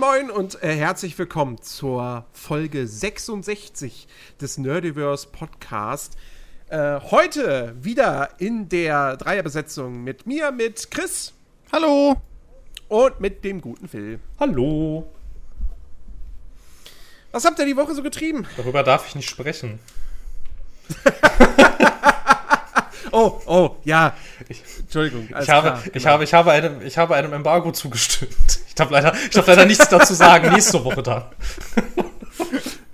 Moin, und äh, herzlich willkommen zur Folge 66 des Nerdiverse Podcast. Äh, heute wieder in der Dreierbesetzung mit mir, mit Chris. Hallo. Und mit dem guten Phil. Hallo. Was habt ihr die Woche so getrieben? Darüber darf ich nicht sprechen. oh, oh, ja. Ich, Entschuldigung. Ich habe, klar, ich, genau. habe, ich, habe einem, ich habe einem Embargo zugestimmt. Ich darf leider, ich darf leider nichts dazu sagen. Nächste Woche dann.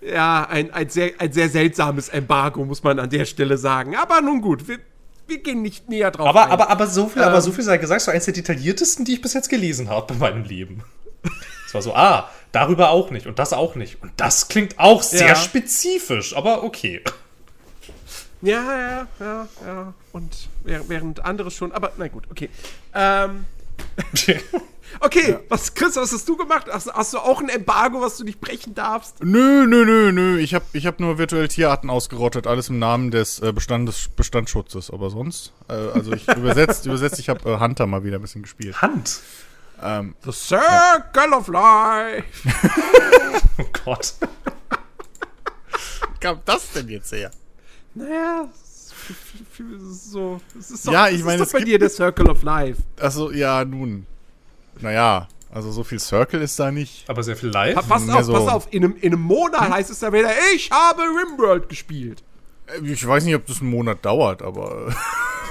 ja, ein, ein, sehr, ein sehr seltsames Embargo, muss man an der Stelle sagen. Aber nun gut, wir, wir gehen nicht näher drauf aber, ein. Aber, aber, so viel, ähm, aber so viel sei gesagt, so eins der detailliertesten, die ich bis jetzt gelesen habe in meinem Leben. Es war so, ah, darüber auch nicht und das auch nicht. Und das klingt auch sehr ja. spezifisch, aber okay. Ja, ja, ja, ja. Und während andere schon, aber na gut, okay. Ähm. Okay, ja. was, Chris, was hast du gemacht? Hast, hast, du auch ein Embargo, was du nicht brechen darfst? Nö, nö, nö, nö. Ich habe ich hab nur virtuelle Tierarten ausgerottet, alles im Namen des äh, Bestandes, Bestandsschutzes. Aber sonst, äh, also ich übersetzt, übersetzt, ich habe äh, Hunter mal wieder ein bisschen gespielt. Hand? Ähm, The Circle ja. of Life. oh Gott. Wo kam das denn jetzt her? Naja, so. Es ist doch, ja, ich meine, es ist doch bei dir der Circle of Life. Achso, ja, nun. Naja, also so viel Circle ist da nicht. Aber sehr viel Live. Pa pass auf, so pass auf. In einem, in einem Monat hm? heißt es dann wieder, ich habe Rimworld gespielt. Äh, ich weiß nicht, ob das einen Monat dauert, aber.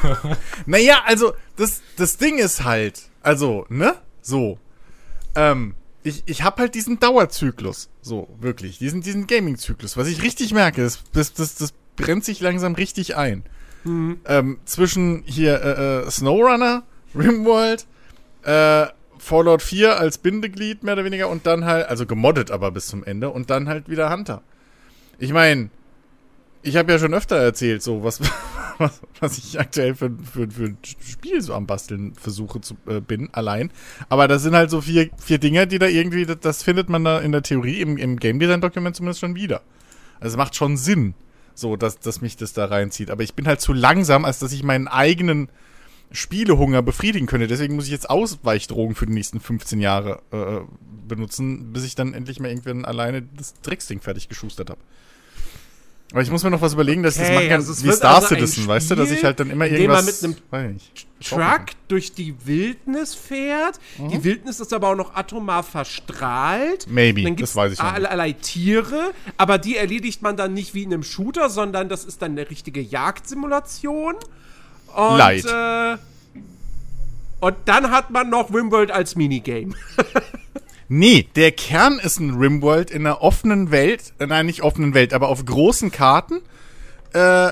naja, also, das, das Ding ist halt, also, ne? So. Ähm, ich, ich habe halt diesen Dauerzyklus. So, wirklich. Diesen, diesen Gaming-Zyklus. Was ich richtig merke, das, das, das, das brennt sich langsam richtig ein. Mhm. Ähm, zwischen hier äh, äh, SnowRunner, Rimworld, äh, Fallout 4 als Bindeglied mehr oder weniger und dann halt, also gemoddet aber bis zum Ende und dann halt wieder Hunter. Ich meine, ich habe ja schon öfter erzählt, so was, was, was ich aktuell für, für, für ein Spiel so am Basteln versuche zu äh, bin, allein. Aber das sind halt so vier, vier Dinge, die da irgendwie, das, das findet man da in der Theorie, im, im Game Design Dokument zumindest schon wieder. Also es macht schon Sinn, so, dass, dass mich das da reinzieht. Aber ich bin halt zu langsam, als dass ich meinen eigenen Spielehunger befriedigen könnte. Deswegen muss ich jetzt Ausweichdrogen für die nächsten 15 Jahre äh, benutzen, bis ich dann endlich mal irgendwann alleine das Drecksding fertig geschustert habe. Aber ich muss mir noch was überlegen, dass okay, ich das machen kann, also wie Star also Citizen, weißt du, dass ich halt dann immer irgendwas... man mit einem Truck durch die Wildnis fährt. Mhm. Die Wildnis ist aber auch noch atomar verstrahlt. Maybe, dann das weiß ich nicht. allerlei Tiere, aber die erledigt man dann nicht wie in einem Shooter, sondern das ist dann eine richtige Jagdsimulation. Und, Leid. Äh, und dann hat man noch Rimworld als Minigame. nee, der Kern ist ein Rimworld in einer offenen Welt, äh, nein, nicht offenen Welt, aber auf großen Karten, äh,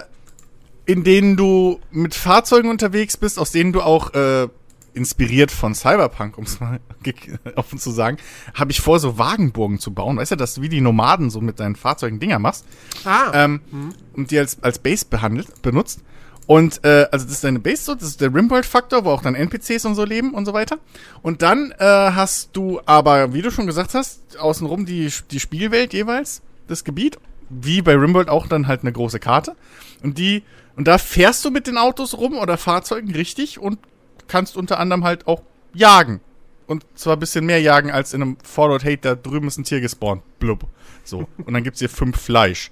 in denen du mit Fahrzeugen unterwegs bist, aus denen du auch äh, inspiriert von Cyberpunk, um es mal offen zu sagen, habe ich vor, so Wagenburgen zu bauen. Weißt du, dass du wie die Nomaden so mit deinen Fahrzeugen Dinger machst. Ah. Ähm, mhm. Und die als, als Base behandelt, benutzt. Und äh, also das ist deine Base so, das ist der Rimworld-Faktor, wo auch dann NPCs und so leben und so weiter. Und dann äh, hast du aber, wie du schon gesagt hast, außenrum die, die Spielwelt jeweils, das Gebiet, wie bei Rimworld auch dann halt eine große Karte. Und die, und da fährst du mit den Autos rum oder Fahrzeugen richtig und kannst unter anderem halt auch jagen. Und zwar ein bisschen mehr jagen als in einem Fallout Hate, da drüben ist ein Tier gespawnt. Blub. So. Und dann gibt's hier fünf Fleisch.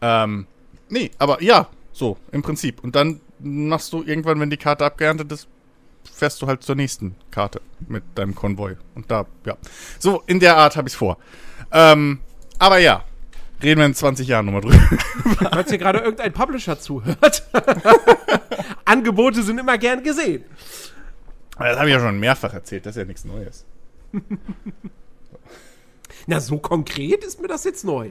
Ähm, nee, aber ja, so, im Prinzip. Und dann machst du irgendwann, wenn die Karte abgeerntet ist, fährst du halt zur nächsten Karte mit deinem Konvoi. Und da, ja. So, in der Art habe ich es vor. Ähm, aber ja, reden wir in 20 Jahren nochmal drüber. Falls hier gerade irgendein Publisher zuhört. Angebote sind immer gern gesehen. Das habe ich ja schon mehrfach erzählt, das ist ja nichts Neues. Na, so konkret ist mir das jetzt neu.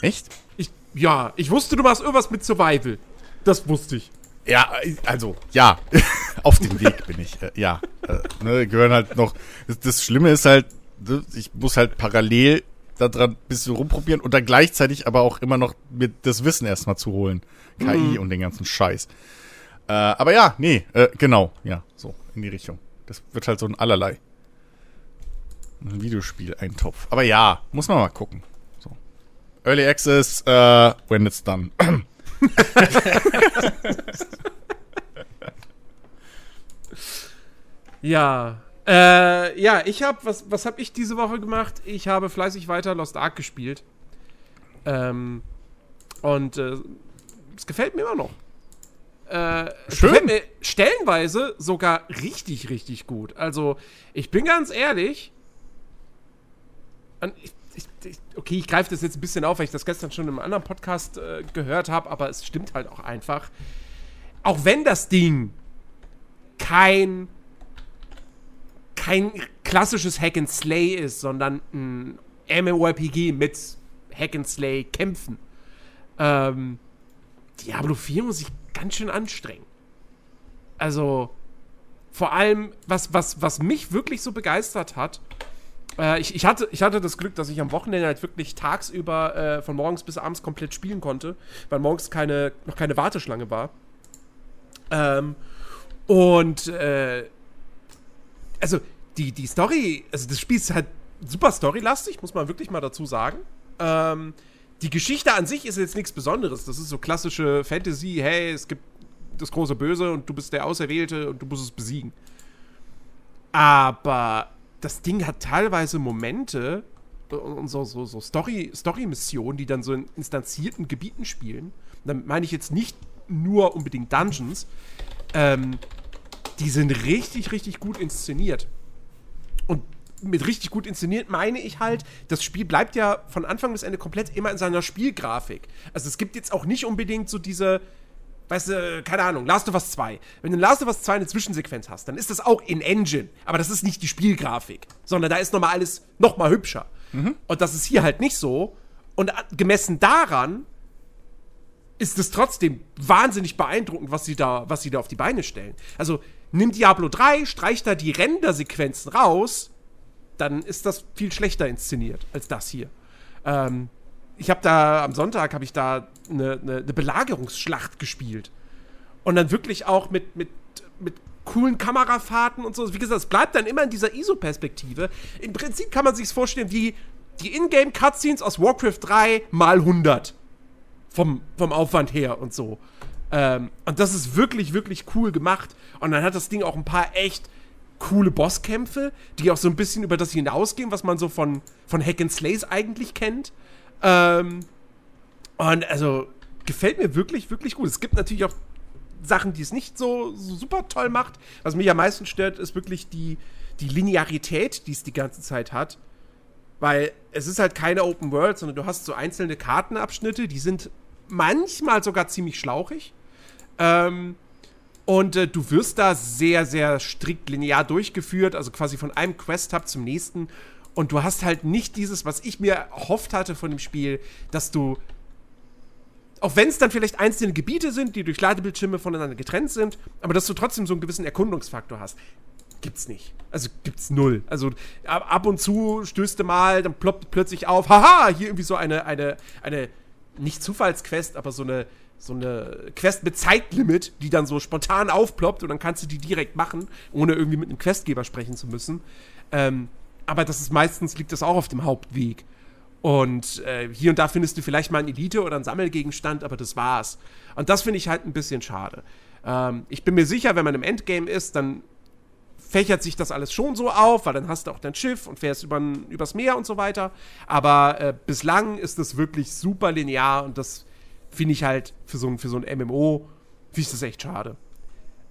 Echt? Ich, ja, ich wusste, du machst irgendwas mit Survival. Das wusste ich. Ja, also, ja. Auf dem Weg bin ich. Äh, ja. Äh, ne, gehören halt noch. Das, das, Schlimme ist halt, ne, ich muss halt parallel daran ein bisschen rumprobieren und dann gleichzeitig aber auch immer noch mir das Wissen erstmal zu holen. KI mhm. und den ganzen Scheiß. Äh, aber ja, nee, äh, genau. Ja, so, in die Richtung. Das wird halt so ein allerlei. Ein Videospiel-Eintopf. Aber ja, muss man mal gucken. So. Early Access, uh, when it's done. ja, Äh, ja, ich habe, was, was habe ich diese Woche gemacht? Ich habe fleißig weiter Lost Ark gespielt. Ähm, und äh, es gefällt mir immer noch. Äh, Schön. mir stellenweise sogar richtig, richtig gut. Also, ich bin ganz ehrlich. Ich, ich, ich, okay, ich greife das jetzt ein bisschen auf, weil ich das gestern schon in einem anderen Podcast äh, gehört habe, aber es stimmt halt auch einfach. Auch wenn das Ding kein kein klassisches Hack and Slay ist, sondern ein MMORPG mit Hack and Slay Kämpfen. Ähm, Diablo 4 muss ich ganz schön anstrengen. Also, vor allem, was, was, was mich wirklich so begeistert hat, äh, ich, ich, hatte, ich hatte das Glück, dass ich am Wochenende halt wirklich tagsüber äh, von morgens bis abends komplett spielen konnte, weil morgens keine, noch keine Warteschlange war. Ähm, und äh, also die, die Story, also das Spiel ist halt super storylastig, muss man wirklich mal dazu sagen. Ähm, die Geschichte an sich ist jetzt nichts Besonderes. Das ist so klassische Fantasy, hey, es gibt das große Böse und du bist der Auserwählte und du musst es besiegen. Aber das Ding hat teilweise Momente und so, so, so Story, Story-Missionen, die dann so in instanzierten Gebieten spielen. Und damit meine ich jetzt nicht nur unbedingt Dungeons. Ähm, die sind richtig, richtig gut inszeniert. Und mit richtig gut inszeniert meine ich halt, das Spiel bleibt ja von Anfang bis Ende komplett immer in seiner Spielgrafik. Also es gibt jetzt auch nicht unbedingt so diese, weißt du, keine Ahnung, Last of Us 2. Wenn du in Last of Us 2 eine Zwischensequenz hast, dann ist das auch in Engine. Aber das ist nicht die Spielgrafik, sondern da ist nochmal alles nochmal hübscher. Und das ist hier halt nicht so. Und gemessen daran ist es trotzdem wahnsinnig beeindruckend, was sie da, was sie da auf die Beine stellen. Also nimm Diablo 3, streich da die Rendersequenzen raus, dann ist das viel schlechter inszeniert als das hier. Ähm, ich habe da am Sonntag habe ich da eine, eine, eine Belagerungsschlacht gespielt und dann wirklich auch mit mit mit coolen Kamerafahrten und so. Wie gesagt, es bleibt dann immer in dieser ISO-Perspektive. Im Prinzip kann man sich vorstellen wie die Ingame-Cutscenes aus Warcraft 3 mal 100 vom, vom Aufwand her und so. Ähm, und das ist wirklich, wirklich cool gemacht. Und dann hat das Ding auch ein paar echt coole Bosskämpfe, die auch so ein bisschen über das hinausgehen, was man so von, von Hack and Slays eigentlich kennt. Ähm, und also gefällt mir wirklich, wirklich gut. Es gibt natürlich auch Sachen, die es nicht so, so super toll macht. Was mich am meisten stört, ist wirklich die, die Linearität, die es die ganze Zeit hat. Weil es ist halt keine Open World, sondern du hast so einzelne Kartenabschnitte, die sind manchmal sogar ziemlich schlauchig. Ähm, und äh, du wirst da sehr, sehr strikt linear durchgeführt, also quasi von einem Quest-Hub zum nächsten. Und du hast halt nicht dieses, was ich mir erhofft hatte von dem Spiel, dass du, auch wenn es dann vielleicht einzelne Gebiete sind, die durch Ladebildschirme voneinander getrennt sind, aber dass du trotzdem so einen gewissen Erkundungsfaktor hast. Gibt's nicht. Also gibt's null. Also ab, und zu stößt du mal, dann ploppt plötzlich auf, haha, hier irgendwie so eine, eine, eine, nicht Zufallsquest, aber so eine, so eine Quest mit Zeitlimit, die dann so spontan aufploppt und dann kannst du die direkt machen, ohne irgendwie mit einem Questgeber sprechen zu müssen. Ähm, aber das ist meistens liegt das auch auf dem Hauptweg. Und äh, hier und da findest du vielleicht mal ein Elite oder einen Sammelgegenstand, aber das war's. Und das finde ich halt ein bisschen schade. Ähm, ich bin mir sicher, wenn man im Endgame ist, dann fächert sich das alles schon so auf, weil dann hast du auch dein Schiff und fährst übern, übers Meer und so weiter. Aber äh, bislang ist das wirklich super linear und das finde ich halt für so, ein, für so ein MMO, finde ich das echt schade.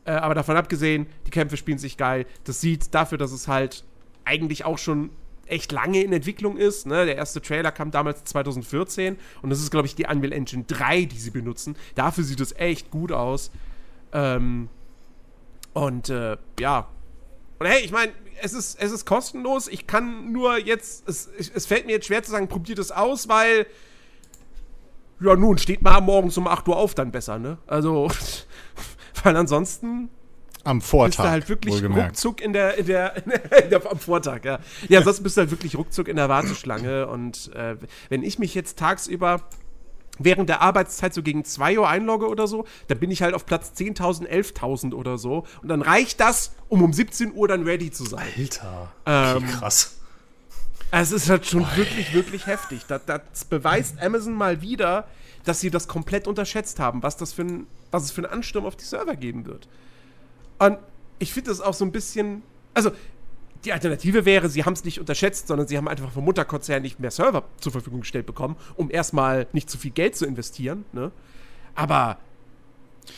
Äh, aber davon abgesehen, die Kämpfe spielen sich geil. Das sieht dafür, dass es halt eigentlich auch schon echt lange in Entwicklung ist. Ne? Der erste Trailer kam damals 2014 und das ist, glaube ich, die Unreal Engine 3, die sie benutzen. Dafür sieht es echt gut aus. Ähm, und äh, ja. Und hey, ich meine, es ist, es ist kostenlos. Ich kann nur jetzt, es, es fällt mir jetzt schwer zu sagen, probiert es aus, weil ja, nun steht mal morgens um 8 Uhr auf, dann besser, ne? Also, weil ansonsten Am bist Vortag. du halt wirklich ruckzuck in der, in der, in der, am Vortag, ja. Ja, ansonsten bist du halt wirklich ruckzuck in der Warteschlange und äh, wenn ich mich jetzt tagsüber während der Arbeitszeit so gegen 2 Uhr einlogge oder so, dann bin ich halt auf Platz 10.000, 11.000 oder so und dann reicht das, um um 17 Uhr dann ready zu sein. Alter. Ähm, krass. Es ist halt schon wirklich, wirklich heftig. Das, das beweist Amazon mal wieder, dass sie das komplett unterschätzt haben, was, das für ein, was es für einen Ansturm auf die Server geben wird. Und ich finde das auch so ein bisschen. Also, die Alternative wäre, sie haben es nicht unterschätzt, sondern sie haben einfach vom Mutterkonzern nicht mehr Server zur Verfügung gestellt bekommen, um erstmal nicht zu viel Geld zu investieren. Ne? Aber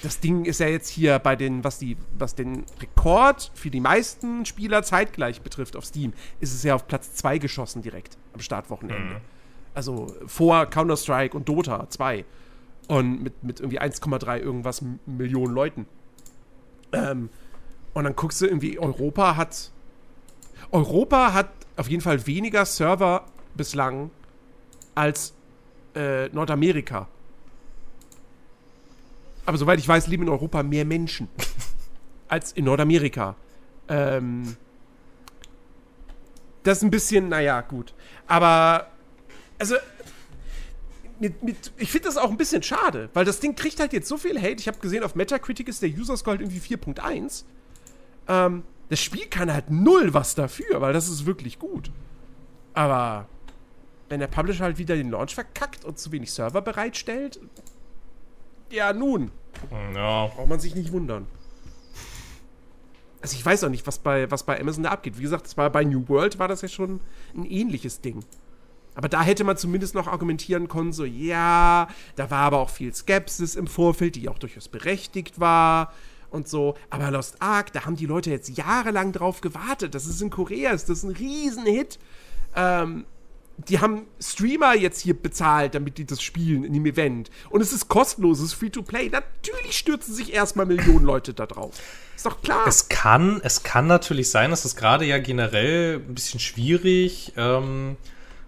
das Ding ist ja jetzt hier bei den, was die, was den Rekord für die meisten Spieler zeitgleich betrifft auf Steam, ist es ja auf Platz 2 geschossen direkt am Startwochenende. Mhm. Also vor Counter-Strike und Dota 2. Und mit, mit irgendwie 1,3 irgendwas Millionen Leuten. Ähm, und dann guckst du irgendwie, Europa hat. Europa hat auf jeden Fall weniger Server bislang als äh, Nordamerika. Aber soweit ich weiß, leben in Europa mehr Menschen als in Nordamerika. Ähm, das ist ein bisschen, naja, gut. Aber, also, mit, mit, ich finde das auch ein bisschen schade, weil das Ding kriegt halt jetzt so viel Hate. Ich habe gesehen, auf Metacritic ist der User Score halt irgendwie 4.1. Ähm, das Spiel kann halt null was dafür, weil das ist wirklich gut. Aber wenn der Publisher halt wieder den Launch verkackt und zu wenig Server bereitstellt, ja, nun. Ja. Braucht man sich nicht wundern. Also ich weiß auch nicht, was bei, was bei Amazon da abgeht. Wie gesagt, das war bei New World war das ja schon ein ähnliches Ding. Aber da hätte man zumindest noch argumentieren können, so, ja, da war aber auch viel Skepsis im Vorfeld, die auch durchaus berechtigt war und so. Aber Lost Ark, da haben die Leute jetzt jahrelang drauf gewartet. Das ist in Korea, das ist ein Riesenhit. Ähm, die haben Streamer jetzt hier bezahlt, damit die das spielen in dem Event. Und es ist kostenlos, es ist free to play. Natürlich stürzen sich erstmal Millionen Leute da drauf. Ist doch klar. Es kann, es kann natürlich sein, dass das gerade ja generell ein bisschen schwierig ähm,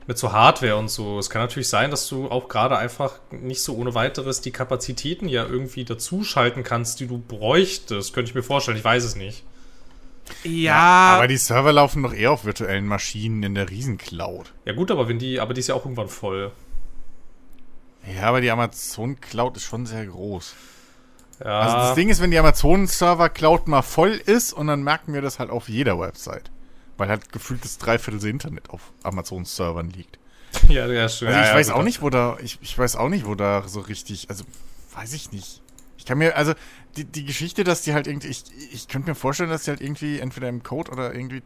mit so Hardware und so. Es kann natürlich sein, dass du auch gerade einfach nicht so ohne weiteres die Kapazitäten ja irgendwie dazuschalten kannst, die du bräuchtest. Könnte ich mir vorstellen. Ich weiß es nicht. Ja. ja. Aber die Server laufen doch eher auf virtuellen Maschinen in der Riesencloud. Ja gut, aber wenn die, aber die ist ja auch irgendwann voll. Ja, aber die Amazon Cloud ist schon sehr groß. Ja. Also das Ding ist, wenn die Amazon Server Cloud mal voll ist und dann merken wir das halt auf jeder Website. Weil halt gefühlt das Dreiviertel Internet auf Amazon Servern liegt. ja, ja, stimmt. Also ich ja, weiß auch nicht, wo da, ich, ich weiß auch nicht, wo da so richtig, also weiß ich nicht. Ich kann mir, also die, die Geschichte, dass die halt irgendwie, ich, ich könnte mir vorstellen, dass die halt irgendwie entweder im Code oder irgendwie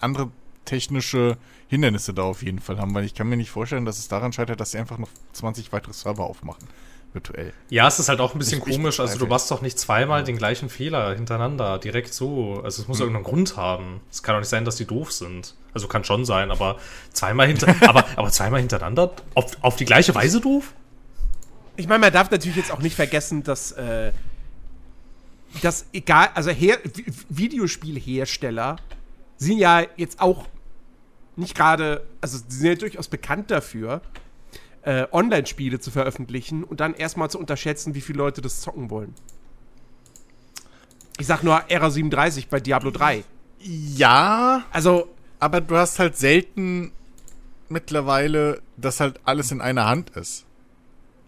andere technische Hindernisse da auf jeden Fall haben, weil ich kann mir nicht vorstellen, dass es daran scheitert, dass sie einfach noch 20 weitere Server aufmachen. Virtuell. Ja, es ist halt auch ein bisschen ich, komisch. Ich also, du machst doch nicht zweimal den gleichen Fehler hintereinander, direkt so. Also, es muss hm. irgendeinen Grund haben. Es kann doch nicht sein, dass die doof sind. Also, kann schon sein, aber zweimal, hinter aber, aber zweimal hintereinander? Auf, auf die gleiche Weise doof? ich meine, man darf natürlich jetzt auch nicht vergessen, dass, äh, dass egal, also Her Videospielhersteller sind ja jetzt auch nicht gerade, also sie sind ja durchaus bekannt dafür, äh, Online-Spiele zu veröffentlichen und dann erstmal zu unterschätzen, wie viele Leute das zocken wollen. Ich sag nur Era 37 bei Diablo 3. Ja. Also. Aber du hast halt selten mittlerweile, dass halt alles in einer Hand ist.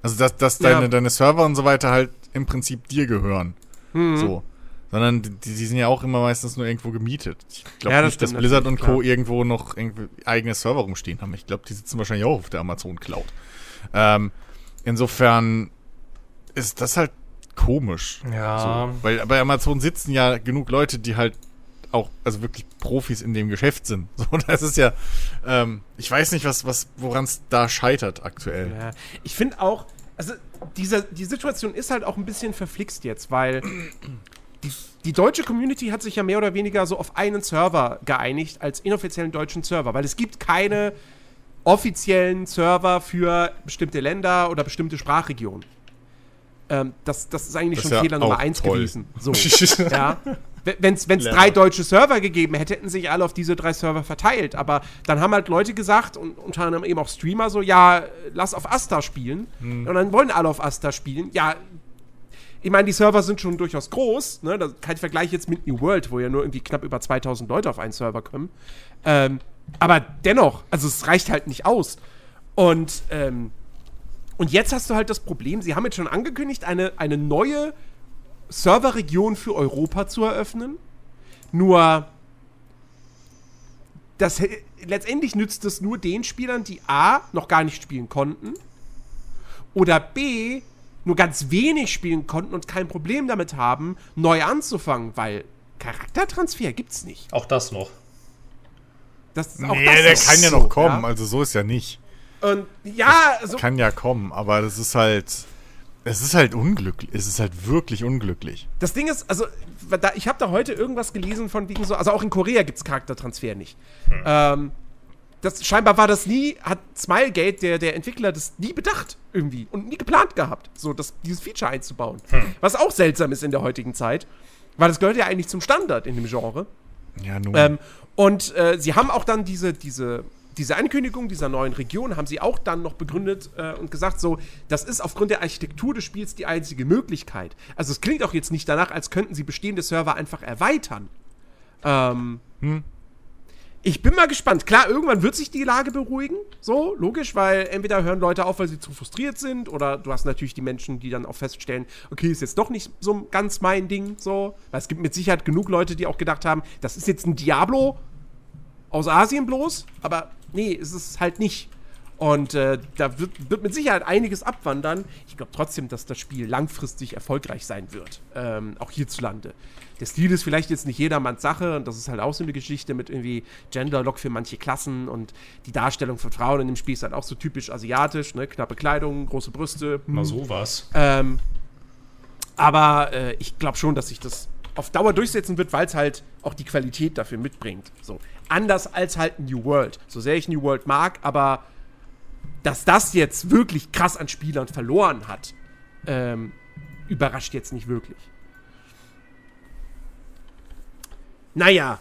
Also, dass, dass deine, ja. deine Server und so weiter halt im Prinzip dir gehören. Mhm. So. Sondern die, die sind ja auch immer meistens nur irgendwo gemietet. Ich glaube ja, das nicht, dass Blizzard und Co. irgendwo noch irgendwie eigene Server rumstehen haben. Ich glaube, die sitzen wahrscheinlich auch auf der Amazon Cloud. Ähm, insofern ist das halt komisch. Ja. So, weil bei Amazon sitzen ja genug Leute, die halt auch, also wirklich Profis in dem Geschäft sind. So, das ist ja, ähm, ich weiß nicht, was, was, woran es da scheitert aktuell. Ja, ich finde auch, also diese, die Situation ist halt auch ein bisschen verflixt jetzt, weil die, die deutsche Community hat sich ja mehr oder weniger so auf einen Server geeinigt als inoffiziellen deutschen Server, weil es gibt keine offiziellen Server für bestimmte Länder oder bestimmte Sprachregionen. Ähm, das, das ist eigentlich das schon ja Fehler Nummer eins toll. gewesen. So, ja. Wenn es drei deutsche Server gegeben hätte, hätten sich alle auf diese drei Server verteilt. Aber dann haben halt Leute gesagt, und unter anderem eben auch Streamer, so, ja, lass auf Asta spielen. Hm. Und dann wollen alle auf Asta spielen. Ja, ich meine, die Server sind schon durchaus groß. Ne? Das, kein Vergleich jetzt mit New World, wo ja nur irgendwie knapp über 2000 Leute auf einen Server kommen. Ähm, aber dennoch, also es reicht halt nicht aus. Und, ähm, und jetzt hast du halt das Problem, sie haben jetzt schon angekündigt, eine, eine neue Serverregion für Europa zu eröffnen. Nur das, letztendlich nützt es nur den Spielern, die A, noch gar nicht spielen konnten oder B, nur ganz wenig spielen konnten und kein Problem damit haben, neu anzufangen, weil Charaktertransfer gibt's nicht. Auch das noch. Das Nee, der kann ja so, noch kommen. Ja? Also so ist ja nicht. Und ja, also, Kann ja kommen, aber das ist halt. Es ist halt unglücklich. Es ist halt wirklich unglücklich. das Ding ist, also, da, ich habe da heute irgendwas gelesen von wegen so, also auch in Korea gibt es Charaktertransfer nicht. Ähm, das, scheinbar war das nie, hat Smilegate, der, der Entwickler, das nie bedacht irgendwie und nie geplant gehabt, so das, dieses Feature einzubauen. Was auch seltsam ist in der heutigen Zeit, weil das gehört ja eigentlich zum Standard in dem Genre. Ja, nun. Ähm, und äh, sie haben auch dann diese, diese, diese Ankündigung dieser neuen Region, haben sie auch dann noch begründet äh, und gesagt, so, das ist aufgrund der Architektur des Spiels die einzige Möglichkeit. Also es klingt auch jetzt nicht danach, als könnten sie bestehende Server einfach erweitern. Ähm, Ich bin mal gespannt. Klar, irgendwann wird sich die Lage beruhigen, so, logisch, weil entweder hören Leute auf, weil sie zu frustriert sind, oder du hast natürlich die Menschen, die dann auch feststellen, okay, ist jetzt doch nicht so ganz mein Ding, so. Weil es gibt mit Sicherheit genug Leute, die auch gedacht haben, das ist jetzt ein Diablo aus Asien bloß, aber nee, ist es halt nicht. Und äh, da wird, wird mit Sicherheit einiges abwandern. Ich glaube trotzdem, dass das Spiel langfristig erfolgreich sein wird. Ähm, auch hierzulande. Der Stil ist vielleicht jetzt nicht jedermanns Sache und das ist halt auch so eine Geschichte mit irgendwie Genderlock für manche Klassen und die Darstellung von Frauen in dem Spiel ist halt auch so typisch asiatisch, ne? Knappe Kleidung, große Brüste. Mal sowas. Ähm, aber äh, ich glaube schon, dass sich das auf Dauer durchsetzen wird, weil es halt auch die Qualität dafür mitbringt. So. Anders als halt New World. So sehr ich New World mag, aber dass das jetzt wirklich krass an Spielern verloren hat, ähm, überrascht jetzt nicht wirklich. Naja,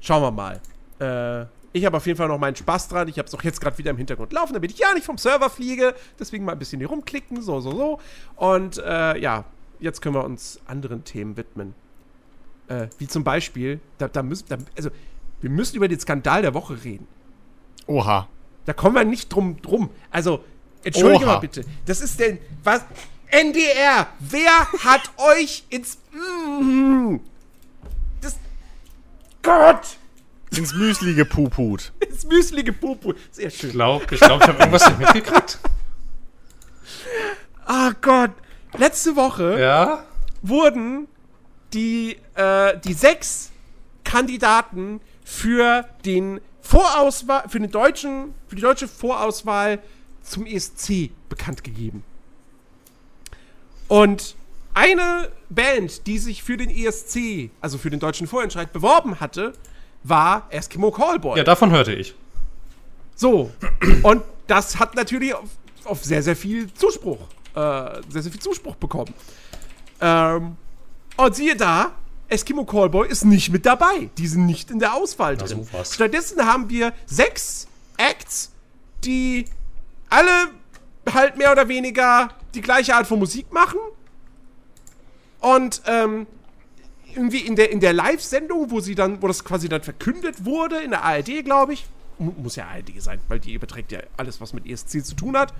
schauen wir mal. Äh, ich habe auf jeden Fall noch meinen Spaß dran. Ich habe es auch jetzt gerade wieder im Hintergrund laufen, damit ich ja nicht vom Server fliege. Deswegen mal ein bisschen hier rumklicken, so, so, so. Und äh, ja, jetzt können wir uns anderen Themen widmen. Äh, wie zum Beispiel, da, da müssen, da, also, wir müssen über den Skandal der Woche reden. Oha. Da kommen wir nicht drum drum. Also, entschuldige Oha. mal bitte. Das ist denn, was? NDR, wer hat euch ins. Mm, das. Gott! Ins Müsli gepuput. Ins Müsli gepuput. Sehr schön. Ich glaube, ich, glaub, ich habe irgendwas nicht mitgekriegt. Ah Gott. Letzte Woche Ja? wurden die, äh, die sechs Kandidaten für den Vorauswahl, für den deutschen, für die deutsche Vorauswahl zum ESC bekannt gegeben. Und eine Band, die sich für den ESC, also für den deutschen Vorentscheid, beworben hatte, war Eskimo Callboy. Ja, davon hörte ich. So. Und das hat natürlich auf, auf sehr, sehr viel Zuspruch, äh, sehr, sehr viel Zuspruch bekommen. Ähm, und siehe da, Eskimo Callboy ist nicht mit dabei. Die sind nicht in der Auswahl Na, drin. sowas. Stattdessen haben wir sechs Acts, die alle halt mehr oder weniger die gleiche Art von Musik machen. Und ähm, irgendwie in der, in der Live-Sendung, wo sie dann, wo das quasi dann verkündet wurde, in der ARD, glaube ich. Mu- Muss ja ARD sein, weil die überträgt ja alles, was mit ESC zu tun hat.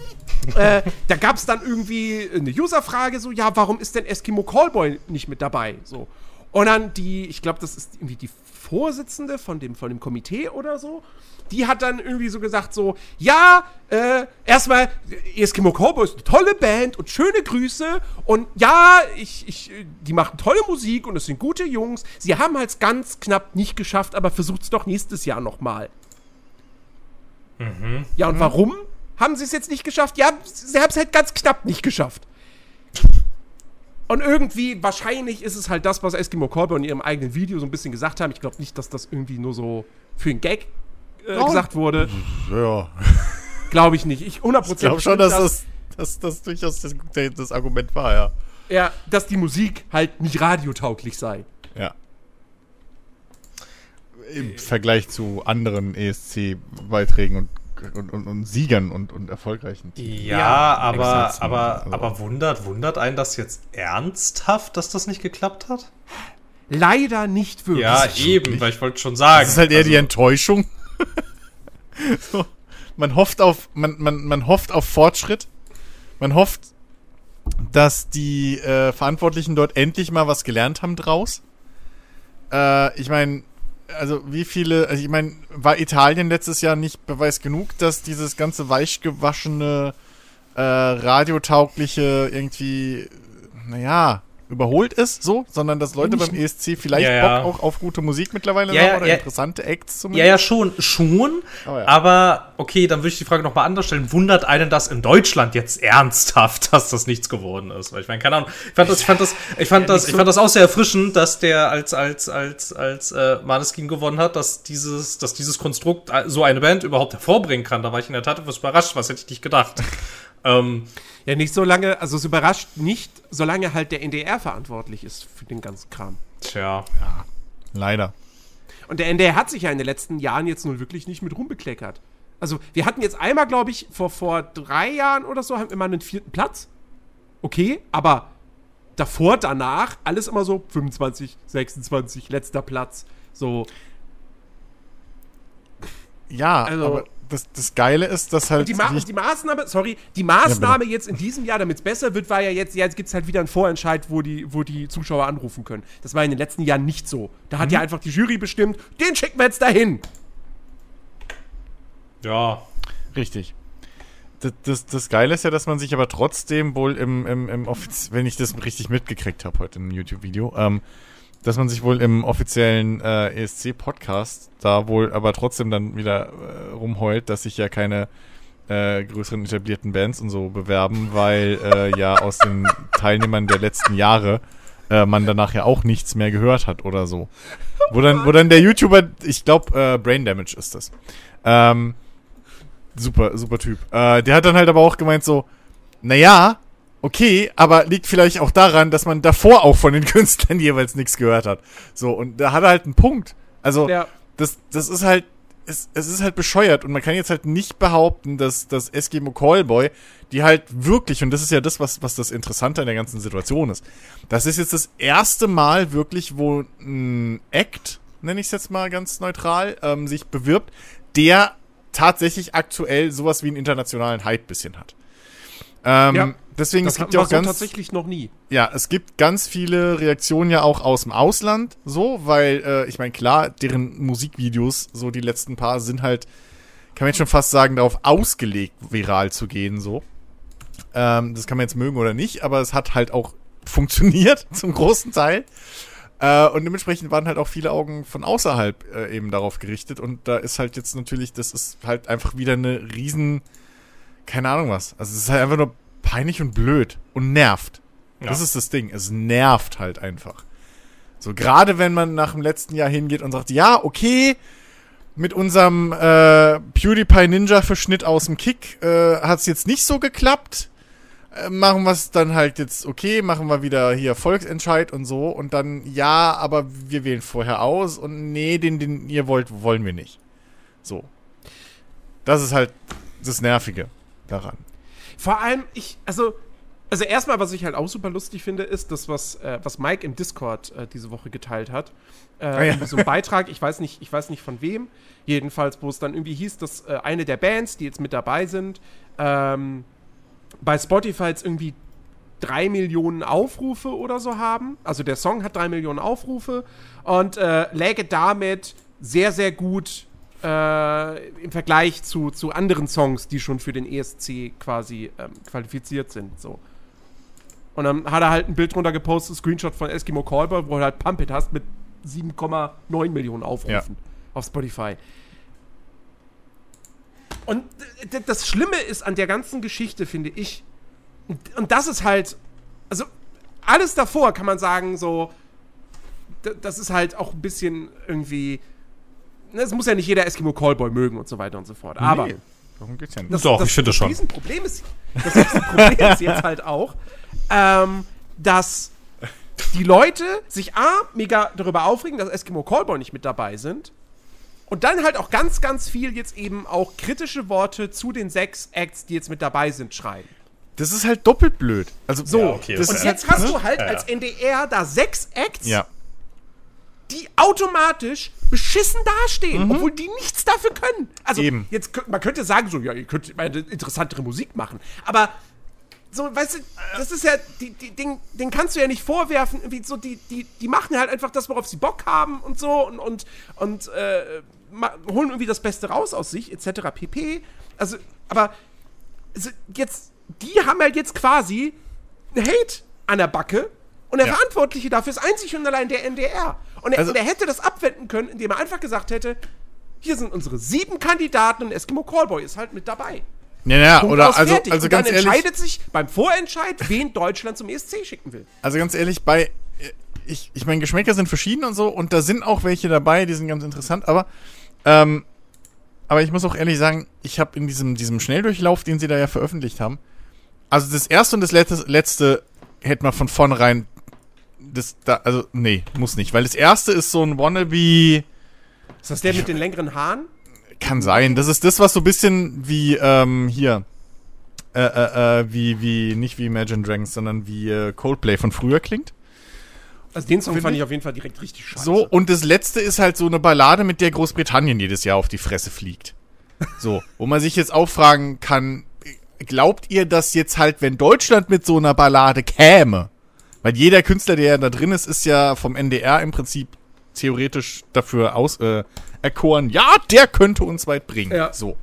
äh, da gab es dann irgendwie eine User-Frage, so, ja, warum ist denn Eskimo Callboy nicht mit dabei? So. Und dann die, ich glaube, das ist irgendwie die Vorsitzende von dem, von dem Komitee oder so, die hat dann irgendwie so gesagt, so, ja, äh, erstmal, Eskimo Cowboy ist eine tolle Band und schöne Grüße und ja, ich, ich, die machen tolle Musik und es sind gute Jungs. Sie haben halt ganz knapp nicht geschafft, aber versucht's doch nächstes Jahr nochmal. Ja, und warum haben sie es jetzt nicht geschafft? Ja, sie haben es halt ganz knapp nicht geschafft. Und irgendwie, wahrscheinlich ist es halt das, was Eskimo Callboy in ihrem eigenen Video so ein bisschen gesagt haben. Ich glaube nicht, dass das irgendwie nur so für einen Gag äh, Oh. gesagt wurde. Ja. Glaube ich nicht. Ich 100% Ich glaube schon, dass das, dass das durchaus das, das Argument war, ja. ja, dass die Musik halt nicht radiotauglich sei. Ja. Im Vergleich zu anderen ESC-Beiträgen und, und, und, und Siegern und, und erfolgreichen. Ja, Ja, aber, aber, Also- aber wundert, wundert einen das jetzt ernsthaft, dass das nicht geklappt hat? Leider nicht wirklich. Ja, eben, weil ich wollte schon sagen. Das ist halt eher also, die Enttäuschung. so, man hofft auf, man, man, man hofft auf Fortschritt. Man hofft, dass die äh, Verantwortlichen dort endlich mal was gelernt haben draus. Äh, ich meine, also wie viele, also ich meine, war Italien letztes Jahr nicht Beweis genug, dass dieses ganze weichgewaschene, äh, radiotaugliche irgendwie, naja, überholt ist, so, sondern dass Leute beim ESC vielleicht Ja, ja. Bock auch auf gute Musik mittlerweile Ja, haben ja, oder ja. interessante Acts Ja, zumindest. ja, schon, schon. Oh ja. Aber okay, dann würde ich die Frage nochmal anders stellen. Wundert einen das in Deutschland jetzt ernsthaft, dass das nichts geworden ist? Weil ich meine, keine Ahnung. Ich fand das, ich fand das, ich fand das, ich fand das auch sehr erfrischend, dass der als, als, als, als äh, Maneskin gewonnen hat, dass dieses, dass dieses Konstrukt äh, so eine Band überhaupt hervorbringen kann. Da war ich in der Tat etwas überrascht. Was hätte ich nicht gedacht? Ähm, Ja, nicht so lange, also es überrascht nicht, solange halt der NDR verantwortlich ist für den ganzen Kram. tja. Leider. Und der NDR hat sich ja in den letzten Jahren jetzt nun wirklich nicht mit rumbekleckert. Also, wir hatten jetzt einmal, glaube ich, vor, vor drei Jahren oder so, haben wir immer einen vierten Platz. Okay, aber davor, danach, alles immer so 25, 26, letzter Platz. So. Ja, Also- aber das, das Geile ist, dass halt. Und die, Ma die Maßnahme, sorry, die Maßnahme jetzt in diesem Jahr, damit es besser wird, war ja jetzt, jetzt gibt es halt wieder einen Vorentscheid, wo die, wo die Zuschauer anrufen können. Das war in den letzten Jahren nicht so. Da hat ja einfach die Jury bestimmt, den schicken wir jetzt dahin. Ja. Richtig. Das, das, das Geile ist ja, dass man sich aber trotzdem wohl im, im, im Offiz wenn ich das richtig mitgekriegt habe heute im YouTube-Video, ähm, dass man sich wohl im offiziellen äh, ESC-Podcast da wohl aber trotzdem dann wieder äh, rumheult, dass sich ja keine äh, größeren etablierten Bands und so bewerben, weil äh, ja aus den Teilnehmern der letzten Jahre äh, man danach ja auch nichts mehr gehört hat oder so. Wo dann, wo dann der YouTuber, ich glaube, äh, Brain Damage ist das. Ähm, super, super Typ. Äh, der hat dann halt aber auch gemeint so, naja, okay, aber liegt vielleicht auch daran, dass man davor auch von den Künstlern jeweils nichts gehört hat. So, und da hat er halt einen Punkt. Also, Ja. das, das ist halt, es, es ist halt bescheuert und man kann jetzt halt nicht behaupten, dass das Eskimo Callboy, die halt wirklich, und das ist ja das, was, was das Interessante an der ganzen Situation ist, das ist jetzt das erste Mal wirklich, wo ein Act, nenne ich es jetzt mal ganz neutral, ähm, sich bewirbt, der tatsächlich aktuell sowas wie einen internationalen Hype bisschen hat. Ähm, Ja, deswegen, Das es gibt ja auch so ganz, tatsächlich noch nie. ja, es gibt ganz viele Reaktionen ja auch aus dem Ausland, so, weil, äh, ich meine, klar, deren Musikvideos, so die letzten paar, sind halt, kann man jetzt schon fast sagen, darauf ausgelegt, viral zu gehen, so. Ähm, das kann man jetzt mögen oder nicht, aber es hat halt auch funktioniert, zum großen Teil. Äh, und dementsprechend waren halt auch viele Augen von außerhalb äh, eben darauf gerichtet. Und da ist halt jetzt natürlich, das ist halt einfach wieder eine riesen, keine Ahnung was. Also es ist halt einfach nur peinlich und blöd und nervt. Ja. Das ist das Ding. Es nervt halt einfach. So, gerade wenn man nach dem letzten Jahr hingeht und sagt, ja, okay, mit unserem äh, PewDiePie Ninja-Verschnitt aus dem Kick äh, hat es jetzt nicht so geklappt. Äh, machen wir es dann halt jetzt okay, machen wir wieder hier Volksentscheid und so und dann, ja, aber wir wählen vorher aus und nee, den, den ihr wollt, wollen wir nicht. So. Das ist halt das Nervige daran. Vor allem, ich, also, also erstmal, was ich halt auch super lustig finde, ist das, was, äh, was Mike im Discord äh, diese Woche geteilt hat. Äh, ja. irgendwie So ein Beitrag, ich weiß nicht, ich weiß nicht von wem. Jedenfalls, wo es dann irgendwie hieß, dass äh, eine der Bands, die jetzt mit dabei sind, ähm, bei Spotify jetzt irgendwie drei Millionen Aufrufe oder so haben. Also der Song hat drei Millionen Aufrufe und äh, läge damit sehr, sehr gut äh, im Vergleich zu, zu anderen Songs, die schon für den ESC quasi ähm, qualifiziert sind. So. Und dann hat er halt ein Bild drunter gepostet, Screenshot von Eskimo Callboy, wo du halt Pump It hast mit 7,9 Millionen Aufrufen auf Spotify. Und das Schlimme ist an der ganzen Geschichte, finde ich, und, das ist halt, also alles davor kann man sagen, so, das ist halt auch ein bisschen irgendwie, es muss ja nicht jeder Eskimo Callboy mögen und so weiter und so fort. Aber Nee, darum geht's ja nicht. das, Doch, das, ich finde das schon. Riesenproblem ist, das Riesenproblem ist jetzt halt auch, ähm, dass die Leute sich A, mega darüber aufregen, dass Eskimo Callboy nicht mit dabei sind. Und dann halt auch ganz, ganz viel jetzt eben auch kritische Worte zu den sechs Acts, die jetzt mit dabei sind, schreiben. Das ist halt doppelt blöd. Also, So, Ja, okay, und jetzt hast ne? du halt Ja, ja. als NDR da sechs Acts, Ja. die automatisch beschissen dastehen, obwohl die nichts dafür können. Also Eben. jetzt man könnte sagen so, ja, ihr könnt interessantere Musik machen, aber so, weißt du, das ist ja, die, die, den, den kannst du ja nicht vorwerfen, irgendwie so, die, die, die machen halt einfach das, worauf sie Bock haben und so und, und, und äh, holen irgendwie das Beste raus aus sich, etc. pp. Also, aber also jetzt, die haben halt jetzt quasi Hate an der Backe Und der Ja. Verantwortliche dafür ist einzig und allein der NDR. Und er, Also- und er hätte das abwenden können, indem er einfach gesagt hätte, hier sind unsere sieben Kandidaten und Eskimo Callboy ist halt mit dabei. Ja, ja, Punkt oder also, fertig. also und ganz dann ehrlich, entscheidet sich beim Vorentscheid, wen Deutschland zum ESC schicken will. also ganz ehrlich, bei ich, ich meine, Geschmäcker sind verschieden und so und da sind auch welche dabei, die sind ganz interessant, aber ähm, aber ich muss auch ehrlich sagen, ich habe in diesem, diesem Schnelldurchlauf, den sie da ja veröffentlicht haben, also das erste und das letzte, letzte hätte man von vornherein das da, also nee, muss nicht, weil das erste ist so ein Wannabe Ist das der mit den längeren Haaren? Kann sein. Das ist das, was so ein bisschen wie, ähm, hier. Äh, äh, äh, wie, wie, nicht wie Imagine Dragons, sondern wie äh, Coldplay von früher klingt. Also den Song Finde fand ich- ich auf jeden Fall direkt richtig scheiße. So, und das letzte ist halt so eine Ballade, mit der Großbritannien jedes Jahr auf die Fresse fliegt. So, wo man sich jetzt auch fragen kann, glaubt ihr, dass jetzt halt, wenn Deutschland mit so einer Ballade käme, weil jeder Künstler, der da drin ist, ist ja vom NDR im Prinzip theoretisch dafür aus, äh, erkoren, ja, der könnte uns weit bringen. Ja. So.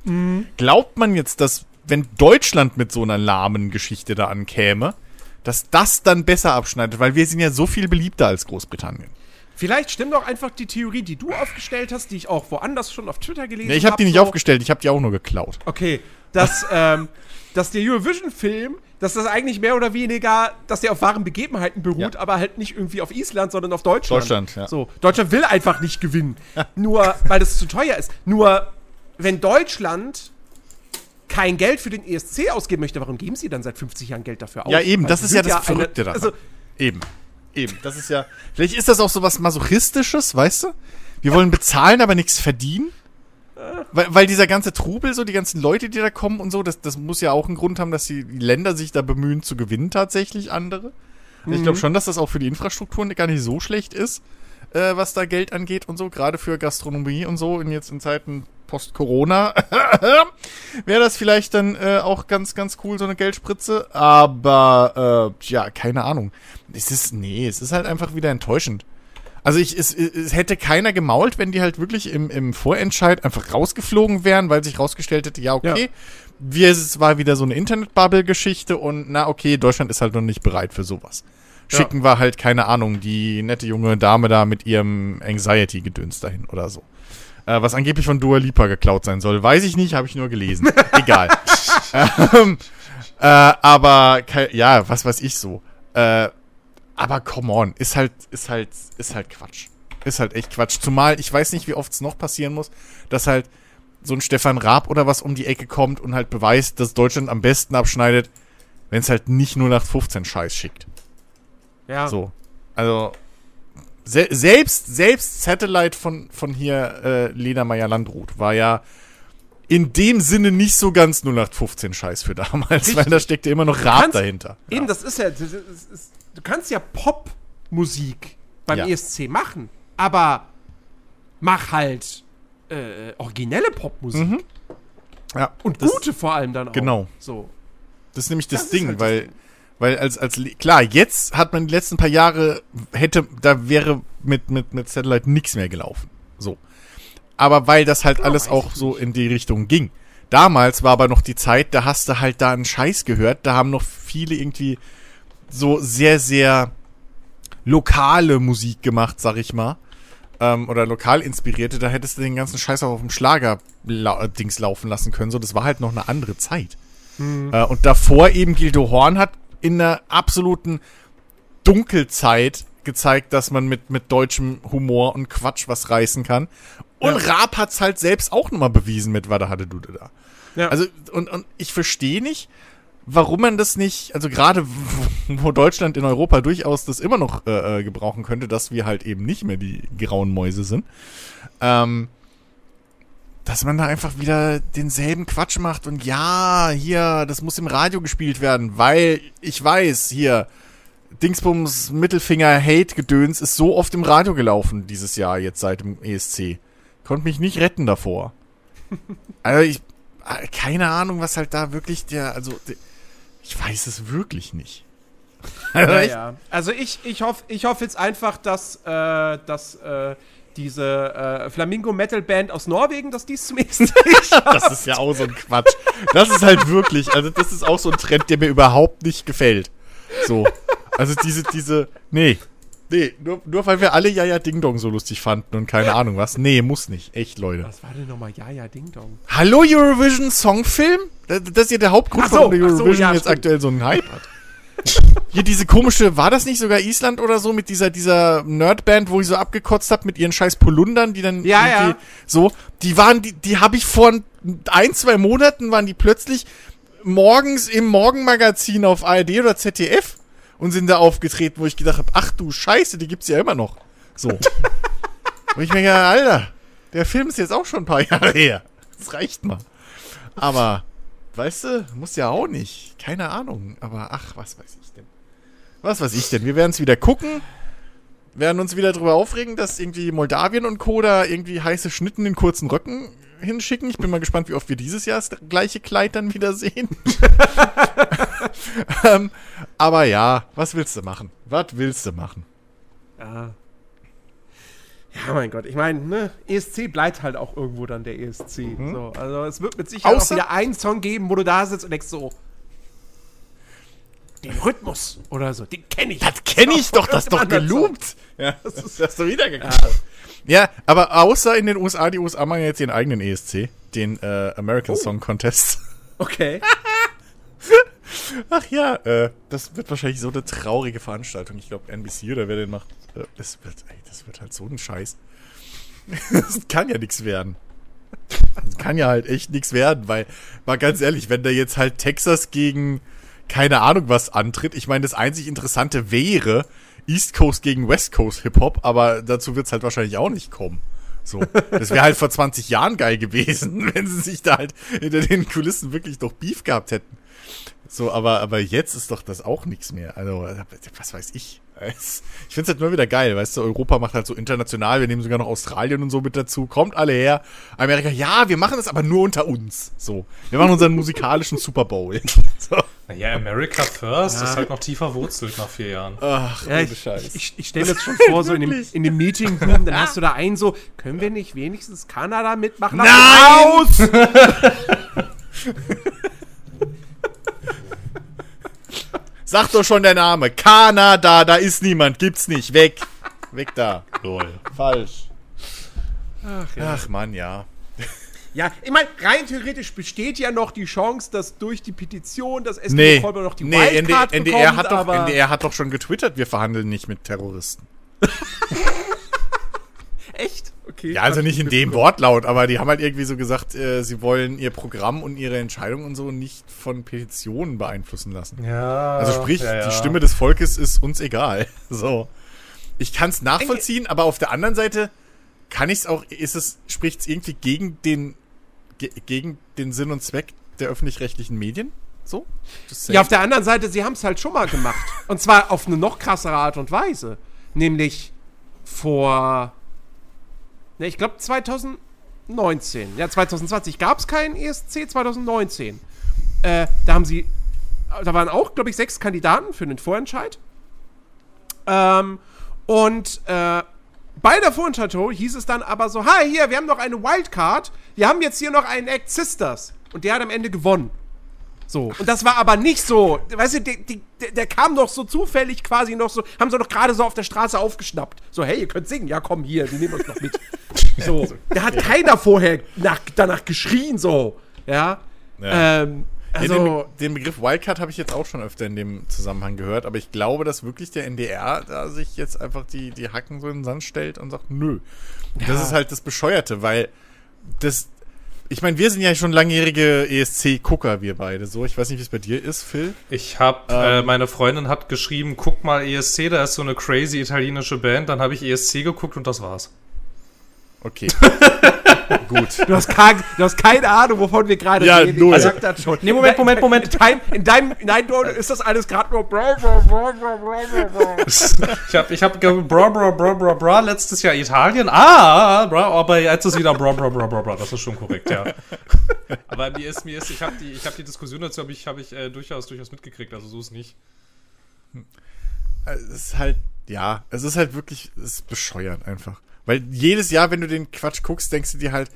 Glaubt man jetzt, dass, wenn Deutschland mit so einer lahmen Geschichte da ankäme, dass das dann besser abschneidet, weil wir sind ja so viel beliebter als Großbritannien. Vielleicht stimmt doch einfach die Theorie, die du aufgestellt hast, die ich auch woanders schon auf Twitter gelesen habe. Nee, ich habe die nicht so. aufgestellt, ich habe die auch nur geklaut. Okay, dass, ähm, dass der Eurovision-Film, dass das eigentlich mehr oder weniger, dass der auf wahren Begebenheiten beruht, Ja. aber halt nicht irgendwie auf Island, sondern auf Deutschland. Deutschland, ja. So, Deutschland will einfach nicht gewinnen. Nur, weil das zu teuer ist. Nur, wenn Deutschland kein Geld für den ESC ausgeben möchte, warum geben sie dann seit 50 Jahren Geld dafür aus? Ja, eben, Weil das ist ja das Verrückte eine, daran. Also, Eben. Eben. Das ist ja. Vielleicht ist das auch so was Masochistisches, weißt du? Wir wollen bezahlen, aber nichts verdienen. Weil, weil dieser ganze Trubel, so die ganzen Leute, die da kommen und so, das, das muss ja auch einen Grund haben, dass die Länder sich da bemühen zu gewinnen, tatsächlich andere. Ich glaube schon, dass das auch für die Infrastrukturen gar nicht so schlecht ist, äh, was da Geld angeht und so, gerade für Gastronomie und so, und jetzt in Zeiten Post-Corona wäre das vielleicht dann äh, auch ganz, ganz cool, so eine Geldspritze. Aber, äh, ja, keine Ahnung. Es ist, nee, es ist halt einfach wieder enttäuschend. Also ich, es, es hätte keiner gemault, wenn die halt wirklich im, im Vorentscheid einfach rausgeflogen wären, weil sich rausgestellt hätte, ja, okay, Ja. wir, es war wieder so eine Internet-Bubble-Geschichte und na, okay, Deutschland ist halt noch nicht bereit für sowas. Ja. Schicken wir halt, keine Ahnung, die nette junge Dame da mit ihrem Anxiety-Gedöns dahin oder so. Äh, was angeblich von Dua Lipa geklaut sein soll, weiß ich nicht, habe ich nur gelesen. Egal. ähm, äh, aber, ja, was weiß ich so. Äh, aber come on, ist halt, ist halt, ist halt Quatsch. Ist halt echt Quatsch. Zumal, ich weiß nicht, wie oft es noch passieren muss, dass halt so ein Stefan Raab oder was um die Ecke kommt und halt beweist, dass Deutschland am besten abschneidet, wenn es halt nicht nur nach 15 Scheiß schickt. ja. So. Also, se selbst, selbst Satellite von, von hier, äh, Lena Meyer-Landrut war ja in dem Sinne nicht so ganz 0815 Scheiß für damals, weil Richtig. da steckte immer noch Raab kannst- dahinter. Eben, das ist ja, das ist, das ist, du kannst ja Popmusik beim Ja. ESC machen, aber mach halt äh, originelle Popmusik. Ja, Und das, gute vor allem dann auch. Genau. So. Das ist nämlich das, Das Ding, halt weil, weil als, als, klar, jetzt hat man die letzten paar Jahre, hätte, da wäre mit, mit, mit Satellite nichts mehr gelaufen. So. Aber weil das halt Ja, alles auch so nicht. in die Richtung ging. Damals war aber noch die Zeit, da hast du halt da einen Scheiß gehört, da haben noch viele irgendwie so sehr, sehr lokale Musik gemacht, sag ich mal. Ähm, oder lokal inspirierte, da hättest du den ganzen Scheiß auch auf dem Schlager-Dings laufen lassen können. So, das war halt noch eine andere Zeit. Äh, und davor eben Gildo Horn hat in einer absoluten Dunkelzeit gezeigt, dass man mit, mit deutschem Humor und Quatsch was reißen kann. Und Ja. Raab hat's halt selbst auch nochmal bewiesen mit Wada hatte Dude da. Ja. Also, und, und ich verstehe nicht, warum man das nicht, also gerade wo- Deutschland in Europa durchaus das immer noch äh, äh, gebrauchen könnte, dass wir halt eben nicht mehr die grauen Mäuse sind, ähm, dass man da einfach wieder denselben Quatsch macht und ja, hier, das muss im Radio gespielt werden, weil ich weiß, hier, Dingsbums Mittelfinger Hate Gedöns ist so oft im Radio gelaufen dieses Jahr jetzt seit dem ESC. Konnte mich nicht retten davor. Also ich äh, keine Ahnung, was halt da wirklich der also der, ich weiß es wirklich nicht. Also Ja, echt? ja. Also ich, ich hoffe ich hoff jetzt einfach, dass, äh, dass äh, diese äh, Flamingo-Metal-Band aus Norwegen, dass die es zum ESC Das ist ja auch so ein Quatsch. Das ist halt wirklich, also das ist auch so ein Trend, der mir überhaupt nicht gefällt. So. Also diese, diese, nee. Nee, nur, nur weil wir alle Jaja Ding Dong so lustig fanden und keine Ahnung was. Nee, muss nicht. Echt, Leute. Was war denn nochmal Ja, ja, Ding Dong? Hallo Eurovision Songfilm? Das, das ist ja der Hauptgrund, so, warum der ach so, Eurovision ja, jetzt stimmt. aktuell so einen Hype hat. Hier diese komische, war das nicht sogar Island oder so, mit dieser, dieser Nerdband, wo ich so abgekotzt hab mit ihren scheiß Polundern, die dann Ja, irgendwie ja. so, die waren, die, die habe ich vor ein, zwei Monaten, waren die plötzlich morgens im Morgenmagazin auf ARD oder ZDF und sind da aufgetreten, wo ich gedacht habe, ach du Scheiße, die gibt's ja immer noch. So. und ich mir gedacht, Alter, der Film ist jetzt auch schon ein paar Jahre her. Das reicht mal. Aber, weißt du, muss ja auch nicht. Keine Ahnung. Aber ach, was weiß ich denn? Was weiß ich denn? Wir werden es wieder gucken. Werden uns wieder darüber aufregen, dass irgendwie Moldawien und Co. da irgendwie heiße Schnitten in kurzen Röcken hinschicken. Ich bin mal gespannt, wie oft wir dieses Jahr das gleiche Kleid dann wieder sehen. ähm, aber ja, was willst du machen? Was willst du machen? Ja. Ja, mein Gott. Ich meine, ne, ESC bleibt halt auch irgendwo dann der ESC. So, also es wird mit Sicherheit Außer- auch wieder einen Song geben, wo du da sitzt und denkst so, den Rhythmus oder so, den kenne ich. Das kenne ich doch, das ist doch geloopt. Ja, das ist das doch wieder gekauft. Ja, aber außer in den USA, die USA machen jetzt ihren eigenen ESC, den äh, American Song Contest. Okay. Ach ja, äh, das wird wahrscheinlich so eine traurige Veranstaltung. Ich glaube, NBC oder wer den macht, äh, das wird, ey, das wird halt so ein Scheiß. Das kann ja nichts werden. Das kann ja halt echt nichts werden, weil, mal ganz ehrlich, wenn da jetzt halt Texas gegen keine Ahnung was antritt, ich meine, das einzig Interessante wäre East Coast gegen West Coast Hip-Hop, aber dazu wird's halt wahrscheinlich auch nicht kommen. So. Das wäre halt vor 20 Jahren geil gewesen, wenn sie sich da halt hinter den Kulissen wirklich doch Beef gehabt hätten. So, aber, aber jetzt ist doch das auch nichts mehr. Also, was weiß ich. Es- Ich find's halt nur wieder geil, weißt du, Europa macht halt so international, wir nehmen sogar noch Australien und so mit dazu, kommt alle her. Amerika, ja, wir machen das aber nur unter uns. So. Wir machen unseren musikalischen Super Bowl. So. Naja, America First ist halt noch tiefer wurzelt nach vier Jahren. Ach, Ja, ohne ich Scheiß. ich, ich stelle mir jetzt schon vor, so in dem, in dem Meeting Room, dann hast du da einen so, können wir nicht wenigstens Kanada mitmachen? Nein! Aus! Sag doch schon der Name. Kanada, da ist niemand, gibt's nicht. Weg. Weg da. Lol. Falsch. Ach, ja. Ach Mann, ja. ja, ich meine, rein theoretisch besteht ja noch die Chance, dass durch die Petition das SDO Nee, Kolber noch die nee Wildcard ND, bekommt, NDR, hat doch, aber NDR hat doch schon getwittert, wir verhandeln nicht mit Terroristen. echt? Okay. Ja, also nicht ich in dem mitbekommen. Wortlaut, aber die haben halt irgendwie so gesagt, äh, sie wollen ihr Programm und ihre Entscheidung und so nicht von Petitionen beeinflussen lassen. Ja. Also sprich, ja, ja. die Stimme des Volkes ist uns egal. So. Ich kann es nachvollziehen, aber auf der anderen Seite kann ich es auch, ist es, spricht es irgendwie gegen den, ge gegen den Sinn und Zweck der öffentlich-rechtlichen Medien? So? Ja, auf der anderen Seite, sie haben es halt schon mal gemacht. und zwar auf eine noch krassere Art und Weise. Nämlich vor, ne, ich glaube 2019. Ja, 2020 gab es keinen ESC, 2019. Äh, da haben sie, da waren auch, glaube ich, sechs Kandidaten für den Vorentscheid. Ähm, und äh, bei der Vorentscheidung hieß es dann aber so, hi, hier, wir haben noch eine Wildcard. Wir haben jetzt hier noch einen Act Sisters. Und der hat am Ende gewonnen. So. Und das war aber nicht so, weißt du, die, die, der, kam doch so zufällig quasi noch so, haben sie doch gerade so auf der Straße aufgeschnappt. So, hey, ihr könnt singen, ja komm hier, wir nehmen uns noch mit. So. Da hat keiner vorher nach, danach geschrien, so. Ja. Ja. Ähm, Ja, also, den, den Begriff Wildcard habe ich jetzt auch schon öfter in dem Zusammenhang gehört, aber ich glaube, dass wirklich der NDR da sich jetzt einfach die, die Hacken so in den Sand stellt und sagt, nö. Das ist halt das Bescheuerte, weil das, ich meine, wir sind ja schon langjährige ESC-Gucker, wir beide so. Ich weiß nicht, wie es bei dir ist, Phil. Ich hab, äh, meine Freundin hat geschrieben, guck mal ESC, da ist so eine crazy italienische Band. Dann habe ich ESC geguckt und das war's. Okay. Gut. du hast, kein, du hast keine Ahnung, wovon wir gerade Ja, reden. null. Ich sag das schon. Nee, Moment, Moment, Moment. In deinem, in deinem, nein, du, ist das alles gerade nur bra, bra, bra, bra, bra, bra. Ich habe ich hab ge- bra, bra, bra, bra, bra, letztes Jahr Italien. Ah, bra, aber jetzt ist wieder bra, bra, bra, bra, bra. Das ist schon korrekt, ja. Aber mir ist, mir ist, ich habe die, ich hab die Diskussion dazu, habe ich, hab ich äh, durchaus, durchaus mitgekriegt. Also so ist nicht. Es ist halt, ja, es ist halt wirklich, es ist bescheuert einfach. Weil jedes Jahr, wenn du den Quatsch guckst, denkst du dir halt,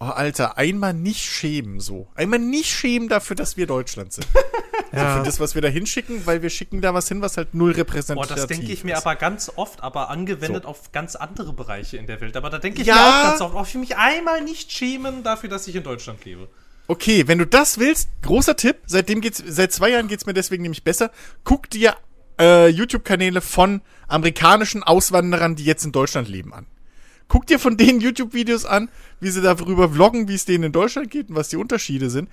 oh Alter, einmal nicht schämen so. Einmal nicht schämen dafür, dass wir Deutschland sind. Ja. Für das, was wir da hinschicken, weil wir schicken da was hin, was halt null Boah, repräsentativ das denke ich mir ist. aber ganz oft, aber angewendet auf ganz andere Bereiche in der Welt. Aber da denke ich Ja. mir auch ganz oft, oh, ich will mich einmal nicht schämen dafür, dass ich in Deutschland lebe. Okay, wenn du das willst, großer Tipp, seitdem geht's, seit zwei Jahren geht's mir deswegen nämlich besser. Guck dir äh, YouTube-Kanäle von amerikanischen Auswanderern, die jetzt in Deutschland leben, an. Guck dir von denen YouTube-Videos an, wie sie darüber vloggen, wie es denen in Deutschland geht und was die Unterschiede sind.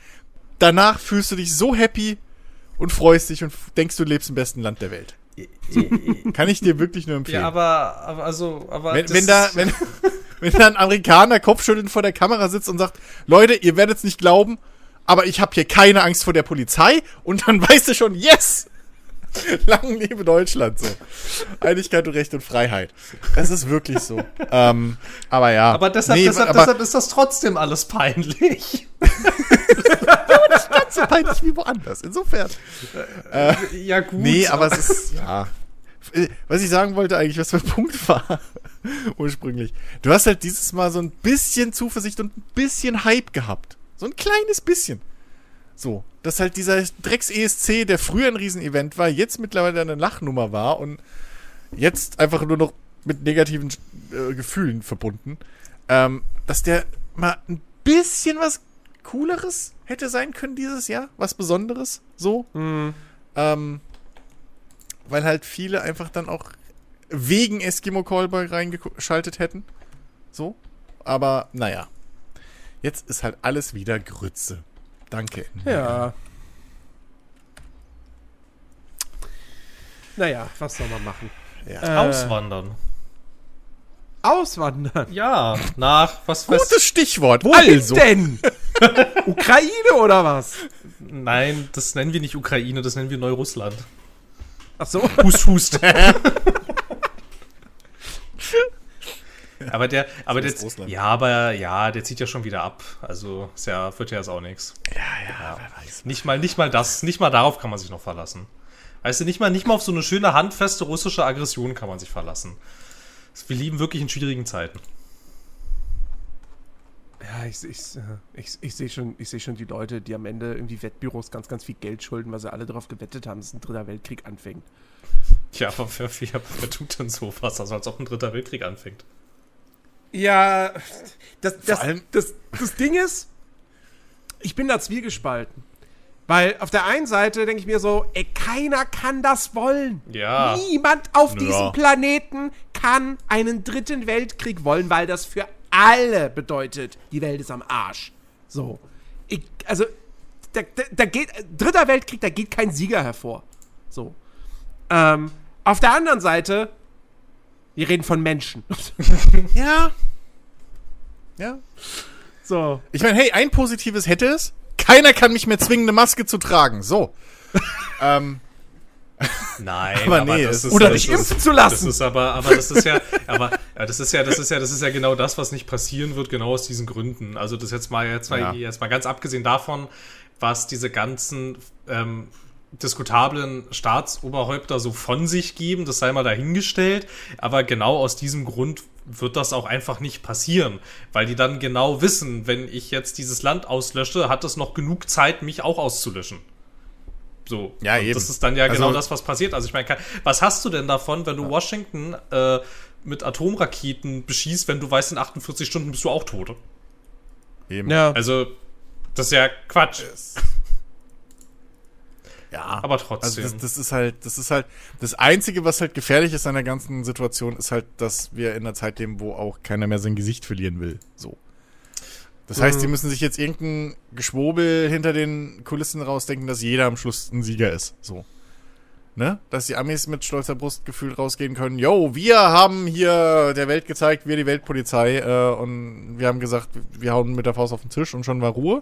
Danach fühlst du dich so happy und freust dich und denkst, du lebst im besten Land der Welt. Kann ich dir wirklich nur empfehlen. Ja, aber, aber also, aber Wenn, wenn da, wenn, wenn da ein Amerikaner kopfschüttelnd vor der Kamera sitzt und sagt, Leute, ihr werdet es nicht glauben, aber ich habe hier keine Angst vor der Polizei und dann weißt du schon, yes! Lang lebe Deutschland so. Einigkeit und Recht und Freiheit. Das ist wirklich so. ähm, aber ja. aber deshalb, Nee, deshalb, aber deshalb ist das trotzdem alles peinlich. ganz so peinlich wie woanders. Insofern. ja, gut. Nee, aber es ist, ja. Äh, Was ich sagen wollte eigentlich, was mein Punkt war, ursprünglich. Du hast halt dieses Mal so ein bisschen Zuversicht und ein bisschen Hype gehabt. So ein kleines bisschen. So. Dass halt dieser Drecks-ESC, der früher ein Riesenevent war, jetzt mittlerweile eine Lachnummer war und jetzt einfach nur noch mit negativen äh, Gefühlen verbunden. Ähm, dass der mal ein bisschen was Cooleres hätte sein können dieses Jahr. Was Besonderes. So. Ähm, weil halt viele einfach dann auch wegen Eskimo Callboy reingeschaltet hätten. So. Aber naja. Jetzt ist halt alles wieder Grütze. Danke. Ja. Naja, was soll man machen? Ja. Äh, Auswandern. Auswandern. Ja, nach, was, was, Gutes Stichwort. Wohin also. denn? Ukraine oder was? nein, das nennen wir nicht Ukraine, das nennen wir Neurussland. Ach so. Hust, hust. aber der, aber der, ja, aber ja, der zieht ja schon wieder ab. Also, ist ja, wird ja jetzt auch nichts. Ja, ja, wer weiß. Nicht mal, nicht mal das, nicht mal darauf kann man sich noch verlassen. Weißt du, nicht mal, nicht mal auf so eine schöne handfeste russische Aggression kann man sich verlassen. Wir leben wirklich in schwierigen Zeiten. Ja, ich, ich, ich, ich sehe schon, ich seh schon die Leute, die am Ende irgendwie Wettbüros ganz, ganz viel Geld schulden, weil sie alle darauf gewettet haben, dass ein dritter Weltkrieg anfängt. Ja, aber wer, wer, wer tut denn sowas? Also als ob ein dritter Weltkrieg anfängt. Ja, das, das, das, das Ding ist, ich bin da zwiegespalten. Weil auf der einen Seite denke ich mir so, ey, keiner kann das wollen. Ja. Niemand auf Ja. diesem Planeten kann einen dritten Weltkrieg wollen, weil das für alle bedeutet, die Welt ist am Arsch. So. Ich, also, da, da, da geht, dritter Weltkrieg, da geht kein Sieger hervor. So. Ähm, auf der anderen Seite, wir reden von Menschen. Ja. Ja. so. Ich meine, hey, ein positives hätte es. Keiner kann mich mehr zwingen, eine Maske zu tragen. So. ähm, Nein, Aber nee, es ist- Oder dich ist- impfen zu lassen. Das ist aber, aber das ist ja, aber ja, das ist ja, das ist ja, das ist ja genau das, was nicht passieren wird, genau aus diesen Gründen. Also das jetzt mal, jetzt mal, Ja. jetzt mal ganz abgesehen davon, was diese ganzen ähm, diskutablen Staatsoberhäupter so von sich geben, das sei mal dahingestellt. Aber genau aus diesem Grund wird das auch einfach nicht passieren, weil die dann genau wissen, wenn ich jetzt dieses Land auslösche, hat es noch genug Zeit, mich auch auszulöschen. So. Ja, Und eben. Das ist dann ja Also- genau das, was passiert. Also ich meine, was hast du denn davon, wenn du Washington äh, mit Atomraketen beschießt, wenn du weißt, in 48 Stunden bist du auch tot? eben. Ja. Also, das ist ja Quatsch. Ja. Aber trotzdem. Also das, das ist halt, das ist halt, das Einzige, was halt gefährlich ist an der ganzen Situation, ist halt, dass wir in einer Zeit leben, wo auch keiner mehr sein Gesicht verlieren will. So. Das heißt, sie müssen sich jetzt irgendein Geschwobel hinter den Kulissen rausdenken, dass jeder am Schluss ein Sieger ist. So. Ne? Dass die Amis mit stolzer Brustgefühl rausgehen können, yo, wir haben hier der Welt gezeigt, wir die Weltpolizei, äh, und wir haben gesagt, wir hauen mit der Faust auf den Tisch und schon war Ruhe.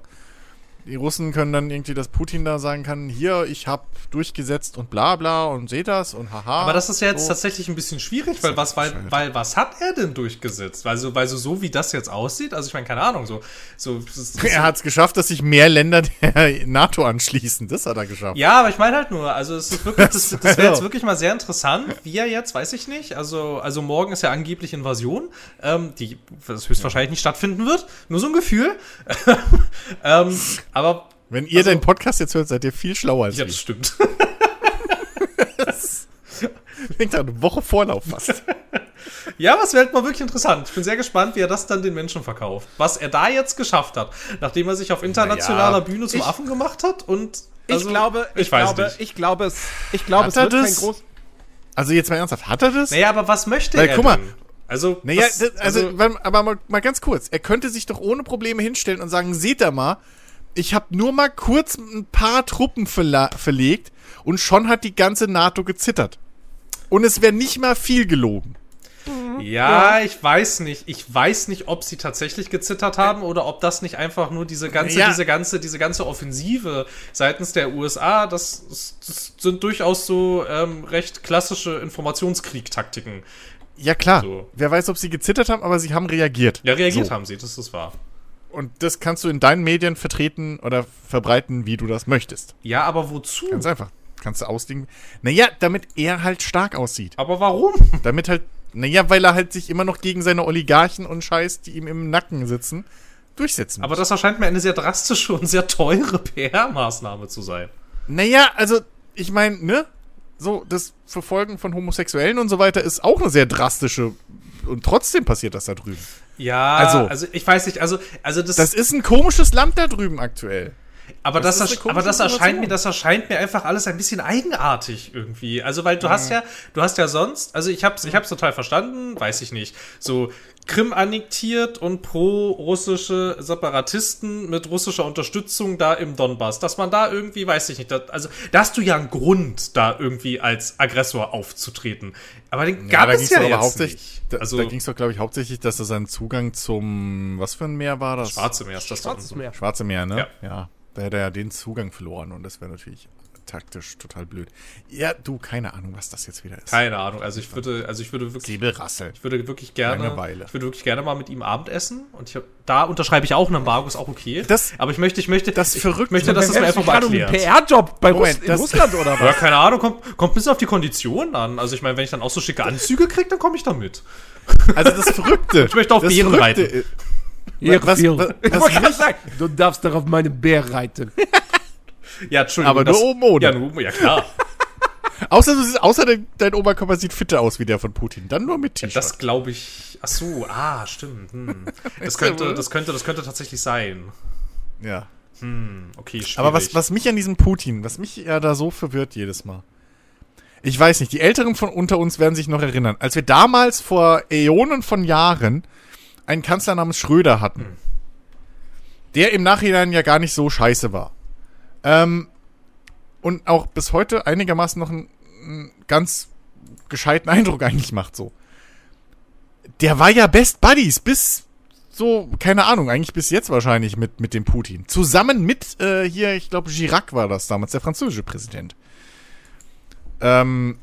Die Russen können dann irgendwie, dass Putin da sagen kann, hier, ich hab durchgesetzt und bla bla und seht das und haha. Aber das ist ja jetzt so. tatsächlich ein bisschen schwierig, weil was, weil, weil was hat er denn durchgesetzt? Weil so, weil so, so wie das jetzt aussieht, also ich meine, keine Ahnung, so, so, das, das, Er hat es geschafft, dass sich mehr Länder der NATO anschließen. Das hat er geschafft. Ja, aber ich meine halt nur, also es ist wirklich, das, das wäre jetzt wirklich mal sehr interessant, wie er jetzt, weiß ich nicht. Also, also morgen ist ja angeblich Invasion, ähm, die höchstwahrscheinlich nicht stattfinden wird. Nur so ein Gefühl. ähm, aber Wenn ihr Also- den Podcast jetzt hört, seid ihr viel schlauer als ja, ich. das stimmt. Denkt eine Woche Vorlauf fast. Ja, was wäre halt mal wirklich interessant. Ich bin sehr gespannt, wie er das dann den Menschen verkauft. Was er da jetzt geschafft hat, nachdem er sich auf internationaler Naja. Bühne zum Ich- Affen gemacht hat und Ich also, glaube, ich, ich weiß glaube, nicht. ich glaube es, ich glaube, Hat es er wird kein das? groß. Also jetzt mal ernsthaft, hat er das? Naja, aber was möchte Weil, er guck mal, denn? Also, Naja, was, das, also, weil- aber mal, mal ganz kurz. Er könnte sich doch ohne Probleme hinstellen und sagen, seht ihr mal, ich habe nur mal kurz ein paar Truppen verla- verlegt und schon hat die ganze NATO gezittert. Und es wäre nicht mal viel gelogen. Ja, ich weiß nicht. Ich weiß nicht, ob sie tatsächlich gezittert haben oder ob das nicht einfach nur diese ganze, Ja. diese ganze, diese ganze Offensive seitens der USA, das, das sind durchaus so ähm, recht klassische Informationskrieg-Taktiken. Ja klar, So. wer weiß, ob sie gezittert haben, aber sie haben reagiert. Ja, reagiert So. haben sie, das ist wahr. Und das kannst du in deinen Medien vertreten oder verbreiten, wie du das möchtest. Ja, aber wozu? Ganz einfach. Kannst du ausdingen. Naja, damit er halt stark aussieht. Aber warum? Damit halt, naja, weil er halt sich immer noch gegen seine Oligarchen und Scheiß, die ihm im Nacken sitzen, durchsetzen Aber das erscheint mir eine sehr drastische und sehr teure PR-Maßnahme zu sein. Naja, also, ich meine, ne? So, das Verfolgen von Homosexuellen und so weiter ist auch eine sehr drastische. Und trotzdem passiert das da drüben. Ja, Also- also, ich weiß nicht, also, also das, Das ist ein komisches Land da drüben aktuell. aber das das, aber das erscheint mir, das erscheint mir einfach alles ein bisschen eigenartig irgendwie. Also, weil du hast ja, du hast ja sonst, also ich hab's, ich hab's total verstanden, weiß ich nicht, so Krim annektiert und pro-russische Separatisten mit russischer Unterstützung da im Donbass, dass man da irgendwie, weiß ich nicht, da, also da hast du ja einen Grund, da irgendwie als Aggressor aufzutreten. Aber den gab da es ja aber hauptsächlich, nicht. Da, Also da ging es doch, glaube ich, hauptsächlich, dass er seinen Zugang zum, was für ein Meer war das? Schwarze Meer ist das da Schwarzes unten. Meer. Schwarze Meer, ne? Ja. ja. Da hätte er ja den Zugang verloren und das wäre natürlich taktisch total blöd. Ja, du, keine Ahnung, was das jetzt wieder ist. Keine Ahnung, also ich würde, also ich würde wirklich Säbelrassel. Ich würde wirklich gerne, Langeweile. ich würde wirklich gerne mal mit ihm Abendessen und ich, da unterschreibe ich auch ein Embargo, ist auch okay. Das- aber ich möchte, ich möchte, das ich Verrückte- möchte, dass das mir einfach mal gerade um einen erklärt. PR-Job bei Russ Moment, in das- Russland oder Ja, was? keine Ahnung, kommt, kommt ein bisschen auf die Konditionen an. Also ich meine, wenn ich dann auch so schicke Anzüge kriege, dann komme ich da mit. Also das Verrückte. Ich möchte auf Bären Verrückte reiten. Ich was- was- Ich was mich- sagen, du darfst doch auf meinem Bär reiten. Ja, Entschuldigung. Aber nur oben ohne. Ja, nur oben, ja klar. Außer, außer dein, dein Oberkörper sieht fitter aus wie der von Putin. Dann nur mit T-Shirt. Das glaube ich. Ach so, ah, stimmt. Hm. Das könnte, das könnte, das könnte tatsächlich sein. ja. Okay, schwierig. Aber was, was mich an diesem Putin, was mich ja da so verwirrt jedes Mal. Ich weiß nicht, die Älteren von unter uns werden sich noch erinnern, als wir damals vor Äonen von Jahren einen Kanzler namens Schröder hatten, der im Nachhinein ja gar nicht so scheiße war. Ähm, und auch bis heute einigermaßen noch einen, einen ganz gescheiten Eindruck eigentlich macht so. Der war ja Best Buddies bis so, keine Ahnung, eigentlich bis jetzt wahrscheinlich mit, mit dem Putin. Zusammen mit äh, hier, ich glaube, Chirac war das damals, der französische Präsident. Ähm,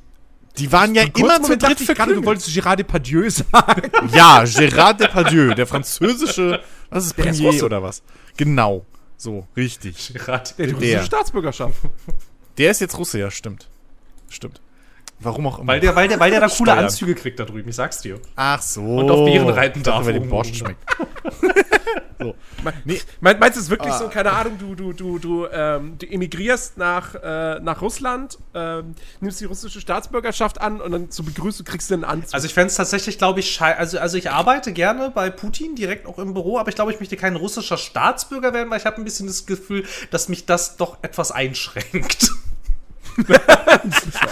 die waren ja immer zu dritt gerade, du verklüngelt. wolltest Gérard Depardieu sagen. Ja, Gérard Depardieu, der französische, was ist Der Premier oder was? Genau, so, richtig. Der die Der. russische Staatsbürgerschaft. Der ist jetzt Russe, ja, stimmt. Stimmt. Warum auch immer. weil der, weil der, weil der da coole Steuern. Anzüge kriegt da drüben, ich sag's dir. Ach so. Und auf Bären reiten darf. Weil dem Oh. Borscht schmeckt. so. Nee, Me- Meinst du es wirklich Ah. so, keine Ahnung, du, du, du, du, ähm, du emigrierst nach, äh, nach Russland, ähm, nimmst die russische Staatsbürgerschaft an und dann zur Begrüßung kriegst du einen Anzug. Also ich fände es tatsächlich, glaube ich, schei also, also ich arbeite gerne bei Putin, direkt auch im Büro, aber ich glaube, ich möchte kein russischer Staatsbürger werden, weil ich habe ein bisschen das Gefühl, dass mich das doch etwas einschränkt.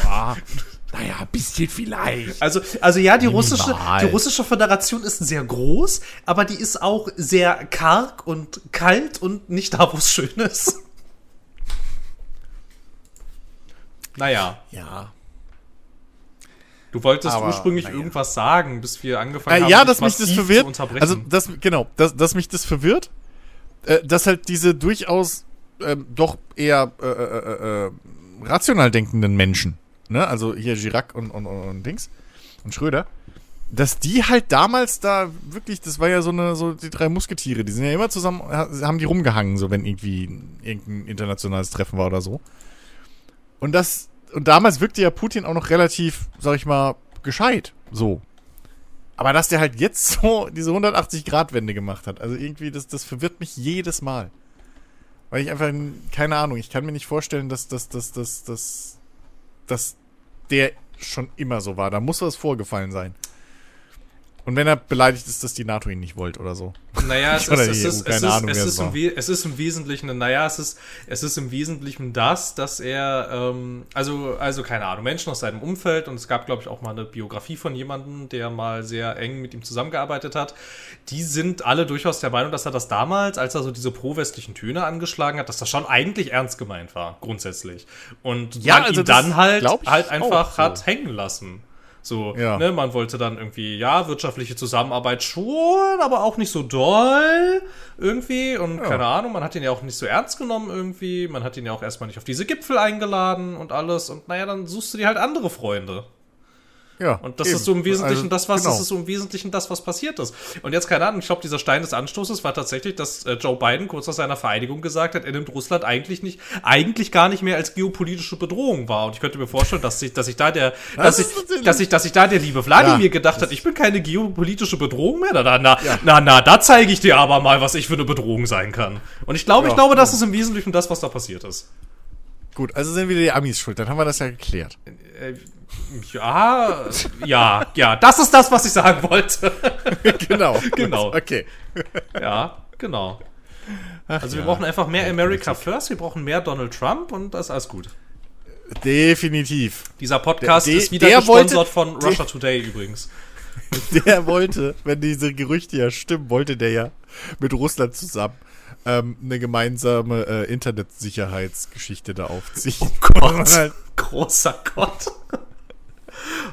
ja, naja, ein bisschen vielleicht. Also, also ja, die russische, die russische Föderation ist sehr groß, aber die ist auch sehr karg und kalt und nicht da, wo es schön ist. Naja, ja. du wolltest Aber, ursprünglich naja. irgendwas sagen, bis wir angefangen Äh, haben, ja, dass mich das verwirrt. Also, das, genau, dass, dass mich das verwirrt, äh, dass halt diese durchaus ähm, doch eher äh, äh, äh, rational denkenden Menschen, ne? Also hier Girac und, und, und, Dings und Schröder, dass die halt damals da wirklich, das war ja so eine, so die drei Musketiere, die sind ja immer zusammen, ha- haben die rumgehangen, so wenn irgendwie irgendein internationales Treffen war oder so. Und das, und damals wirkte ja Putin auch noch relativ, sag ich mal, gescheit, so. Aber dass der halt jetzt so diese 180-Grad-Wende gemacht hat, also irgendwie, das, das verwirrt mich jedes Mal. Weil ich einfach, keine Ahnung, ich kann mir nicht vorstellen, dass, dass, dass, dass, dass, dass der schon immer so war. Da muss was vorgefallen sein. Und wenn er beleidigt ist, dass die NATO ihn nicht wollte oder so. Naja, es ist, im, war. We- es ist im Wesentlichen, naja, es ist, es ist im Wesentlichen das, dass er, ähm, also, also keine Ahnung, Menschen aus seinem Umfeld und es gab, glaube ich, auch mal eine Biografie von jemandem, der mal sehr eng mit ihm zusammengearbeitet hat, die sind alle durchaus der Meinung, dass er das damals, als er so diese pro-westlichen Töne angeschlagen hat, dass das schon eigentlich ernst gemeint war, grundsätzlich. Und Ja, man also ihn dann halt, halt einfach so. hat hängen lassen. So, Ja. ne, man wollte dann irgendwie, ja, wirtschaftliche Zusammenarbeit schon, aber auch nicht so doll irgendwie. Und keine Ahnung, man hat ihn ja auch nicht so ernst genommen irgendwie. Man hat ihn ja auch erstmal nicht auf diese Gipfel eingeladen und alles. Und naja, dann suchst du dir halt andere Freunde. Ja. Und das eben. ist so im Wesentlichen Also, das, was genau. das ist so im Wesentlichen das, was passiert ist. Und jetzt keine Ahnung, ich glaube, dieser Stein des Anstoßes war tatsächlich, dass äh, Joe Biden kurz nach seiner Vereidigung gesagt hat, er nimmt Russland eigentlich nicht, eigentlich gar nicht mehr als geopolitische Bedrohung wahr. Und ich könnte mir vorstellen, dass sich, dass sich da der, dass Das ich, dass ich, dass sich da der liebe Wladimir Ja, gedacht hat, ich bin keine geopolitische Bedrohung mehr. Na, na, na, na, na, da zeige ich dir aber mal, was ich für eine Bedrohung sein kann. Und ich glaube, ich Ja. glaube, das ist im Wesentlichen das, was da passiert ist. Gut, also sind wieder die Amis schuld. Dann haben wir das ja geklärt. Äh, ja, ja, ja, das ist das, was ich sagen wollte. genau. Genau. Okay. Ja, genau. also wir ja. brauchen einfach mehr America First, wir brauchen mehr Donald Trump und das ist alles gut. Definitiv. Dieser Podcast Der- ist wieder der gesponsert wollte- von der- Russia Today übrigens. Der wollte, wenn diese Gerüchte ja stimmen, wollte der ja mit Russland zusammen ähm, eine gemeinsame äh, Internetsicherheitsgeschichte da aufziehen. Oh Gott. Halt Großer Gott.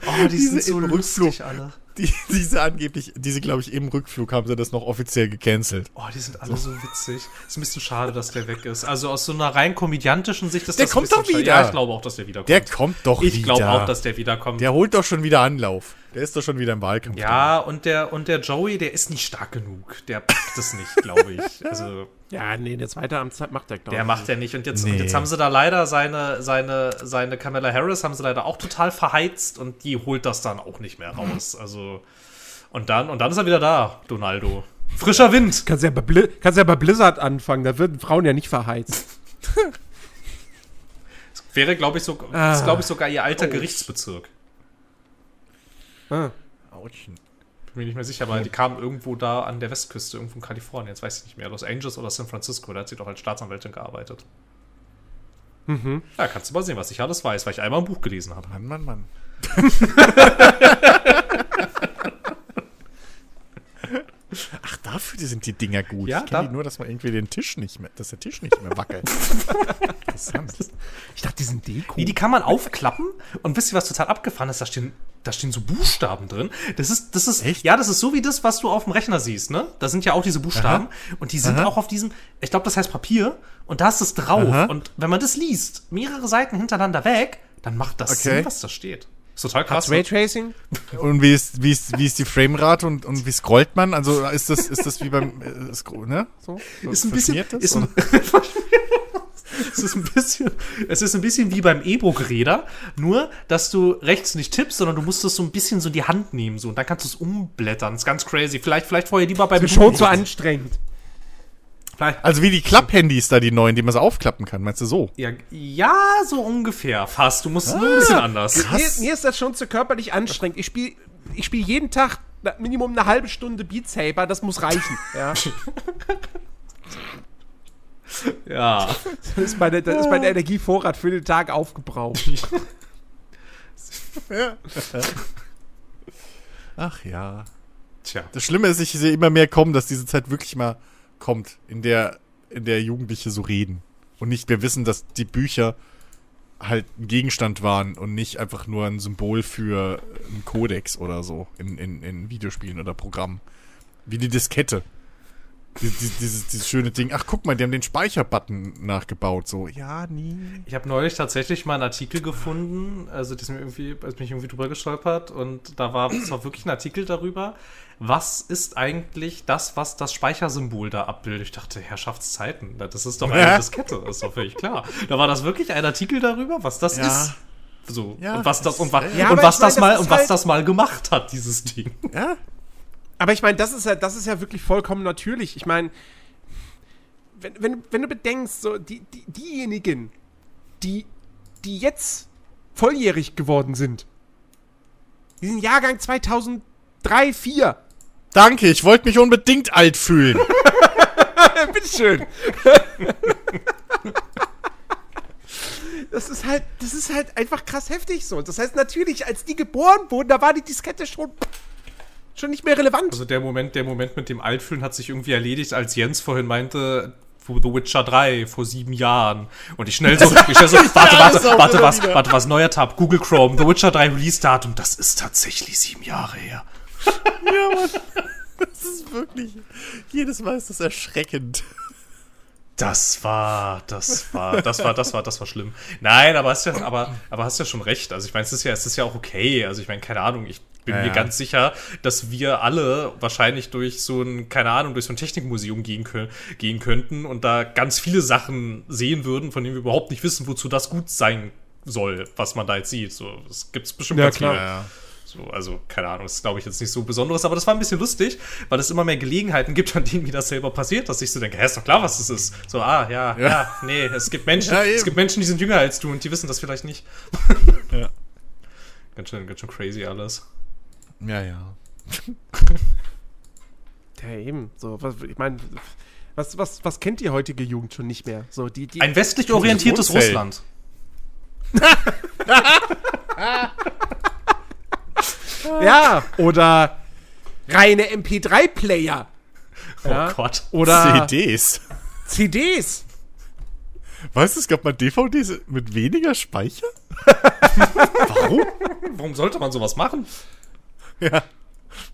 Oh, die Diese sind so lustig Rückflug. alle. die, diese angeblich, diese glaube ich im Rückflug haben sie das noch offiziell gecancelt. Oh, die sind alle so witzig. Ist ein bisschen schade, dass der weg ist. Also aus so einer rein komödiantischen Sicht ist Der das kommt doch wieder. Ja, ich glaube auch, dass der wiederkommt. Der kommt doch ich wieder. glaube auch, dass der wiederkommt. der holt doch schon wieder Anlauf. Der ist doch schon wieder im Wahlkampf. ja, und der, und der Joey, der ist nicht stark genug. Der packt es nicht, glaube ich. Also, Ja, nee, der zweite Amtszeit macht der, glaube Der macht er nicht. Und jetzt, Nee. und jetzt haben sie da leider seine, seine, seine Kamala Harris haben sie leider auch total verheizt und die holt das dann auch nicht mehr raus. Also, und dann, und dann ist er wieder da, Donaldo. Frischer Wind. Kannst ja, bei Bli kannst ja bei Blizzard anfangen, da würden Frauen ja nicht verheizt. Wäre, glaube ich, so, Ah. ist, glaube ich, sogar ihr alter Gerichtsbezirk. Ah. Autschen. Bin mir nicht mehr sicher, aber die kam irgendwo da an der Westküste, irgendwo in Kalifornien. Jetzt weiß ich nicht mehr. Los Angeles oder San Francisco. Da hat sie doch als Staatsanwältin gearbeitet. Mhm. Ja, kannst du mal sehen, was ich alles weiß, weil ich einmal ein Buch gelesen habe. Mann, Mann, Mann. Ach, dafür sind die Dinger gut. Ja, ich kenne da- die nur, dass man irgendwie den Tisch nicht mehr, dass der Tisch nicht mehr wackelt. Interessant. Ich dachte, die sind Deko. Nee, die kann man aufklappen und wisst ihr, was total abgefahren ist? Da stehen, da stehen so Buchstaben drin. Das ist, das ist, Echt? ja, das ist so wie das, was du auf dem Rechner siehst, ne? Da sind ja auch diese Buchstaben und die sind Aha. auch auf diesem, ich glaube, das heißt Papier und da ist es drauf. Aha. Und wenn man das liest, mehrere Seiten hintereinander weg, dann macht das Okay. Sinn, was da steht. Ist total krass. Hat's Raytracing? Und wie ist, wie ist, wie ist die Framerate und, und wie scrollt man? Also ist das, ist das wie beim, äh, Scroll, ne? So? so ist ein bisschen, das, ist ein, es ist ein bisschen, es ist ein bisschen wie beim E-Book-Räder, nur, dass du rechts nicht tippst, sondern du musst es so ein bisschen so in die Hand nehmen, so, und dann kannst du es umblättern. Das ist ganz crazy. Vielleicht, vielleicht vorher lieber beim Ist schon zu anstrengend. Vielleicht, Also wie die Klapphandys da, die neuen, die man so aufklappen kann, meinst du so? ja, ja, so ungefähr, fast. Du musst es nur ein bisschen anders. Mir, mir ist das schon zu körperlich anstrengend. Ich spiele ich spiel jeden Tag na- Minimum eine halbe Stunde Beat Saber, das muss reichen. Ja. Ja. Das ist meine, das ist mein Energievorrat für den Tag aufgebraucht. Ach ja. Tja. Das Schlimme ist, ich sehe immer mehr kommen, dass diese Zeit wirklich mal kommt, in der, in der Jugendliche so reden. Und nicht mehr wissen, dass die Bücher halt ein Gegenstand waren und nicht einfach nur ein Symbol für einen Kodex oder so in, in, in Videospielen oder Programmen. Wie die Diskette. Dieses, dieses, dieses schöne Ding. Ach, guck mal, die haben den Speicherbutton nachgebaut. So, ja, nie. Ich habe neulich tatsächlich mal einen Artikel gefunden, also das mir irgendwie, als mich irgendwie drüber gestolpert und da war es war wirklich ein Artikel darüber, was ist eigentlich das, was das Speichersymbol da abbildet. Ich dachte, Herrschaftszeiten, das ist doch eine Ja. Diskette, das ist doch völlig klar. Da war das wirklich ein Artikel darüber, was das Ja. ist. So. Ja, und was das und, wa Ja, und was das das mal und was halt- das mal gemacht hat, dieses Ding. Ja, Aber ich meine, das ist ja, das ist ja wirklich vollkommen natürlich. Ich meine, wenn, wenn, wenn du bedenkst, so die, die, diejenigen, die, die jetzt volljährig geworden sind, die sind Jahrgang 2003, 2004. danke, ich wollte mich unbedingt alt fühlen. Bitteschön. Das ist halt, das ist halt einfach krass heftig so. Das heißt natürlich, als die geboren wurden, da war die Diskette schon, schon nicht mehr relevant. Also der Moment, der Moment mit dem Altfühlen hat sich irgendwie erledigt, als Jens vorhin meinte, The Witcher 3 vor sieben Jahren. Und ich schnell so, ich schnell so, warte, warte, warte, was, warte, was, neuer Tab, Google Chrome, The Witcher 3 Release-Datum, das ist tatsächlich sieben Jahre her. ja, Mann. Das ist wirklich. Jedes Mal ist das erschreckend. Das war, das war, das war, das war, das war schlimm. Nein, aber hast ja, aber, aber hast ja schon recht. Also ich meine, es ist ja, es ist ja auch okay. Also ich meine, keine Ahnung, ich bin Ja, mir ja. ganz sicher, dass wir alle wahrscheinlich durch so ein, keine Ahnung, durch so ein Technikmuseum gehen können, gehen könnten und da ganz viele Sachen sehen würden, von denen wir überhaupt nicht wissen, wozu das gut sein soll, was man da jetzt sieht. So, es gibt bestimmt Ja, ganz klar. viele. Ja. So, also, keine Ahnung, das ist, glaube ich, jetzt nicht so Besonderes, aber das war ein bisschen lustig, weil es immer mehr Gelegenheiten gibt, an denen mir das selber passiert, dass ich so denke, hä, ist doch klar, was das ist. So, ah, ja, ja, Ja. nee, es gibt Menschen, Ja, es gibt Menschen, die sind jünger als du und die wissen das vielleicht nicht. Ja. Ganz schön, ganz schön crazy alles. Ja, ja. Ja, eben. So, was, ich meine, was, was, was kennt die heutige Jugend schon nicht mehr? So, die, die, Ein westlich orientiertes. Russland. ja, oder reine MP3-Player. Oh Ja. Gott. Oder CDs. CDs. Weißt du, es gab mal DVDs mit weniger Speicher? Warum? Warum sollte man sowas machen? Ja.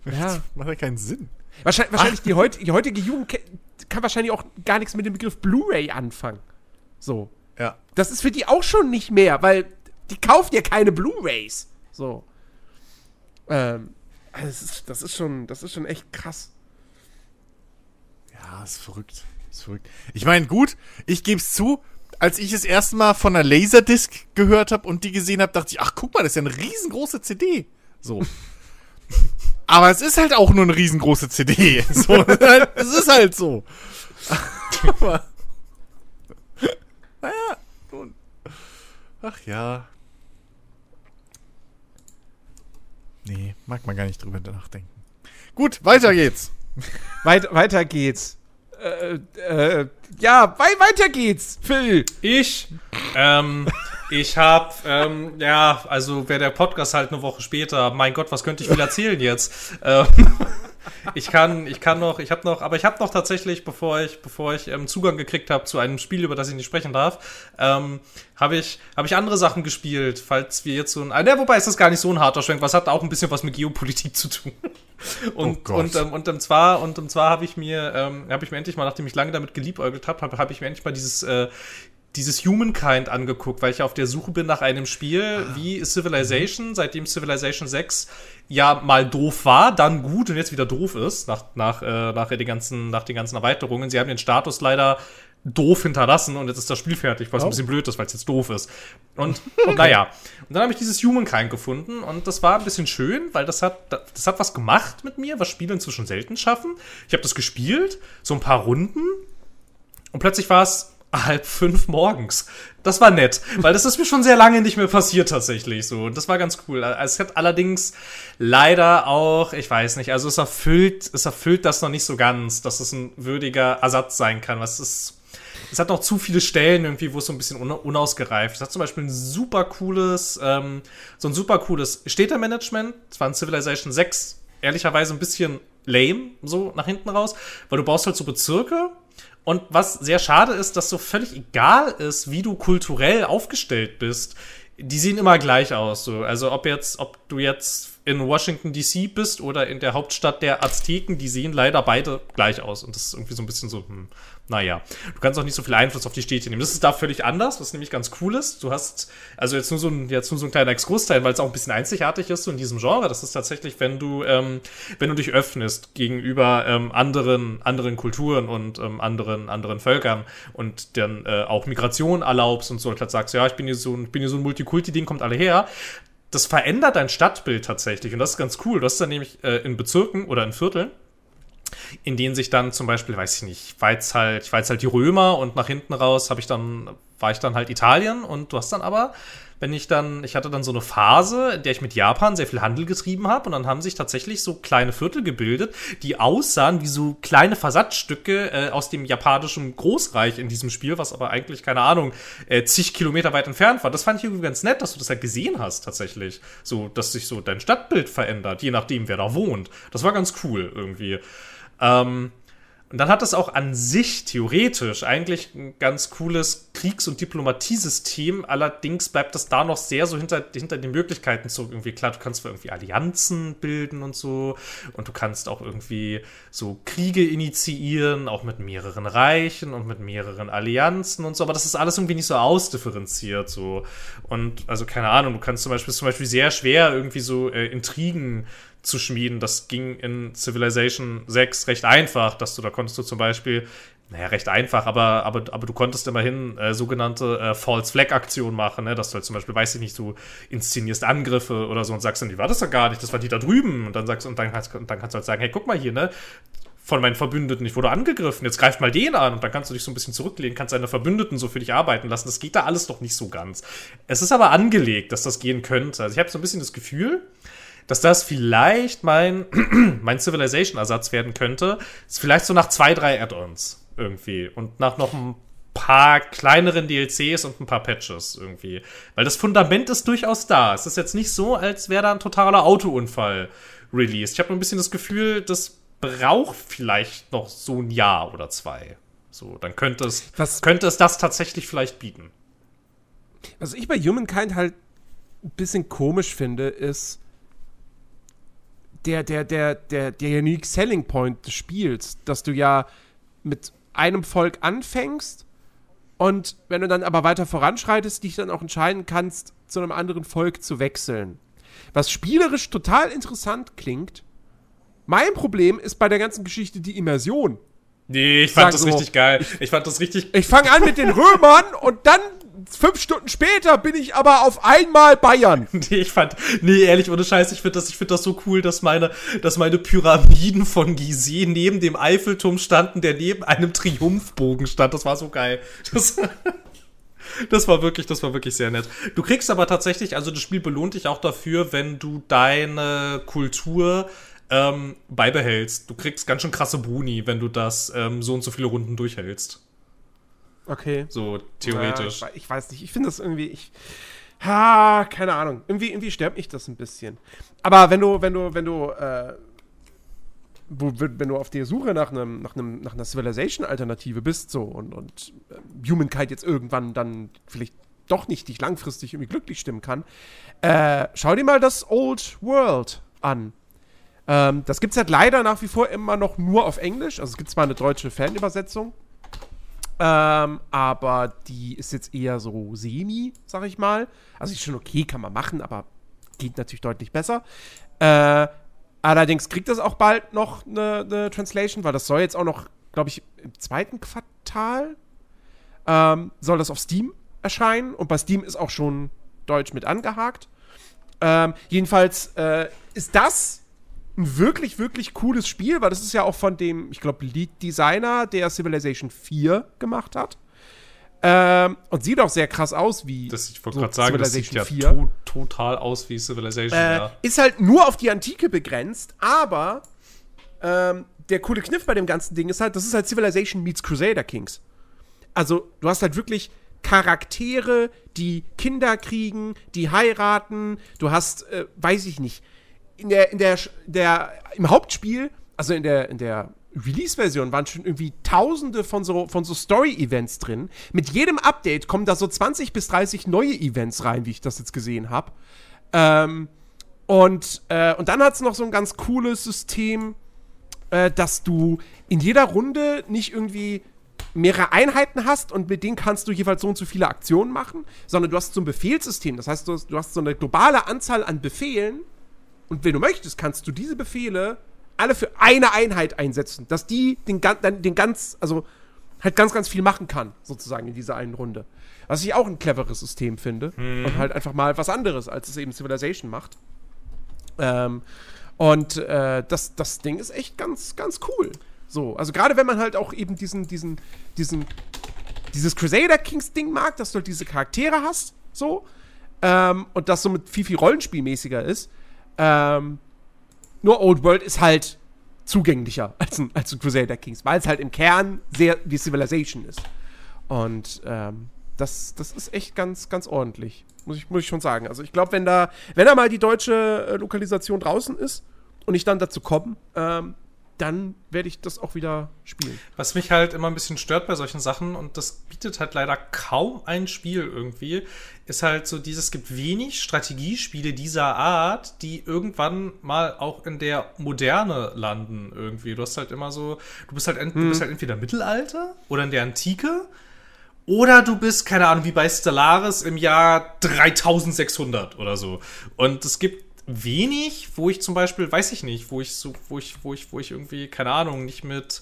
Ja. Macht ja keinen Sinn. Wahrscheinlich, wahrscheinlich die, heut, die heutige Jugend kann wahrscheinlich auch gar nichts mit dem Begriff Blu-ray anfangen. So. Ja. Das ist für die auch schon nicht mehr, weil die kaufen ja keine Blu-rays. So. Ähm, also das, ist, das ist schon, das ist schon echt krass. Ja, ist verrückt. Ist verrückt. Ich meine, gut, ich gebe es zu, als ich das erste Mal von einer Laserdisc gehört habe und die gesehen habe, dachte ich, ach guck mal, das ist ja eine riesengroße CD. So. Aber es ist halt auch nur eine riesengroße CD. So, es ist halt so. Aber, naja, nun. Ach ja. Nee, mag man gar nicht drüber nachdenken. Gut, weiter geht's. Weit, weiter geht's. Äh, äh, ja, wei weiter geht's, Phil. Ich, ähm, ich hab, ähm, ja, also wäre der Podcast halt eine Woche später, mein Gott, was könnte ich viel erzählen jetzt? Ähm, ich kann, ich kann noch, ich habe noch, aber ich habe noch tatsächlich, bevor ich, bevor ich ähm, Zugang gekriegt habe zu einem Spiel, über das ich nicht sprechen darf, ähm, habe ich, habe ich andere Sachen gespielt, falls wir jetzt so ein, ne, wobei ist das gar nicht so ein harter Schwenk, was hat auch ein bisschen was mit Geopolitik zu tun. Und, Oh Gott. und, ähm, und, ähm, zwar, und ähm, zwar habe ich mir, ähm, habe ich mir endlich mal, nachdem ich lange damit geliebäugelt habe, habe hab ich mir endlich mal dieses, äh, dieses Humankind angeguckt, weil ich auf der Suche bin nach einem Spiel Ah. wie Civilization, seitdem Civilization 6 ja mal doof war, dann gut und jetzt wieder doof ist, nach, nach, äh, nach, den, ganzen, nach den ganzen Erweiterungen. Sie haben den Status leider doof hinterlassen und jetzt ist das Spiel fertig, was ein bisschen blöd ist, weil es jetzt doof ist. Und naja, und dann habe ich dieses Humankind gefunden und das war ein bisschen schön, weil das hat, das hat was gemacht mit mir, was Spiele inzwischen selten schaffen. Ich habe das gespielt, so ein paar Runden und plötzlich war es halb fünf morgens. Das war nett, weil das ist mir schon sehr lange nicht mehr passiert tatsächlich so. Und das war ganz cool. Also Es hat allerdings leider auch, ich weiß nicht, also es erfüllt, es erfüllt das noch nicht so ganz, dass es ein würdiger Ersatz sein kann. Was ist, es hat noch zu viele Stellen irgendwie, wo es so ein bisschen un unausgereift. ist. Es hat zum Beispiel ein super cooles, ähm, so ein super cooles Städtemanagement. Es war in Civilization 6 ehrlicherweise ein bisschen lame, so nach hinten raus, weil du baust halt so Bezirke und was sehr schade ist, dass so völlig egal ist, wie du kulturell aufgestellt bist. Die sehen immer gleich aus. So. Also ob jetzt, ob du jetzt in Washington DC bist oder in der Hauptstadt der Azteken, die sehen leider beide gleich aus. Und das ist irgendwie so ein bisschen so, hm, naja. Du kannst auch nicht so viel Einfluss auf die Städte nehmen. Das ist da völlig anders, was nämlich ganz cool ist. Du hast, also jetzt nur so ein, jetzt nur so ein kleiner Exkursteil, weil es auch ein bisschen einzigartig ist so in diesem Genre. Das ist tatsächlich, wenn du, ähm, wenn du dich öffnest gegenüber ähm, anderen, anderen Kulturen und ähm, anderen, anderen Völkern und dann äh, auch Migration erlaubst und so, und sagst, ja, ich bin hier so ein, bin hier so ein Multikulti-Ding, kommt alle her das verändert dein Stadtbild tatsächlich. Und das ist ganz cool. Du hast dann nämlich äh, in Bezirken oder in Vierteln, in denen sich dann zum Beispiel, weiß ich nicht, war jetzt halt, ich war jetzt halt die Römer und nach hinten raus habe ich dann, war ich dann halt Italien und du hast dann aber wenn ich dann, ich hatte dann so eine Phase, in der ich mit Japan sehr viel Handel getrieben habe und dann haben sich tatsächlich so kleine Viertel gebildet, die aussahen wie so kleine Versatzstücke äh, aus dem japanischen Großreich in diesem Spiel, was aber eigentlich, keine Ahnung, äh, zig Kilometer weit entfernt war. Das fand ich irgendwie ganz nett, dass du das halt gesehen hast, tatsächlich. So, dass sich so dein Stadtbild verändert, je nachdem, wer da wohnt. Das war ganz cool irgendwie. Ähm, und dann hat es auch an sich theoretisch eigentlich ein ganz cooles Kriegs- und Diplomatiesystem. Allerdings bleibt das da noch sehr so hinter, hinter den Möglichkeiten so irgendwie. Klar, du kannst irgendwie Allianzen bilden und so. Und du kannst auch irgendwie so Kriege initiieren, auch mit mehreren Reichen und mit mehreren Allianzen und so. Aber das ist alles irgendwie nicht so ausdifferenziert so. Und also keine Ahnung, du kannst zum Beispiel, zum Beispiel sehr schwer irgendwie so äh, Intrigen zu schmieden. Das ging in Civilization 6 recht einfach, dass du da konntest du zum Beispiel, naja, recht einfach, aber, aber, aber du konntest immerhin äh, sogenannte äh, False Flag Aktionen machen, ne? dass du halt zum Beispiel, weiß ich nicht, du inszenierst Angriffe oder so und sagst dann, die war das ja gar nicht, das war die da drüben und dann sagst und dann, und dann kannst du halt sagen, hey, guck mal hier, ne, von meinen Verbündeten. Ich wurde angegriffen. Jetzt greift mal den an und dann kannst du dich so ein bisschen zurücklehnen, kannst deine Verbündeten so für dich arbeiten lassen. Das geht da alles noch nicht so ganz. Es ist aber angelegt, dass das gehen könnte. Also ich habe so ein bisschen das Gefühl, dass das vielleicht mein, mein Civilization-Ersatz werden könnte. Ist vielleicht so nach zwei, drei Add-ons irgendwie. Und nach noch ein paar kleineren DLCs und ein paar Patches irgendwie. Weil das Fundament ist durchaus da. Es ist jetzt nicht so, als wäre da ein totaler Autounfall released. Ich habe ein bisschen das Gefühl, das braucht vielleicht noch so ein Jahr oder zwei. So, dann könnte es, was, könnte es das tatsächlich vielleicht bieten. Was ich bei Humankind halt ein bisschen komisch finde, ist, der, der, der, der, der Unique Selling Point des Spiels, dass du ja mit einem Volk anfängst und wenn du dann aber weiter voranschreitest, dich dann auch entscheiden kannst, zu einem anderen Volk zu wechseln. Was spielerisch total interessant klingt. Mein Problem ist bei der ganzen Geschichte die Immersion. Nee, ich fand das so, richtig geil. Ich fand das richtig. Ich fange an mit den Römern und dann fünf Stunden später bin ich aber auf einmal Bayern. Nee, ich fand, nee, ehrlich, ohne Scheiß, ich finde das, ich finde das so cool, dass meine, dass meine Pyramiden von Gizeh neben dem Eiffelturm standen, der neben einem Triumphbogen stand. Das war so geil. Das, das war wirklich, das war wirklich sehr nett. Du kriegst aber tatsächlich, also das Spiel belohnt dich auch dafür, wenn du deine Kultur ähm, beibehältst. Du kriegst ganz schön krasse Boni, wenn du das ähm, so und so viele Runden durchhältst. Okay. So theoretisch. Ja, ich weiß nicht, ich finde das irgendwie, ich. Ha, keine Ahnung. Irgendwie, irgendwie stört mich das ein bisschen. Aber wenn du, wenn du, wenn du, äh, wenn du auf der Suche nach einem, nach einem, nach einer Civilization-Alternative bist, so und, und äh, Humankind jetzt irgendwann dann vielleicht doch nicht dich langfristig irgendwie glücklich stimmen kann, äh, schau dir mal das Old World an. Ähm, das gibt's halt leider nach wie vor immer noch nur auf Englisch. Also es gibt zwar eine deutsche Fanübersetzung, ähm, aber die ist jetzt eher so semi, sag ich mal. Also ist schon okay, kann man machen, aber geht natürlich deutlich besser. Äh, allerdings kriegt das auch bald noch eine, eine Translation, weil das soll jetzt auch noch, glaube ich, im zweiten Quartal ähm, soll das auf Steam erscheinen und bei Steam ist auch schon Deutsch mit angehakt. Ähm, jedenfalls äh, ist das ein wirklich, wirklich cooles Spiel, weil das ist ja auch von dem, ich glaube, Lead-Designer, der Civilization 4 gemacht hat. Ähm, und sieht auch sehr krass aus wie. Das, ich wollte so gerade sagen, das sieht ja to total aus wie Civilization. Äh, ja. Ist halt nur auf die Antike begrenzt, aber ähm, der coole Kniff bei dem ganzen Ding ist halt, das ist halt Civilization meets Crusader Kings. Also, du hast halt wirklich Charaktere, die Kinder kriegen, die heiraten. Du hast, äh, weiß ich nicht, in der, in der, der, im Hauptspiel, also in der, in der Release-Version waren schon irgendwie tausende von so, von so Story-Events drin. Mit jedem Update kommen da so 20 bis 30 neue Events rein, wie ich das jetzt gesehen habe. Ähm, Und, äh, und dann hat es noch so ein ganz cooles System, äh, dass du in jeder Runde nicht irgendwie mehrere Einheiten hast und mit denen kannst du jeweils so und so viele Aktionen machen, sondern du hast so ein Befehlssystem. Das heißt, du hast, du hast so eine globale Anzahl an Befehlen und wenn du möchtest, kannst du diese Befehle alle für eine Einheit einsetzen, dass die den, den, den ganz, also halt ganz, ganz viel machen kann, sozusagen in dieser einen Runde. Was ich auch ein cleveres System finde mhm. und halt einfach mal was anderes, als es eben Civilization macht. Ähm, und äh, das, das Ding ist echt ganz, ganz cool. So, also gerade wenn man halt auch eben diesen, diesen, diesen, dieses Crusader Kings Ding mag, dass du halt diese Charaktere hast, so, ähm, und das somit viel, viel rollenspielmäßiger ist. Ähm, nur Old World ist halt zugänglicher als ein, als ein Crusader Kings, weil es halt im Kern sehr wie Civilization ist. Und ähm, das, das ist echt ganz, ganz ordentlich. Muss ich, muss ich schon sagen. Also ich glaube, wenn da, wenn da mal die deutsche äh, Lokalisation draußen ist und ich dann dazu komme, ähm, dann werde ich das auch wieder spielen. Was mich halt immer ein bisschen stört bei solchen Sachen, und das bietet halt leider kaum ein Spiel irgendwie, ist halt so dieses, es gibt wenig Strategiespiele dieser Art, die irgendwann mal auch in der Moderne landen irgendwie. Du hast halt immer so, du bist halt, ent, hm. du bist halt entweder Mittelalter oder in der Antike oder du bist, keine Ahnung, wie bei Stellaris im Jahr 3600 oder so. Und es gibt wenig, wo ich zum Beispiel, weiß ich nicht, wo ich so, wo ich, wo ich, wo ich irgendwie, keine Ahnung, nicht mit,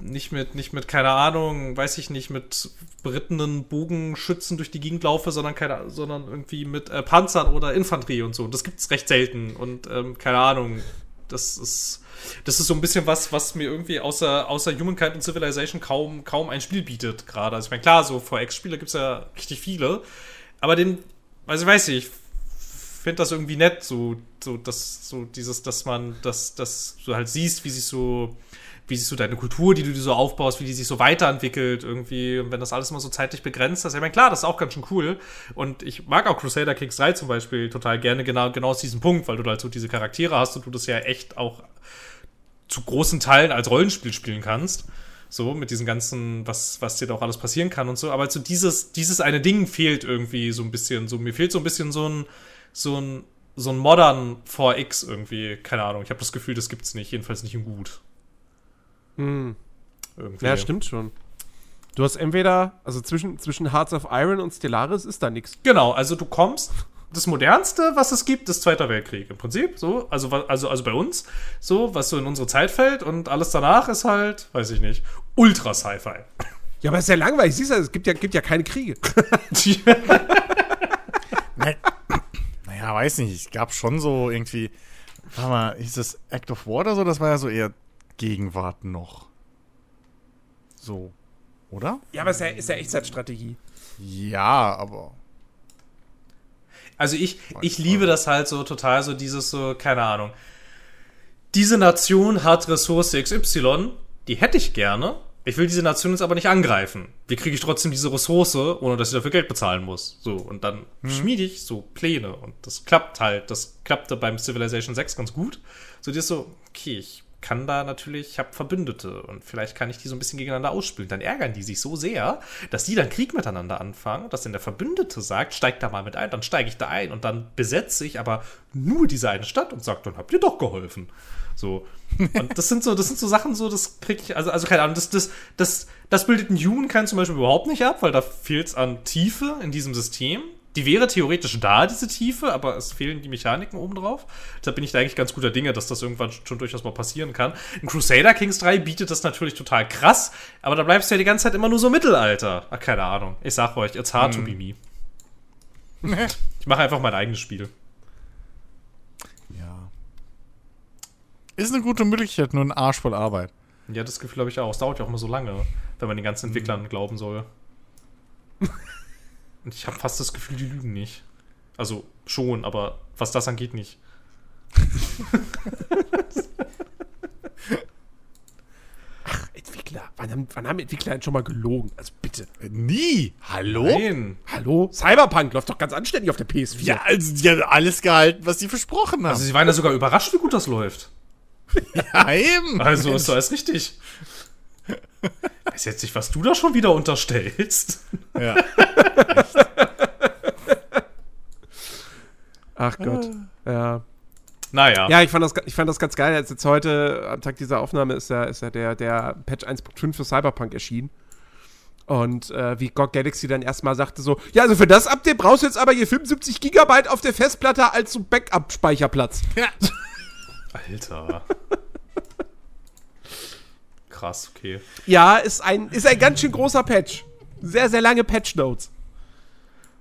nicht mit, nicht mit, keine Ahnung, weiß ich nicht, mit berittenen Bogenschützen durch die Gegend laufe, sondern keine, sondern irgendwie mit äh, Panzern oder Infanterie und so. Und das gibt's recht selten. Und ähm, keine Ahnung, das ist, das ist so ein bisschen was, was mir irgendwie außer, außer Humankind und Civilization kaum, kaum ein Spiel bietet gerade. Also ich meine, klar, so VX-Spiele gibt's ja richtig viele. Aber den, also ich weiß nicht, finde das irgendwie nett, so, so, dass, so dieses, dass man, dass, dass du halt siehst, wie sich so, wie sich so deine Kultur, die du dir so aufbaust, wie die sich so weiterentwickelt, irgendwie, und wenn das alles immer so zeitlich begrenzt ist, ich meine, klar, das ist auch ganz schön cool. Und ich mag auch Crusader Kings 3 zum Beispiel total gerne, genau, genau aus diesem Punkt, weil du halt so diese Charaktere hast und du das ja echt auch zu großen Teilen als Rollenspiel spielen kannst. So, mit diesen ganzen, was, was dir da auch alles passieren kann und so. Aber so dieses, dieses eine Ding fehlt irgendwie so ein bisschen. So, mir fehlt so ein bisschen so ein, so ein, so ein modern 4X irgendwie. Keine Ahnung. Ich habe das Gefühl, das gibt's nicht. Jedenfalls nicht in gut. Hm. Irgendwie. Ja, stimmt schon. Du hast entweder, also zwischen, zwischen Hearts of Iron und Stellaris ist da nichts. Genau, also du kommst, das modernste, was es gibt, ist Zweiter Weltkrieg im Prinzip, so, also, also, also bei uns, so, was so in unsere Zeit fällt und alles danach ist halt, weiß ich nicht, ultra Sci-Fi. Ja, aber es ist ja langweilig, siehst du, es gibt ja, gibt ja keine Kriege. Ja, weiß nicht. Es gab schon so irgendwie, warte mal, hieß das Act of War oder so? Das war ja so eher Gegenwart noch. So, oder? Ja, aber es ist ja, ist ja Echtzeitstrategie. Ja, aber. Also ich, ich liebe das halt so total, so dieses so, keine Ahnung. Diese Nation hat Ressource XY, die hätte ich gerne, ich will diese Nation jetzt aber nicht angreifen. Wie kriege ich trotzdem diese Ressource, ohne dass ich dafür Geld bezahlen muss? So, und dann hm. schmiede ich so Pläne. Und das klappt halt. Das klappte beim Civilization 6 ganz gut. So, dir ist so, okay, ich kann da natürlich, ich habe Verbündete und vielleicht kann ich die so ein bisschen gegeneinander ausspielen. Dann ärgern die sich so sehr, dass die dann Krieg miteinander anfangen, dass dann der Verbündete sagt, steigt da mal mit ein, dann steige ich da ein und dann besetze ich aber nur diese eine Stadt und sagt, dann habt ihr doch geholfen. So. Und das sind so, das sind so Sachen, so, das krieg ich, also, also keine Ahnung, das, das, das, das bildet ein Humankind zum Beispiel überhaupt nicht ab, weil da fehlt es an Tiefe in diesem System. Die wäre theoretisch da, diese Tiefe, aber es fehlen die Mechaniken obendrauf. Deshalb bin ich da eigentlich ganz guter Dinge, dass das irgendwann schon durchaus mal passieren kann. In Crusader Kings 3 bietet das natürlich total krass, aber da bleibst du ja die ganze Zeit immer nur so Mittelalter. Ach, keine Ahnung. Ich sag euch, it's hard hm. to be me. ich mache einfach mein eigenes Spiel. Ist eine gute Möglichkeit, nur ein Arsch voll Arbeit. Ja, das Gefühl habe ich auch. Es dauert ja auch immer so lange, wenn man den ganzen Entwicklern mhm. glauben soll. Und ich habe fast das Gefühl, die lügen nicht. Also schon, aber was das angeht, nicht. Ach, Entwickler. Wann haben, wann haben Entwickler denn schon mal gelogen? Also bitte. Äh, nie. Hallo? Nein. Hallo? Cyberpunk läuft doch ganz anständig auf der PS4. Ja, also die haben alles gehalten, was sie versprochen haben. Also sie waren ja sogar überrascht, wie gut das läuft. Ja, eben. Also ist alles richtig. Weiß jetzt nicht, was du da schon wieder unterstellst. Ja. Ach Gott. Ja. Naja. Ja, ich fand das, ich fand das ganz geil. Als jetzt heute, am Tag dieser Aufnahme, ist ja, ist ja der, der Patch 1.5 für Cyberpunk erschienen. Und äh, wie GOG Galaxy dann erstmal sagte so, ja, also für das Update brauchst du jetzt aber hier 75 Gigabyte auf der Festplatte als so Backup-Speicherplatz. Ja. Alter. Krass, okay. Ja, ist ein, ist ein ganz schön großer Patch. Sehr, sehr lange Patch-Notes.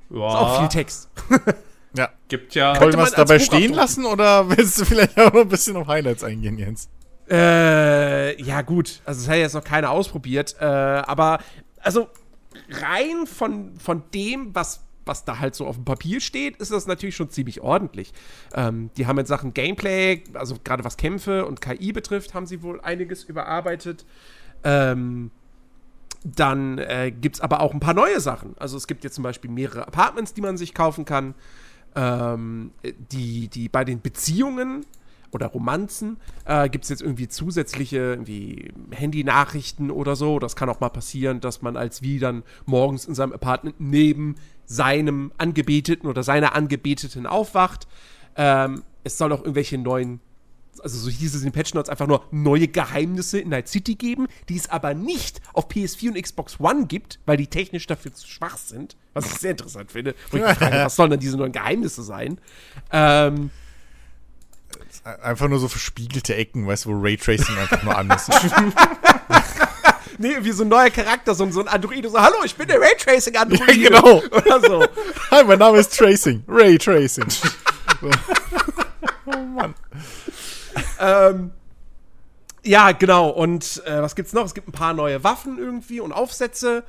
Ja, Ist auch viel Text. ja. gibt ja. Wollen wir es dabei Buch stehen abdrucken. lassen oder willst du vielleicht auch noch ein bisschen auf Highlights eingehen, Jens? Äh, ja, gut. Also, das hat jetzt noch keiner ausprobiert. Äh, aber, also, rein von, von dem, was, was da halt so auf dem Papier steht, ist das natürlich schon ziemlich ordentlich. Ähm, die haben in Sachen Gameplay, also gerade was Kämpfe und KI betrifft, haben sie wohl einiges überarbeitet. Ähm, dann äh, gibt es aber auch ein paar neue Sachen. Also es gibt jetzt zum Beispiel mehrere Apartments, die man sich kaufen kann. Ähm, die, die bei den Beziehungen oder Romanzen äh, gibt es jetzt irgendwie zusätzliche irgendwie Handy-Nachrichten oder so. Das kann auch mal passieren, dass man als wie dann morgens in seinem Apartment neben seinem Angebeteten oder seiner Angebeteten aufwacht. Ähm, es soll auch irgendwelche neuen also so hieß es in den Patch Notes einfach nur neue Geheimnisse in Night City geben, die es aber nicht auf PS4 und Xbox One gibt, weil die technisch dafür zu schwach sind. Was ich sehr interessant finde. Wo ich mich frage, was sollen denn diese neuen Geheimnisse sein? Ähm, Einfach nur so verspiegelte Ecken, weißt du, wo Raytracing einfach nur an ist. nee, wie so ein neuer Charakter, so, ein- so ein Android, so, hallo, ich bin der Raytracing Android. Ja, genau. Oder so. Hi, mein Name ist Tracing. Raytracing. So. oh Mann. ähm, ja, genau. Und äh, was gibt's noch? Es gibt ein paar neue Waffen irgendwie und Aufsätze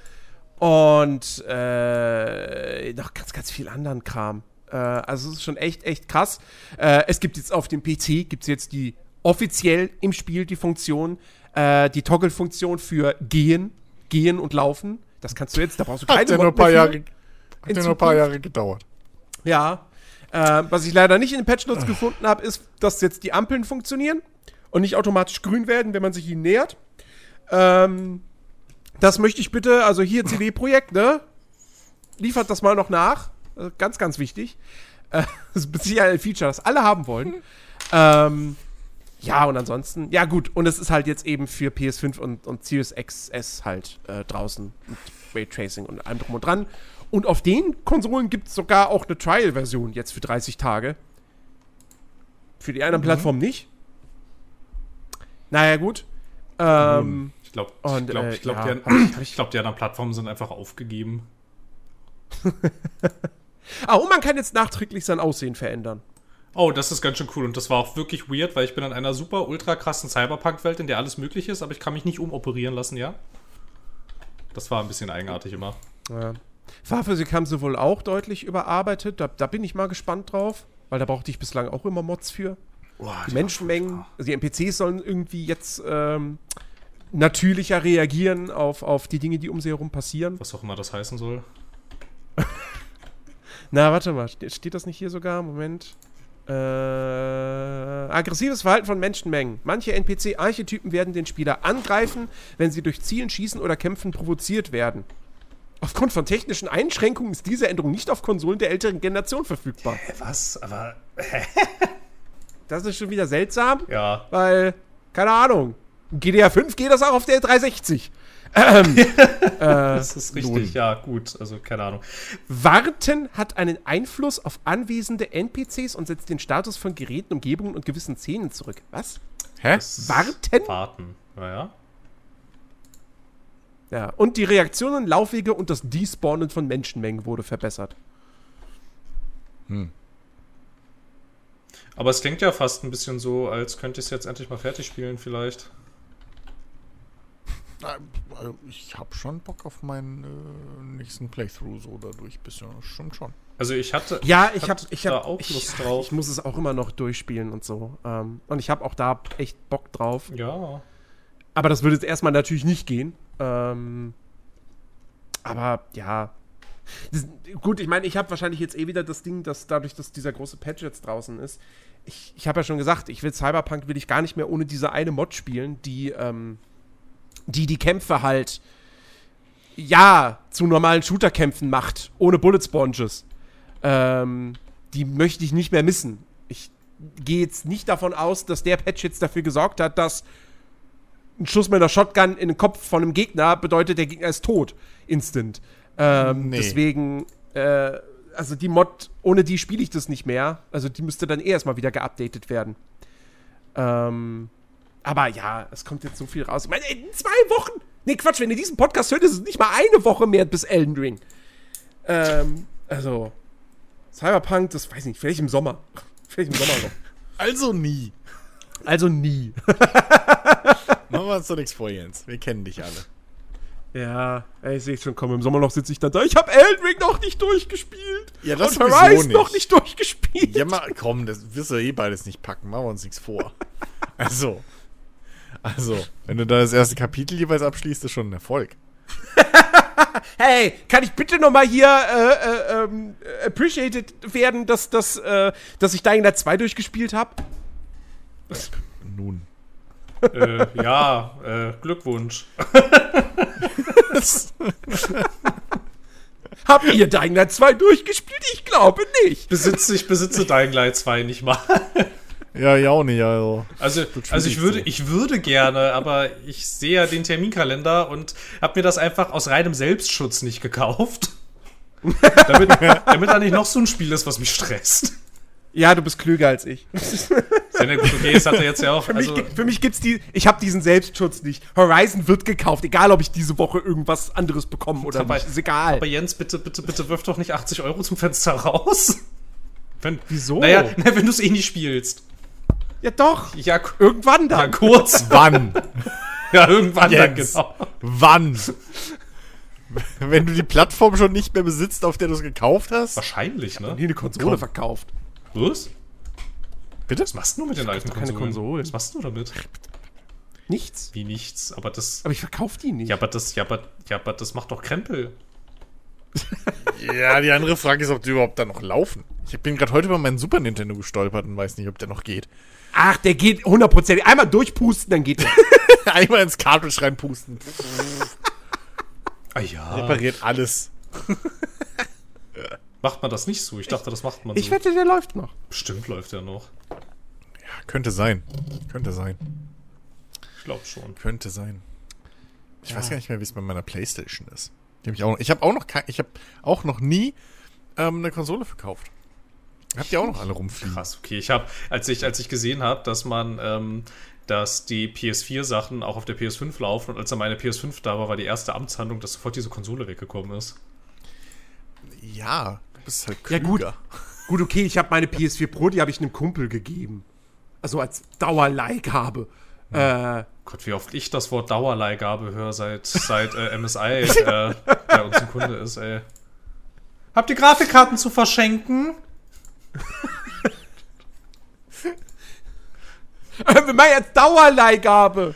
und äh, noch ganz, ganz viel anderen Kram. Äh, also es ist schon echt, echt krass. Äh, es gibt jetzt auf dem PC gibt's jetzt die offiziell im Spiel die Funktion, äh, die Toggle-Funktion für Gehen, Gehen und Laufen. Das kannst du jetzt, da brauchst du keine Hat ja nur ein paar Jahre, hat ja nur ein paar. Jahre gedauert. Ja. Äh, was ich leider nicht in den Patch Notes gefunden habe, ist, dass jetzt die Ampeln funktionieren und nicht automatisch grün werden, wenn man sich ihnen nähert. Ähm, das möchte ich bitte, also hier CD-Projekt, ne? Liefert das mal noch nach. Äh, ganz, ganz wichtig. Äh, das ist Sicherheit ein Feature, das alle haben wollen. Ähm, ja, und ansonsten, ja gut, und es ist halt jetzt eben für PS5 und, und Series XS halt äh, draußen mit Raytracing und allem drum und dran. Und auf den Konsolen gibt es sogar auch eine Trial-Version jetzt für 30 Tage. Für die anderen Plattformen nicht. Naja, gut. Ähm, Ich glaube, Und, ich glaube, äh, ich glaub, ja, die, ich glaub, die anderen Plattformen sind einfach aufgegeben. ah, und man kann jetzt nachträglich sein Aussehen verändern. Oh, das ist ganz schön cool. Und das war auch wirklich weird, weil ich bin in einer super ultra krassen Cyberpunk-Welt, in der alles möglich ist, aber ich kann mich nicht umoperieren lassen, ja? Das war ein bisschen eigenartig immer. Ja. Fahrphysik haben sie wohl auch deutlich überarbeitet. Da, da bin ich mal gespannt drauf, weil da brauchte ich bislang auch immer Mods für. Die Menschenmengen, also die NPCs sollen irgendwie jetzt ähm, natürlicher reagieren auf, auf die Dinge, die um sie herum passieren. Was auch immer das heißen soll. Na, warte mal, ste- steht das nicht hier sogar? Moment. Äh, aggressives Verhalten von Menschenmengen. Manche NPC-Archetypen werden den Spieler angreifen, wenn sie durch Zielen, Schießen oder Kämpfen provoziert werden. Aufgrund von technischen Einschränkungen ist diese Änderung nicht auf Konsolen der älteren Generation verfügbar. Hä, was? Aber. Das ist schon wieder seltsam, Ja. weil, keine Ahnung, GTA 5 geht das auch auf der 360. Ähm, äh, Das ist richtig, nun. ja, gut. Also, keine Ahnung. Warten hat einen Einfluss auf anwesende NPCs und setzt den Status von Geräten, Umgebungen und gewissen Szenen zurück. Was? Hä? Warten? Warten. Naja. Ja. Und die Reaktionen, Laufwege und das Despawnen von Menschenmengen wurde verbessert. Aber es klingt ja fast ein bisschen so, als könnte ich es jetzt endlich mal fertig spielen, vielleicht. Äh, Ich habe schon Bock auf meinen äh, nächsten Playthrough so dadurch bisschen. Stimmt schon. Also, ich hatte. Ja, ich habe ich da hab, auch ich, Lust drauf. Ich muss es auch immer noch durchspielen und so. Ähm, und ich habe auch da echt Bock drauf. Ja. Aber das würde jetzt erstmal natürlich nicht gehen. Ähm, aber ja. Das, gut, ich meine, ich habe wahrscheinlich jetzt eh wieder das Ding, dass dadurch, dass dieser große Patch jetzt draußen ist, ich, ich habe ja schon gesagt, ich will Cyberpunk will ich gar nicht mehr ohne diese eine Mod spielen, die, ähm, die die Kämpfe halt ja zu normalen Shooterkämpfen macht, ohne Bullet Sponges. Ähm, die möchte ich nicht mehr missen. Ich gehe jetzt nicht davon aus, dass der Patch jetzt dafür gesorgt hat, dass ein Schuss mit einer Shotgun in den Kopf von einem Gegner bedeutet, der Gegner ist tot. Instant. Ähm, Nee. Deswegen, äh, also die Mod, ohne die spiele ich das nicht mehr. Also die müsste dann eh erstmal wieder geupdatet werden. Ähm, aber ja, es kommt jetzt so viel raus. Ich meine, in zwei Wochen. Nee, Quatsch, wenn ihr diesen Podcast hört, ist es nicht mal eine Woche mehr bis Elden Ring. Ähm, also, Cyberpunk, das weiß ich nicht, vielleicht im Sommer. Vielleicht im Sommer noch. Also nie. Also nie. Machen wir uns doch nichts vor, Jens. Wir kennen dich alle. Ja, ey, ich sehe schon, komm, im Sommerloch sitze ich dann da. Ich habe Elden Ring noch nicht durchgespielt. Ja, das Und Horizon nicht. noch nicht durchgespielt. Ja, mal, komm, das wirst du eh beides nicht packen. Machen wir uns nichts vor. Also. Also, wenn du da das erste Kapitel jeweils abschließt, ist schon ein Erfolg. Hey, kann ich bitte noch mal hier äh, äh, ähm, appreciated werden, dass, dass, äh, dass ich Dying Light 2 durchgespielt habe? Nun. äh, ja, äh, Glückwunsch. Habt ihr Dying Light 2 durchgespielt? Ich glaube nicht. Besitze, ich besitze Dying Light 2 nicht mal. Ja, ja auch nicht, also. Also, also ich würde, so. ich würde gerne, aber ich sehe ja den Terminkalender und habe mir das einfach aus reinem Selbstschutz nicht gekauft. damit, damit da nicht noch so ein Spiel ist, was mich stresst. Ja, du bist klüger als ich. Na gut, okay, das hat er jetzt ja auch. Für mich, Also, für mich gibt's die. Ich habe diesen Selbstschutz nicht. Horizon wird gekauft, egal ob ich diese Woche irgendwas anderes bekomme oder Aber- nicht. Ist egal. aber Jens, bitte, bitte, bitte wirf doch nicht 80 Euro zum Fenster raus. Wenn, Wieso? Naja, na, wenn du es eh nicht spielst. Ja, doch. Ja, Irgendwann ja dann. kurz. Wann? Ja, irgendwann dann, Jens. genau. Wann? Wenn du die Plattform schon nicht mehr besitzt, auf der du es gekauft hast? Wahrscheinlich, ne? Nie eine Konsole Komm. verkauft. Was? Bitte? Was machst du mit den alten keine Konsolen? Konsolen. Was machst du damit? Nichts. Wie nichts, aber das. Aber ich verkaufe die nicht. Ja, aber das, ja, aber, ja, aber das macht doch Krempel. Ja, die andere Frage ist, ob die überhaupt da noch laufen. Ich bin gerade heute über meinen Super Nintendo gestolpert und weiß nicht, ob der noch geht. Ach, der geht hundertprozentig. Einmal durchpusten, dann geht der. Einmal ins Cartridge reinpusten. Ah ja. Repariert alles. Macht man das nicht so? Ich dachte, das macht man Ich so. wette, der läuft noch. Bestimmt läuft der noch. Ja, könnte sein. Könnte sein. Ich glaube schon. Könnte sein. Ich weiß gar nicht mehr, wie es bei meiner Playstation ist. Die hab ich auch, ich habe auch noch kein, ich habe auch noch nie ähm, eine Konsole verkauft. Habt ihr auch noch alle rumfliegen? Krass, okay. Ich habe, als ich, als ich gesehen habe, dass man, ähm, dass die PS4-Sachen auch auf der PS5 laufen und als dann meine PS5 da war, war die erste Amtshandlung, dass sofort diese Konsole weggekommen ist. Ja, du bist halt Ja, klüger. gut. Gut, okay, ich habe meine PS4 Pro, die habe ich einem Kumpel gegeben. Also als Dauerleihgabe. Äh, Gott, wie oft ich das Wort Dauerleihgabe höre, seit, seit äh, MSI äh, bei uns ein Kunde ist, ey. Habt ihr Grafikkarten zu verschenken? Wir machen jetzt Dauerleihgabe.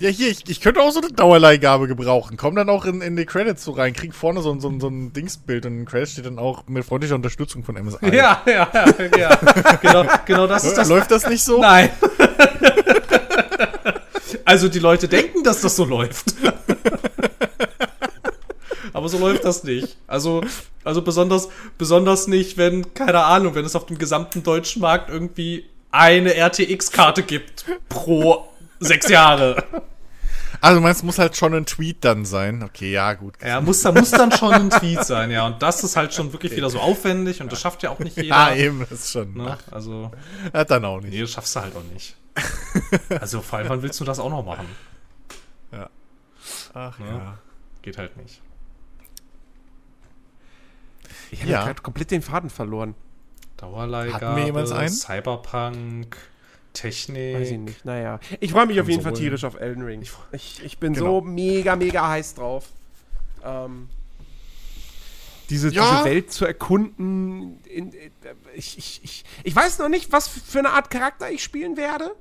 Ja, hier, ich, ich könnte auch so eine Dauerleihgabe gebrauchen. Komm dann auch in, in die Credits so rein, krieg vorne so, ein- so, so ein Dingsbild und in den Credits steht dann auch mit freundlicher Unterstützung von MSI. Ja, ja, ja, ja. Genau, genau das ist das. Läuft das nicht so? Nein. Also die Leute denken, dass das so läuft. Aber so läuft das nicht. Also, also besonders, besonders nicht, wenn, keine Ahnung, wenn es auf dem gesamten deutschen Markt irgendwie eine RTX-Karte gibt pro sechs Jahre. Also du meinst, muss halt schon ein Tweet dann sein. Okay, ja, gut. Ja, muss, da muss dann schon ein Tweet sein, ja. Und das ist halt schon wirklich wieder so aufwendig und das schafft ja auch nicht jeder. Ja, eben, das ist schon. Ne? Also, Hat dann auch nicht. nee, das schaffst du halt auch nicht. Also, vor allem, wann willst du das auch noch machen? Ach Ne? ja. Geht halt nicht. Ich habe Ja. gerade komplett den Faden verloren. Dauerleihgabe? Cyberpunk, Technik. Weiß ich nicht. Naja. Ich freue mich auf jeden Fall tierisch auf Elden Ring. Ich, ich bin Genau. so mega, mega heiß drauf. Ähm, diese, Ja. diese Welt zu erkunden. In, in, ich, ich, ich, ich weiß noch nicht, was für eine Art Charakter ich spielen werde.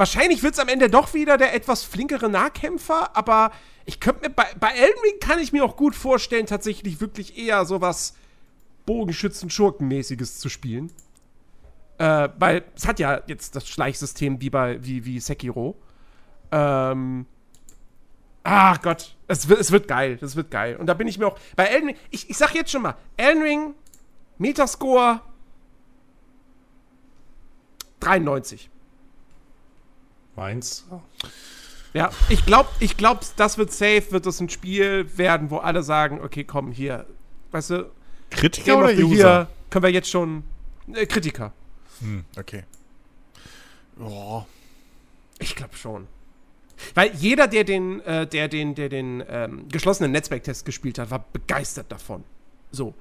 Wahrscheinlich wird es am Ende doch wieder der etwas flinkere Nahkämpfer, aber ich könnte mir bei, bei Elden Ring kann ich mir auch gut vorstellen, tatsächlich wirklich eher sowas Bogenschützen-Schurken-mäßiges zu spielen. Äh, weil es hat ja jetzt das Schleichsystem wie bei wie, wie Sekiro. Ähm. Ach Gott, es wird, es wird geil, das wird geil. Und da bin ich mir auch. Bei Elden Ring, ich, ich sag jetzt schon mal, Elden Ring, Metascore 93. Meins? Ja, ich glaube, ich glaub, das wird safe, wird das ein Spiel werden, wo alle sagen, okay, komm, hier, weißt du, Kritiker oder User? Year können wir jetzt schon, äh, Kritiker. Hm, okay. Oh. Ich glaube schon. Weil jeder, der den, äh, der den, der den ähm, geschlossenen Netzwerktest gespielt hat, war begeistert davon. So.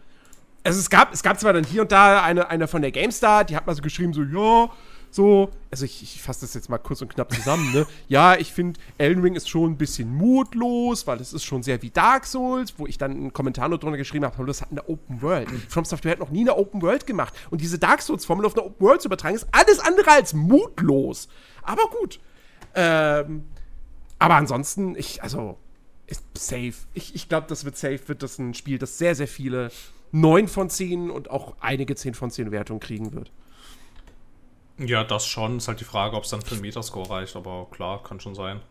Also es gab, es gab zwar dann hier und da eine, eine von der GameStar, die hat mal so geschrieben, so, ja, so, also ich, ich fasse das jetzt mal kurz und knapp zusammen, ne? Ja, ich finde, Elden Ring ist schon ein bisschen mutlos, weil es ist schon sehr wie Dark Souls, wo ich dann einen Kommentar nur drunter geschrieben habe, das hat eine Open World. From Software hat noch nie eine Open World gemacht. Und diese Dark Souls-Formel auf eine Open World zu übertragen, ist alles andere als mutlos. Aber gut. Ähm, aber ansonsten, ich, also, ist safe. Ich, ich glaube, das wird safe, wird das ein Spiel, das sehr, sehr viele 9 von 10 und auch einige 10 von 10 Wertungen kriegen wird. Ja, das schon. Ist halt die Frage, ob es dann für den Metascore reicht, aber klar, kann schon sein.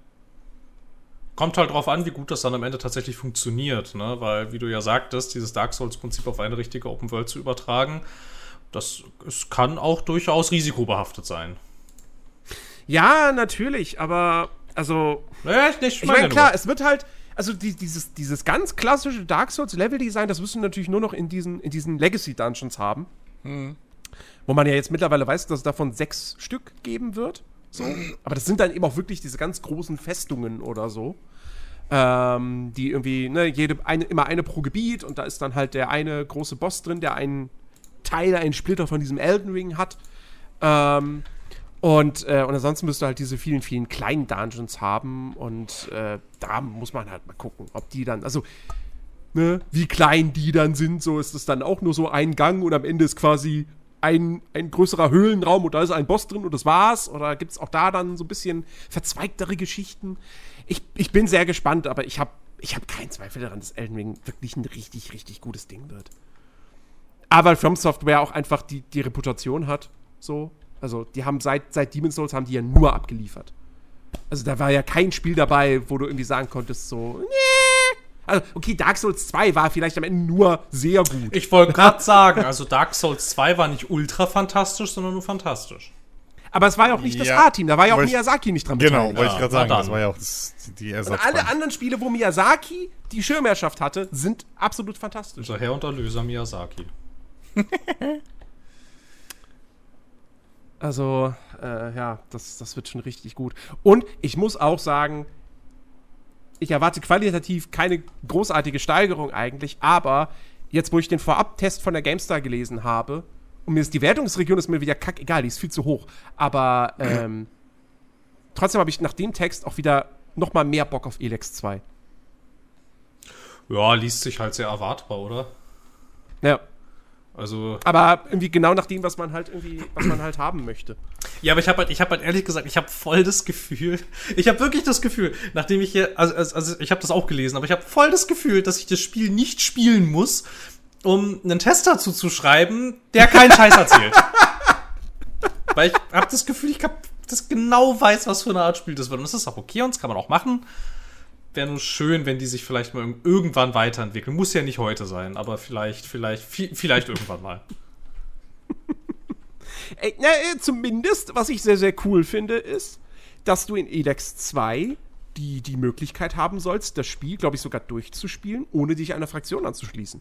Kommt halt drauf an, wie gut das dann am Ende tatsächlich funktioniert, ne? Weil, wie du ja sagtest, dieses Dark Souls-Prinzip auf eine richtige Open World zu übertragen, das es kann auch durchaus risikobehaftet sein. Ja, natürlich, aber also, Ja, ich, ich ich meine, klar, es wird halt, also die, dieses, dieses ganz klassische Dark Souls Level-Design, das wirst du natürlich nur noch in diesen, in diesen Legacy-Dungeons haben. Wo man ja jetzt mittlerweile weiß, dass es davon sechs Stück geben wird. So. Aber das sind dann eben auch wirklich diese ganz großen Festungen oder so. Ähm, die irgendwie, ne, jede, eine, immer eine pro Gebiet und da ist dann halt der eine große Boss drin, der einen Teil, einen Splitter von diesem Elden Ring hat. Ähm, und, äh, und ansonsten müsst ihr halt diese vielen, vielen kleinen Dungeons haben und äh, da muss man halt mal gucken, ob die dann, also, ne, wie klein die dann sind, so ist es dann auch nur so ein Gang und am Ende ist quasi ein, ein größerer Höhlenraum und da ist ein Boss drin und das war's. Oder gibt es auch da dann so ein bisschen verzweigtere Geschichten? Ich, ich bin sehr gespannt, aber ich habe ich hab keinen Zweifel daran, dass Elden Ring wirklich ein richtig, richtig gutes Ding wird. Aber From Software auch einfach die, die Reputation hat, so. Also, die haben seit, seit Demon's Souls haben die ja nur abgeliefert. Also, da war ja kein Spiel dabei, wo du irgendwie sagen konntest, so, nee. Also, okay, Dark Souls 2 war vielleicht am Ende nur sehr gut. Ich wollte gerade sagen, also Dark Souls 2 war nicht ultra fantastisch, sondern nur fantastisch. Aber es war ja auch nicht das Ja, A-Team, da war ja auch ich- Miyazaki nicht dran Genau, wollte ich Ja, gerade na sagen. Das war ja auch das, die Und Ersatzbank. alle anderen Spiele, wo Miyazaki die Schirmherrschaft hatte, sind absolut fantastisch. Unser Herr und Erlöser Miyazaki. Also, äh, ja, das, das wird schon richtig gut. Und ich muss auch sagen, ich erwarte qualitativ keine großartige Steigerung eigentlich, aber jetzt, wo ich den Vorab-Test von der GameStar gelesen habe, und mir ist die Wertungsregion ist mir wieder kackegal, die ist viel zu hoch. Aber ähm, trotzdem habe ich nach dem Text auch wieder noch mal mehr Bock auf Elex 2. Ja, liest sich halt sehr erwartbar, oder? Ja. Also. Aber irgendwie genau nach dem, was man halt irgendwie, was man halt haben möchte. Ja, aber ich habe halt, ich habe halt ehrlich gesagt, ich habe voll das Gefühl, ich habe wirklich das Gefühl, nachdem ich hier, also, also also ich habe das auch gelesen, aber ich habe voll das Gefühl, dass ich das Spiel nicht spielen muss, um einen Test dazu zu schreiben, der keinen Scheiß erzählt. Weil ich habe das Gefühl, ich hab das genau weiß, was für eine Art Spiel das wird. Und das ist auch okay und das kann man auch machen. Wäre nur schön, wenn die sich vielleicht mal irg- irgendwann weiterentwickeln. Muss ja nicht heute sein, aber vielleicht, vielleicht, vi- vielleicht irgendwann mal. Ey, na, äh, zumindest, was ich sehr, sehr cool finde, ist, dass du in Elex 2 die, die Möglichkeit haben sollst, das Spiel, glaube ich, sogar durchzuspielen, ohne dich einer Fraktion anzuschließen.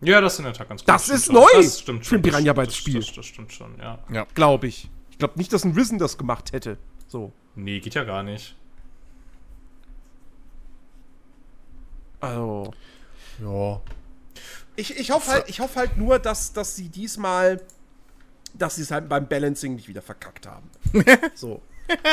Ja, das ist in der Tat ganz gut. Das stimmt ist schon. neu Das stimmt für ein schon. Das- Piranha Bytes das- Spiel. Das, das stimmt schon, ja. Glaube ich. Ich glaube nicht, dass ein Risen das gemacht hätte. So. Nee, geht ja gar nicht. Also. Ja. Ich, ich hoffe halt, ich hoffe halt nur, dass, dass sie diesmal, dass sie es halt beim Balancing nicht wieder verkackt haben. so.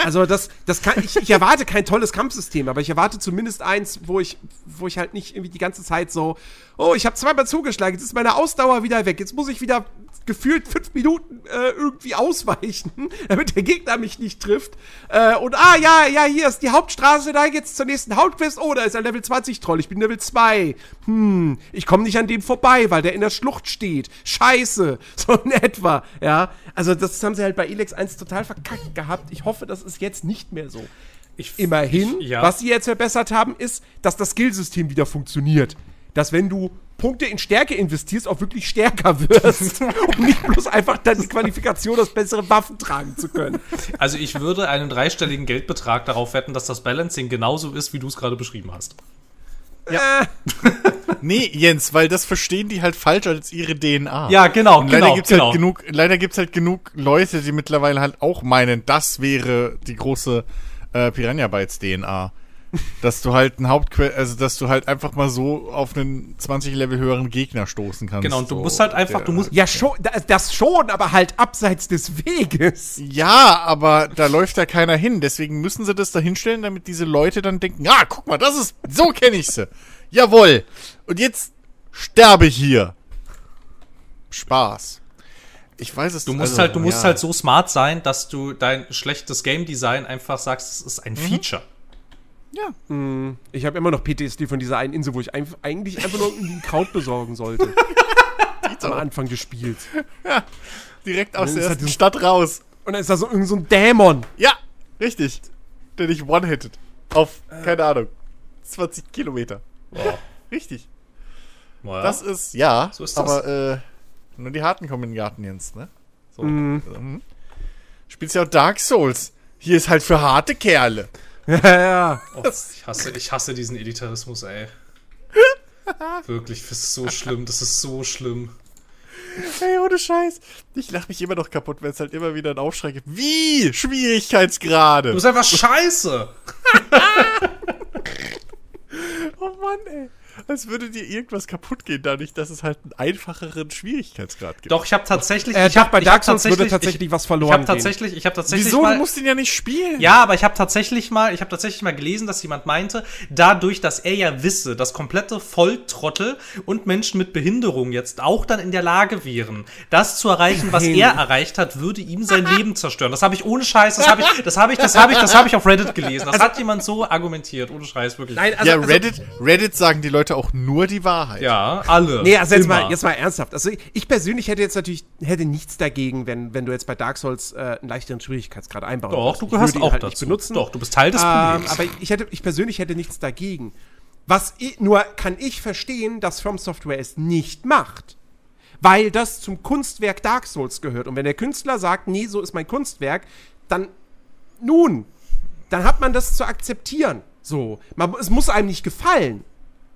Also das, das kann, ich, ich erwarte kein tolles Kampfsystem, aber ich erwarte zumindest eins, wo ich, wo ich halt nicht irgendwie die ganze Zeit so, oh, ich habe zweimal zugeschlagen, jetzt ist meine Ausdauer wieder weg, jetzt muss ich wieder gefühlt fünf Minuten äh, irgendwie ausweichen, damit der Gegner mich nicht trifft. Äh, und ah, ja, ja, hier ist die Hauptstraße, da geht's zur nächsten Hauptquest. Oh, da ist ein Level 20 Troll, ich bin Level 2. Hm, ich komme nicht an dem vorbei, weil der in der Schlucht steht. Scheiße, so in etwa, ja. Also das haben sie halt bei Elex 1 total verkackt gehabt. Ich hoffe, das ist jetzt nicht mehr so. Ich, Immerhin, ich, ja. was sie jetzt verbessert haben, ist, dass das Skillsystem wieder funktioniert. Dass wenn du Punkte in Stärke investierst, auch wirklich stärker wirst. und nicht bloß einfach dann die Qualifikation aus besseren Waffen tragen zu können. Also ich würde einen dreistelligen Geldbetrag darauf wetten, dass das Balancing genauso ist, wie du es gerade beschrieben hast. Ja. Äh, Nee, Jens, weil das verstehen die halt falsch als ihre DNA. Ja, genau, Und leider genau, gibt's genau. halt genug, leider gibt's halt genug Leute, die mittlerweile halt auch meinen, das wäre die große äh, Piranha Bytes DNA. Dass du halt ein Hauptquell, also dass du halt einfach mal so auf einen 20 Level höheren Gegner stoßen kannst. Genau, und du so, musst halt einfach, du musst, ja, schon, da- das schon, aber halt abseits des Weges. Ja, aber da läuft ja keiner hin. Deswegen müssen sie das da hinstellen, damit diese Leute dann denken, ah, guck mal, das ist, so kenne ich sie. Jawohl. Und jetzt sterbe ich hier. Spaß. Ich weiß es Du musst also, halt, du musst ja. halt so smart sein, dass du dein schlechtes Game Design einfach sagst, es ist ein Feature. Ja. Ich habe immer noch PTSD von dieser einen Insel, wo ich einf- eigentlich einfach nur irgendwie ein Kraut besorgen sollte. Am Anfang gespielt. Direkt aus der halt ersten Stadt raus. Und dann ist da so irgend so ein Dämon. Ja, richtig. Der dich one-hittet. Auf, keine Ahnung, 20 Kilometer. Boah. Richtig. Naja. Das ist, ja, So ist das. aber äh, nur die Harten kommen in den Garten, Jens, ne? So. Mhm. Spielst ja auch Dark Souls. Hier ist halt für harte Kerle. Ja, ja. Oh, ich, hasse, ich hasse diesen Elitarismus, ey. Wirklich, das ist so schlimm, das ist so schlimm. Hey, ohne Scheiß. Ich lach mich immer noch kaputt, wenn es halt immer wieder einen Aufschrei gibt. Wie? Schwierigkeitsgrade. Du bist einfach scheiße. Oh Mann, ey. Als würde dir irgendwas kaputt gehen, dadurch, dass es halt einen einfacheren Schwierigkeitsgrad gibt. Doch, ich habe tatsächlich. Äh, ich hab, bei ich Dark hab Souls würde tatsächlich was Ich verloren habe gehen. tatsächlich, ich habe tatsächlich Wieso? mal. Du musst ihn ja nicht spielen. Ja, aber ich habe tatsächlich mal, ich habe tatsächlich mal gelesen, dass jemand meinte, dadurch, dass er ja wisse, dass komplette Volltrottel und Menschen mit Behinderung jetzt auch dann in der Lage wären, das zu erreichen, was Nein. er erreicht hat, würde ihm sein Leben zerstören. Das habe ich ohne Scheiß, das habe ich, das habe ich, das habe ich, das habe ich auf Reddit gelesen. Das hat jemand so argumentiert, ohne Scheiß wirklich. Nein, also, ja, also- Reddit, Reddit sagen die Leute auch nur die Wahrheit. Ja, alle. Nee, also jetzt Immer. mal, jetzt mal ernsthaft. Also ich, ich persönlich hätte jetzt natürlich hätte nichts dagegen, wenn, wenn du jetzt bei Dark Souls äh, einen leichteren Schwierigkeitsgrad einbauen Doch, du gehörst auch halt dazu. Benutzen. Doch, du bist Teil des Ähm, Problems. aber ich hätte, ich persönlich hätte nichts dagegen. Was ich, nur kann ich verstehen, dass From Software es nicht macht. Weil das zum Kunstwerk Dark Souls gehört. Und wenn der Künstler sagt, nee, so ist mein Kunstwerk, dann, nun, dann hat man das zu akzeptieren. So. Man, es muss einem nicht gefallen.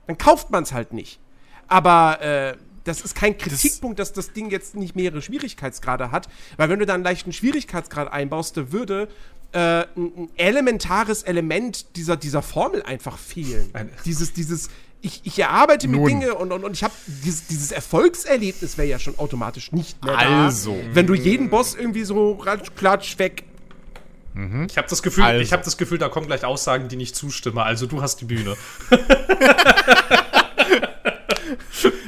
Dann kauft man es halt nicht. Aber äh, das ist kein Kritikpunkt, dass das Ding jetzt nicht mehrere Schwierigkeitsgrade hat, weil wenn du da einen leichten Schwierigkeitsgrad einbaust, da würde äh, ein, ein elementares Element dieser, dieser Formel einfach fehlen. Dieses, dieses, ich, ich erarbeite mir. Dinge und, und, und ich habe dieses, dieses Erfolgserlebnis wäre ja schon automatisch nicht mehr Also. da. Wenn du jeden Boss irgendwie so ratsch, klatsch weg. Ich habe das Gefühl, Also. ich habe das Gefühl, da kommen gleich Aussagen, die nicht zustimmen. Also du hast die Bühne.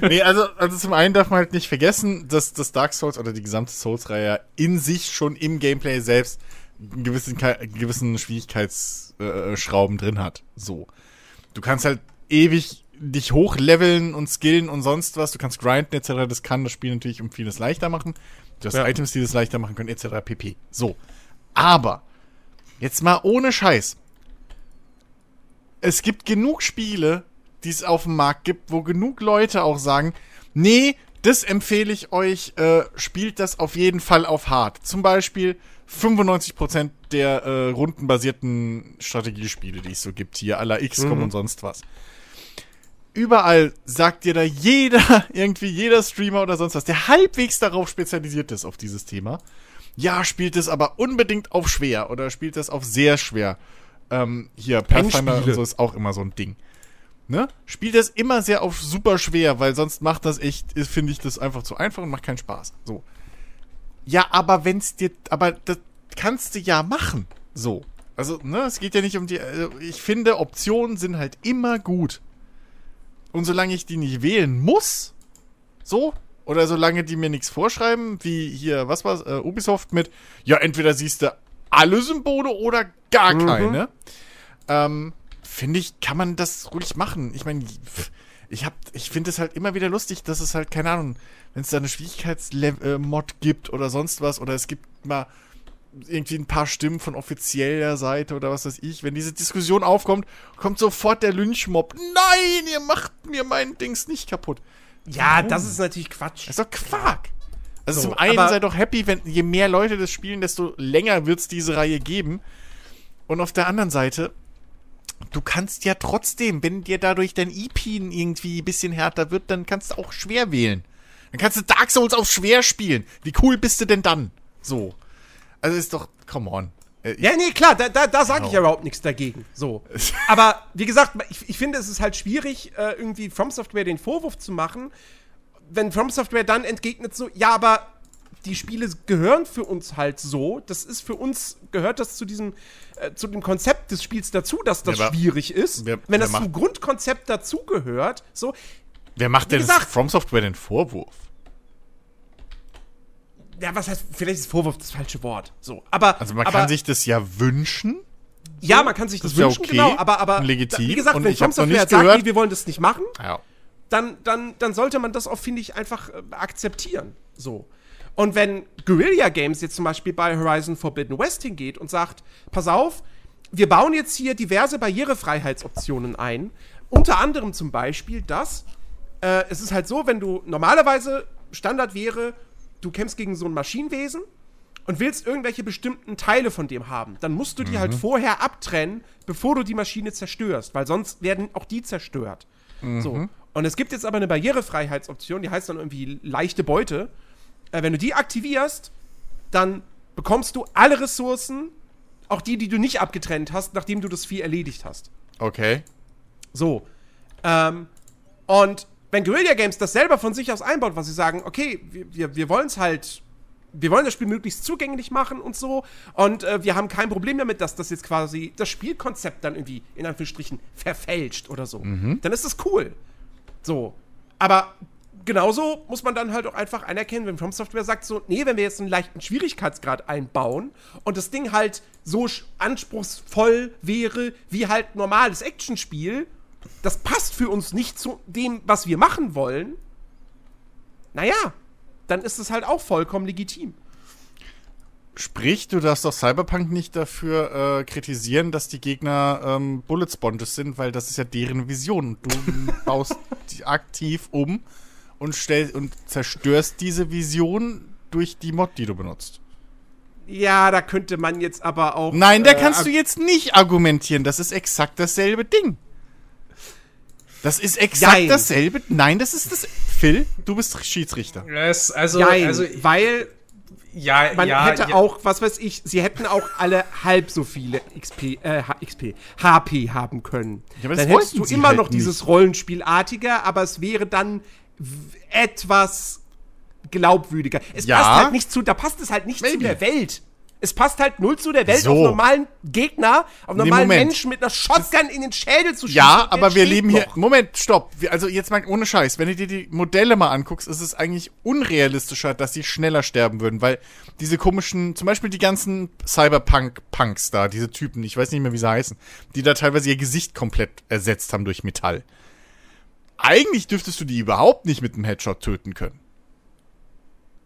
Nee, also, also zum einen darf man halt nicht vergessen, dass das Dark Souls oder die gesamte Souls-Reihe in sich schon im Gameplay selbst einen gewissen, gewissen Schwierigkeitsschrauben äh, drin hat. So. Du kannst halt ewig dich hochleveln und skillen und sonst was. Du kannst grinden etc. Das kann das Spiel natürlich um vieles leichter machen. Du hast Ja. Items, die das leichter machen können etc. pp. So. Aber, jetzt mal ohne Scheiß. Es gibt genug Spiele, die es auf dem Markt gibt, wo genug Leute auch sagen, nee, das empfehle ich euch, äh, spielt das auf jeden Fall auf hart. Zum Beispiel 95% der äh, rundenbasierten Strategiespiele, die es so gibt, hier aller XCOM und sonst was. Überall sagt dir da jeder, irgendwie jeder Streamer oder sonst was, der halbwegs darauf spezialisiert ist auf dieses Thema. Ja, spielt es aber unbedingt auf schwer oder spielt es auf sehr schwer. Ähm, hier, Pathfinder und so ist auch immer so ein Ding. Ne? Spielt das immer sehr auf super schwer, weil sonst macht das echt, finde ich das einfach zu einfach und macht keinen Spaß. So. Ja, aber wenn's dir, aber das kannst du ja machen. So. Also, ne, es geht ja nicht um die, also ich finde, Optionen sind halt immer gut. Und solange ich die nicht wählen muss, so, oder solange die mir nichts vorschreiben, wie hier, was war's, äh, Ubisoft mit, ja, entweder siehst du alle Symbole oder gar keine, ähm, finde ich, kann man das ruhig machen. Ich meine, ich hab, ich finde es halt immer wieder lustig, dass es halt, keine Ahnung, wenn es da eine Schwierigkeitsmod gibt oder sonst was, oder es gibt mal irgendwie ein paar Stimmen von offizieller Seite oder was weiß ich, wenn diese Diskussion aufkommt, kommt sofort der Lynchmob. Nein, ihr macht mir mein Dings nicht kaputt. Ja, das ist natürlich Quatsch. Das ist doch Quark. Also So, zum einen sei doch happy, wenn je mehr Leute das spielen, desto länger wird es diese Reihe geben. Und auf der anderen Seite, du kannst ja trotzdem, wenn dir dadurch dein EP irgendwie ein bisschen härter wird, dann kannst du auch schwer wählen. Dann kannst du Dark Souls auf schwer spielen. Wie cool bist du denn dann? So. Also ist doch, come on. Äh, Ja, nee, klar, da, da, da sage ich ja Genau. überhaupt nichts dagegen. So. Aber wie gesagt, ich, ich finde, es ist halt schwierig, äh, irgendwie From Software den Vorwurf zu machen, wenn From Software dann entgegnet so, ja, aber die Spiele gehören für uns halt so. Das ist für uns, gehört das zu diesem, äh, zu dem Konzept des Spiels dazu, dass das Ja, schwierig ist. wer- wenn das zum Grundkonzept dazugehört, so, Wer macht denn gesagt- From Software den Vorwurf? Ja, was heißt, vielleicht ist Vorwurf das falsche Wort. So, aber. Also man aber, kann sich das ja wünschen. Ja, man kann sich das, Das wünschen, okay genau, aber, aber legitim. wie gesagt, Und wenn Software nicht sagt, gehört. nee, wir wollen das nicht machen, Ja. dann, dann, dann sollte man das auch, finde ich, einfach äh, akzeptieren. So. Und wenn Guerilla Games jetzt zum Beispiel bei Horizon Forbidden West hingeht und sagt, pass auf, wir bauen jetzt hier diverse Barrierefreiheitsoptionen ein, unter anderem zum Beispiel das, äh, es ist halt so, wenn du normalerweise Standard wäre, du kämpfst gegen so ein Maschinenwesen und willst irgendwelche bestimmten Teile von dem haben, dann musst du die halt vorher abtrennen, bevor du die Maschine zerstörst, weil sonst werden auch die zerstört. So. Und es gibt jetzt aber eine Barrierefreiheitsoption, die heißt dann irgendwie leichte Beute. Äh, wenn du die aktivierst, dann bekommst du alle Ressourcen, auch die, die du nicht abgetrennt hast, nachdem du das Vieh erledigt hast. Okay. So. Ähm, und wenn Guerilla Games das selber von sich aus einbaut, was sie sagen, okay, wir, wir, wir wollen es halt, wir wollen das Spiel möglichst zugänglich machen und so, und äh, wir haben kein Problem damit, dass das jetzt quasi das Spielkonzept dann irgendwie in Anführungsstrichen verfälscht oder so, dann ist das cool. So. Aber genauso muss man dann halt auch einfach anerkennen, wenn From Software sagt so, nee, wenn wir jetzt einen leichten Schwierigkeitsgrad einbauen und das Ding halt so anspruchsvoll wäre wie halt normales Actionspiel, das passt für uns nicht zu dem, was wir machen wollen, naja, dann ist es halt auch vollkommen legitim. Sprich, du darfst doch Cyberpunk nicht dafür äh, kritisieren, dass die Gegner ähm, Bullet Sponges sind, weil das ist ja deren Vision. Du baust die aktiv um und, stell, und zerstörst diese Vision durch die Mod, die du benutzt. Ja, da könnte man jetzt aber auch. Nein, da äh, kannst du jetzt nicht argumentieren. Das ist exakt dasselbe Ding. Das ist exakt Jein. dasselbe. Nein, das ist das. Phil, du bist Schiedsrichter. Es, also, Nein, also, weil ja, man ja, hätte ja, auch, was weiß ich, sie hätten auch alle halb so viele XP, äh, XP, HP haben können. Ja, dann hättest du immer halt noch dieses Rollenspielartige, aber es wäre dann etwas glaubwürdiger. Es Ja. passt halt nicht zu, da passt es halt nicht zu Maybe. der Welt. Es passt halt null zu der Welt, So. auf normalen Gegner, auf Nee, normalen Moment. Menschen mit einer Shotgun in den Schädel zu schießen. Ja, aber wir leben hier. noch. Moment, stopp. Also jetzt mal ohne Scheiß. Wenn du dir die Modelle mal anguckst, ist es eigentlich unrealistischer, dass sie schneller sterben würden, weil diese komischen, zum Beispiel die ganzen Cyberpunk-Punks da, diese Typen, ich weiß nicht mehr, wie sie heißen, die da teilweise ihr Gesicht komplett ersetzt haben durch Metall. Eigentlich dürftest du die überhaupt nicht mit einem Headshot töten können.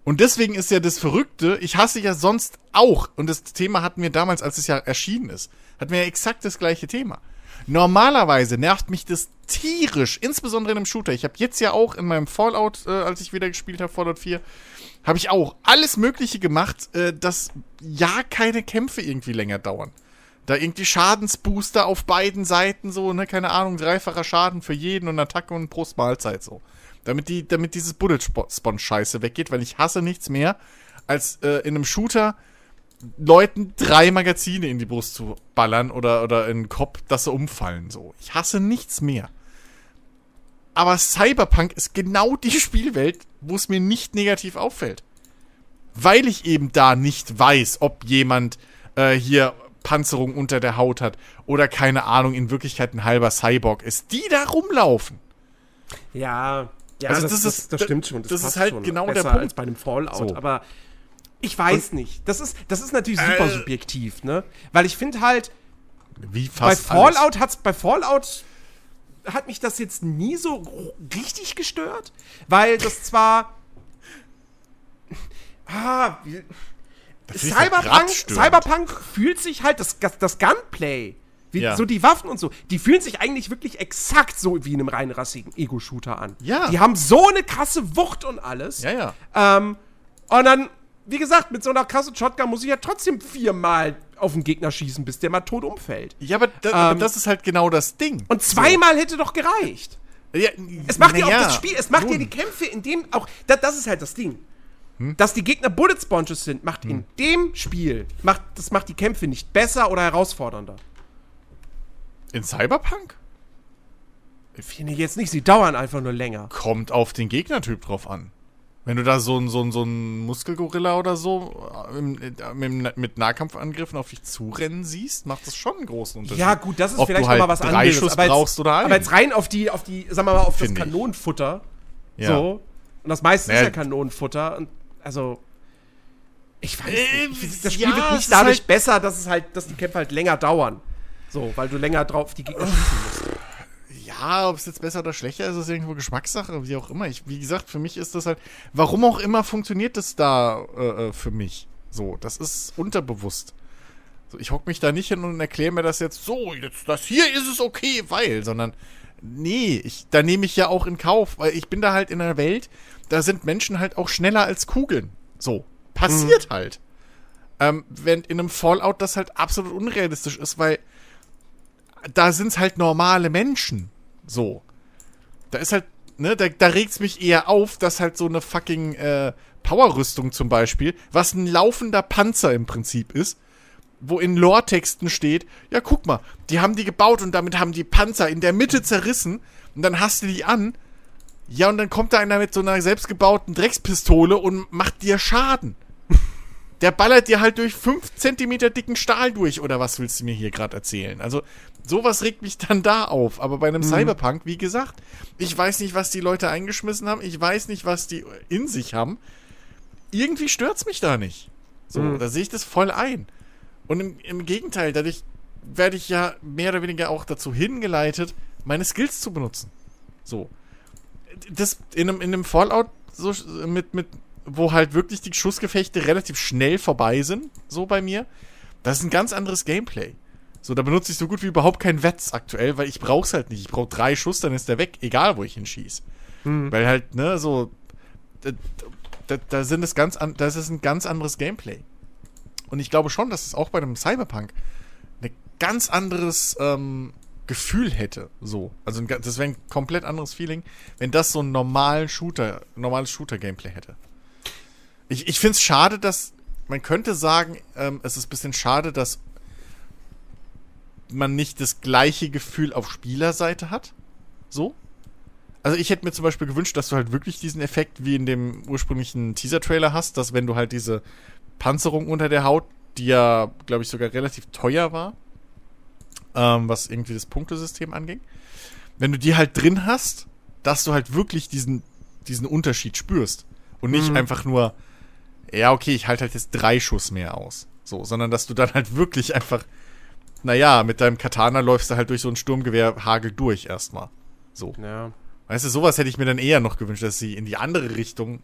Und deswegen ist ja das Verrückte, ich hasse ja sonst auch, und das Thema hatten wir damals, als es ja erschienen ist, hatten wir ja exakt das gleiche Thema. Normalerweise nervt mich das tierisch, insbesondere in einem Shooter. Ich habe jetzt ja auch in meinem Fallout, äh, als ich wieder gespielt habe, Fallout 4, habe ich auch alles Mögliche gemacht, äh, dass ja keine Kämpfe irgendwie länger dauern. Da irgendwie Schadensbooster auf beiden Seiten, so, ne, keine Ahnung, dreifacher Schaden für jeden und Attacke und pro Mahlzeit so. Damit, die, damit dieses Bullet-Spawn-Scheiße weggeht, weil ich hasse nichts mehr, als äh, in einem Shooter Leuten drei Magazine in die Brust zu ballern oder, oder in den Kopf, dass sie umfallen. So. Ich hasse nichts mehr. Aber Cyberpunk ist genau die Spielwelt, wo es mir nicht negativ auffällt. Weil ich eben da nicht weiß, ob jemand äh, hier Panzerung unter der Haut hat oder keine Ahnung, in Wirklichkeit ein halber Cyborg ist, die da rumlaufen. Ja, ja, Also das, das das, ist- das stimmt schon. das ist passt halt schon. genau der Punkt. als bei einem Fallout. So. Aber ich weiß nicht. Das ist, das ist natürlich super Äh. subjektiv, ne? Weil ich finde halt, Wie bei fast alles. Fallout hat's bei Fallout hat mich das jetzt nie so richtig gestört, weil das zwar ah, Das Cyberpunk. Cyberpunk fühlt sich halt das, das, das Gunplay Wie, Ja. So die Waffen und so, die fühlen sich eigentlich wirklich exakt so wie in einem reinrassigen Ego-Shooter an. Ja. Die haben so eine krasse Wucht und alles. Ja, ja. Ähm, und dann, wie gesagt, mit so einer krassen Shotgun muss ich ja trotzdem viermal auf den Gegner schießen, bis der mal tot umfällt. Ja, aber, da, aber Ähm, das ist halt genau das Ding. Und zweimal hätte doch gereicht. Ja, Es macht ja auch das Spiel, es macht ja die Kämpfe in dem auch, da, das ist halt das Ding. Hm? Dass die Gegner Bullet Sponges sind, macht in dem Spiel, macht, das macht die Kämpfe nicht besser oder herausfordernder. In Cyberpunk? Finde ich jetzt nicht, sie dauern einfach nur länger. Kommt auf den Gegnertyp drauf an. Wenn du da so ein, so ein, so ein Muskelgorilla oder so äh, äh, mit, Nahkampfangriffen auf dich zurennen siehst, macht das schon einen großen Unterschied. Ja, gut, das ist Ob vielleicht halt noch mal was drei anderes. Schuss aber jetzt, brauchst oder einen. aber jetzt rein auf die, auf die, sagen wir mal, auf Finde das ich. Kanonenfutter. Ja. So. Und das meiste Naja. ist ja Kanonenfutter. Und also. Ich weiß Äh, nicht. Ich find, Das Spiel ja, wird nicht dadurch halt- besser, dass es halt, dass die Kämpfe halt länger dauern. So, weil du länger drauf die Gegner schießen musst. Ja, ob es jetzt besser oder schlechter ist, ist irgendwo Geschmackssache, wie auch immer. Ich, wie gesagt, für mich ist das halt, warum auch immer funktioniert das da äh, äh, für mich. So, das ist unterbewusst. So, ich hock mich da nicht hin und erkläre mir das jetzt so, jetzt das hier ist es okay, weil, sondern nee, ich, da nehme ich ja auch in Kauf, weil ich bin da halt in einer Welt, da sind Menschen halt auch schneller als Kugeln. So, passiert halt. Ähm, während in einem Fallout das halt absolut unrealistisch ist, weil da sind's halt normale Menschen. So. Da ist halt, ne, da, da regt's mich eher auf, dass halt so eine fucking äh, Powerrüstung zum Beispiel, was ein laufender Panzer im Prinzip ist, wo in Lore-Texten steht, ja, guck mal, die haben die gebaut und damit haben die Panzer in der Mitte zerrissen und dann hast du die an. Ja, und dann kommt da einer mit so einer selbstgebauten Dreckspistole und macht dir Schaden. Der ballert dir halt durch 5 Zentimeter dicken Stahl durch, oder was willst du mir hier gerade erzählen? Also, sowas regt mich dann da auf. Aber bei einem Cyberpunk, wie gesagt, ich weiß nicht, was die Leute eingeschmissen haben, ich weiß nicht, was die in sich haben. Irgendwie stört's mich da nicht. So, Mhm. da sehe ich das voll ein. Und im, im Gegenteil, dadurch werde ich ja mehr oder weniger auch dazu hingeleitet, meine Skills zu benutzen. So. Das in einem, in einem Fallout so mit, mit, wo halt wirklich die Schussgefechte relativ schnell vorbei sind, so bei mir, das ist ein ganz anderes Gameplay. So, da benutze ich so gut wie überhaupt kein Wetz aktuell, weil ich brauch's halt nicht. Ich brauche drei Schuss, dann ist der weg, egal wo ich ihn schieße. Weil halt, ne, so, da, da, da sind es ganz an, das ist ein ganz anderes Gameplay. Und ich glaube schon, dass es auch bei einem Cyberpunk ein ganz anderes ähm, Gefühl hätte. So. Also ein, das wäre ein komplett anderes Feeling, wenn das so ein normalen Shooter, normales Shooter-Gameplay hätte. Ich, ich finde es schade, dass. Man könnte sagen, ähm, es ist ein bisschen schade, dass man nicht das gleiche Gefühl auf Spielerseite hat. So. Also ich hätte mir zum Beispiel gewünscht, dass du halt wirklich diesen Effekt wie in dem ursprünglichen Teaser-Trailer hast, dass wenn du halt diese Panzerung unter der Haut, die ja, glaube ich, sogar relativ teuer war, ähm, was irgendwie das Punktesystem anging, wenn du die halt drin hast, dass du halt wirklich diesen, diesen Unterschied spürst. Und nicht Mhm. einfach nur, ja, okay, ich halte halt jetzt drei Schuss mehr aus. So, sondern dass du dann halt wirklich einfach, naja, mit deinem Katana läufst du halt durch so ein Sturmgewehr Hagel durch erstmal. So. Ja. Weißt du, sowas hätte ich mir dann eher noch gewünscht, dass sie in die andere Richtung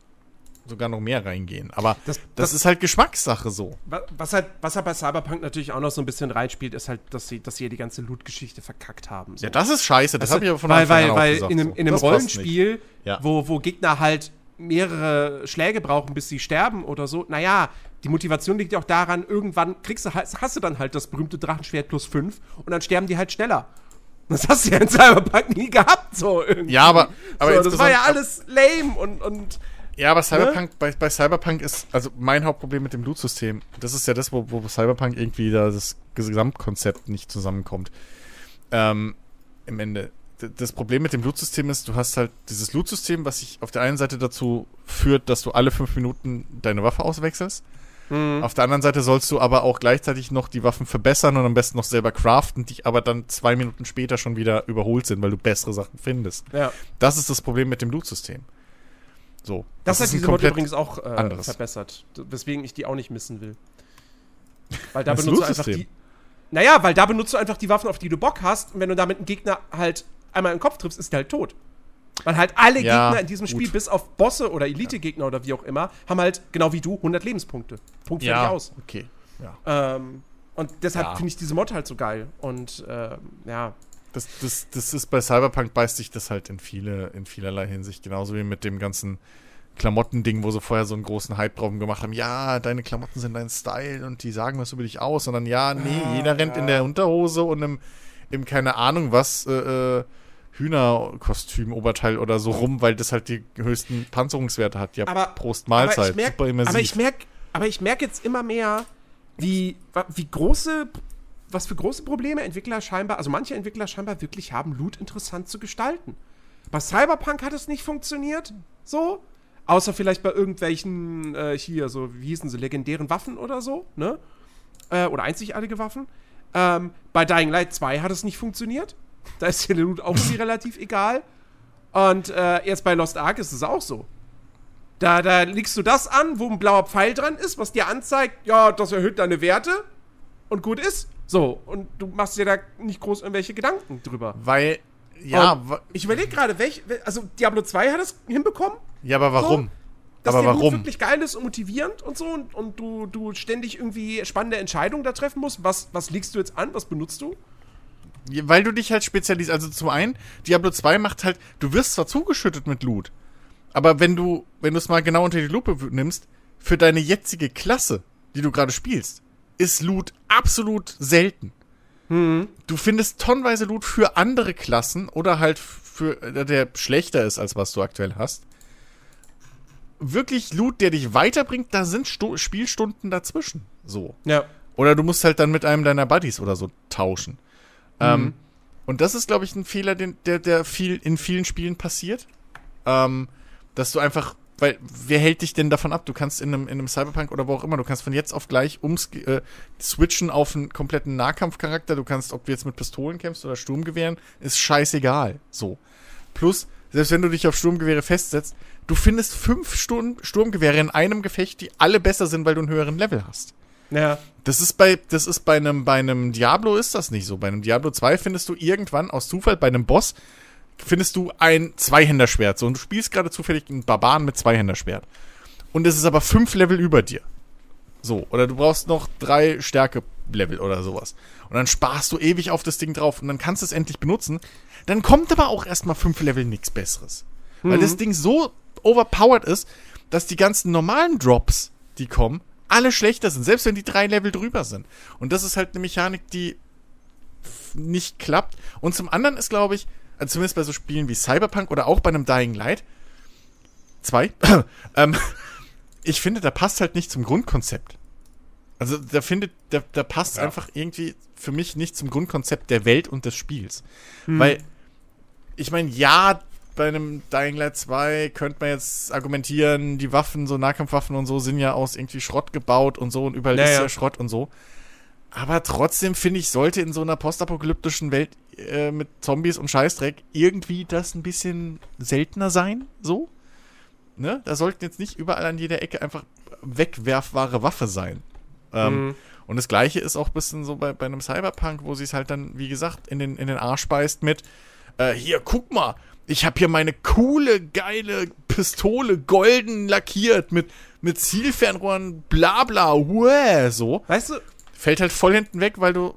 sogar noch mehr reingehen. Aber das, Das- das- ist halt Geschmackssache so. Wa- Was halt, was halt bei Cyberpunk natürlich auch noch so ein bisschen reinspielt, ist halt, dass sie, dass sie ja die ganze Loot-Geschichte verkackt haben. So. Ja, das ist scheiße. Das Weißt habe ich aber von weil, Anfang weil, an auch weil gesagt, in einem, in einem. Rollenspiel, Ja. wo, wo Gegner halt mehrere Schläge brauchen, bis sie sterben oder so, naja, die Motivation liegt ja auch daran, irgendwann kriegst du halt, hast du dann halt das berühmte Drachenschwert plus 5 und dann sterben die halt schneller. Das hast du ja in Cyberpunk nie gehabt, so irgendwie. Ja, aber, aber so, das war ja alles lame und, und Ja, aber Cyberpunk, bei, bei Cyberpunk ist, also mein Hauptproblem mit dem Loot-System, das ist ja das, wo, wo Cyberpunk irgendwie da das Gesamtkonzept nicht zusammenkommt. Ähm, Im Ende. Das Problem mit dem Loot-System ist, du hast halt dieses Loot-System, was sich auf der einen Seite dazu führt, dass du alle fünf Minuten deine Waffe auswechselst. Auf der anderen Seite sollst du aber auch gleichzeitig noch die Waffen verbessern und am besten noch selber craften, die aber dann zwei Minuten später schon wieder überholt sind, weil du bessere Sachen findest. ja. Das ist das Problem mit dem Loot-System. So. Das, hat ist ein diese Mod übrigens auch äh, anderes. verbessert. Weswegen ich die auch nicht missen will. Weil da Das benutzt du einfach die. Naja, weil da benutzt du einfach die Waffen, auf die du Bock hast. Und wenn du damit einen Gegner halt einmal im Kopf triffst, ist der halt tot. Weil halt alle Ja, Gegner in diesem Spiel, gut. bis auf Bosse oder Elite-Gegner oder wie auch immer, haben halt, genau wie du, 100 Lebenspunkte. Punkt fertig aus. okay. Ja. Ähm, Und deshalb Ja. finde ich diese Mod halt so geil. Und äh, ja. Das, das, das ist bei Cyberpunk beißt sich das halt in viele, in vielerlei Hinsicht. Genauso wie mit dem ganzen Klamottending, wo sie vorher so einen großen Hype drauf gemacht haben. Ja, deine Klamotten sind dein Style und die sagen was über dich aus. Sondern ja, nee, jeder rennt in der Unterhose und im, im keine Ahnung was, äh, äh, Hühnerkostüm, Oberteil oder so rum, weil das halt die höchsten Panzerungswerte hat. Ja, Aber- Prost Mahlzeit. Aber ich merk, Super immersiv. aber ich merke aber ich merk jetzt immer mehr, wie, wie große, was für große Probleme Entwickler scheinbar, also manche Entwickler scheinbar wirklich haben, Loot interessant zu gestalten. Bei Cyberpunk hat es nicht funktioniert, so. Außer vielleicht bei irgendwelchen, äh, hier, so, wie hießen sie, legendären Waffen oder so, ne? Äh, oder einzigartige Waffen. Ähm, bei Dying Light 2 hat es nicht funktioniert. Da ist der Loot auch irgendwie relativ egal. Und äh, jetzt bei Lost Ark ist es auch so. Da, da legst du das an, wo ein blauer Pfeil dran ist, was dir anzeigt, ja, das erhöht deine Werte und gut ist. So, und du machst dir da nicht groß irgendwelche Gedanken drüber. weil, ja, Und ich überlege gerade, welch, wel- also Diablo 2 hat es hinbekommen, ja, aber warum? dass aber der Loot warum? wirklich geil ist und motivierend und so und, und du, du ständig irgendwie spannende Entscheidungen da treffen musst. Was, was legst du jetzt an, was benutzt du? Weil du dich halt spezialisierst. Also zum einen, Diablo 2 macht halt, du wirst zwar zugeschüttet mit Loot, aber wenn du, wenn du es mal genau unter die Lupe nimmst, für deine jetzige Klasse, die du gerade spielst, ist Loot absolut selten. Du findest tonnenweise Loot für andere Klassen oder halt für, äh, der schlechter ist, als was du aktuell hast. Wirklich Loot, der dich weiterbringt, da sind Sto Spielstunden dazwischen. So. Ja. Oder du musst halt dann mit einem deiner Buddies oder so tauschen. Ähm, und das ist, glaube ich, ein Fehler, den, der, der viel, in vielen Spielen passiert. Ähm, dass du einfach, weil, wer hält dich denn davon ab? Du kannst in einem, in einem Cyberpunk oder wo auch immer, du kannst von jetzt auf gleich ums, äh, switchen auf einen kompletten Nahkampfcharakter. Du kannst, ob du jetzt mit Pistolen kämpfst oder Sturmgewehren, ist scheißegal. So. Plus, selbst wenn du dich auf Sturmgewehre festsetzt, du findest fünf Sturm Sturmgewehre in einem Gefecht, die alle besser sind, weil du einen höheren Level hast. Ja. Das ist bei, das ist bei einem, bei einem Diablo ist das nicht so. Bei einem Diablo 2 findest du irgendwann aus Zufall bei einem Boss findest du ein Zweihänderschwert. So, und du spielst gerade zufällig einen Barbaren mit Zweihänderschwert. Und es ist aber fünf Level über dir. So, oder du brauchst noch drei Stärke-Level oder sowas. Und dann sparst du ewig auf das Ding drauf und dann kannst du es endlich benutzen. Dann kommt aber auch erstmal fünf Level nichts Besseres. Weil das Ding so overpowered ist, dass die ganzen normalen Drops, die kommen, alle schlechter sind, selbst wenn die drei Level drüber sind. Und das ist halt eine Mechanik, die nicht klappt. Und zum anderen ist, glaube ich, also zumindest bei so Spielen wie Cyberpunk oder auch bei einem Dying Light 2, ähm, ich finde, da passt halt nicht zum Grundkonzept. Also da findet, da, da passt Ja. einfach irgendwie für mich nicht zum Grundkonzept der Welt und des Spiels. Weil, ich meine, ja, bei einem Dying Light 2 könnte man jetzt argumentieren, die Waffen, so Nahkampfwaffen und so, sind ja aus irgendwie Schrott gebaut und so und überall Ja, ist ja. Schrott und so. Aber trotzdem finde ich, sollte in so einer postapokalyptischen Welt äh, mit Zombies und Scheißdreck irgendwie das ein bisschen seltener sein, so. Ne? Da sollten jetzt nicht überall an jeder Ecke einfach wegwerfbare Waffe sein. Ähm, Mhm. Und das gleiche ist auch ein bisschen so bei, bei einem Cyberpunk, wo sie es halt dann, wie gesagt, in den, in den Arsch beißt mit, äh, hier, guck mal, ich habe hier meine coole, geile Pistole golden lackiert mit, mit Zielfernrohren, bla bla, uäh, so. Weißt du, Fällt halt voll hinten weg, weil du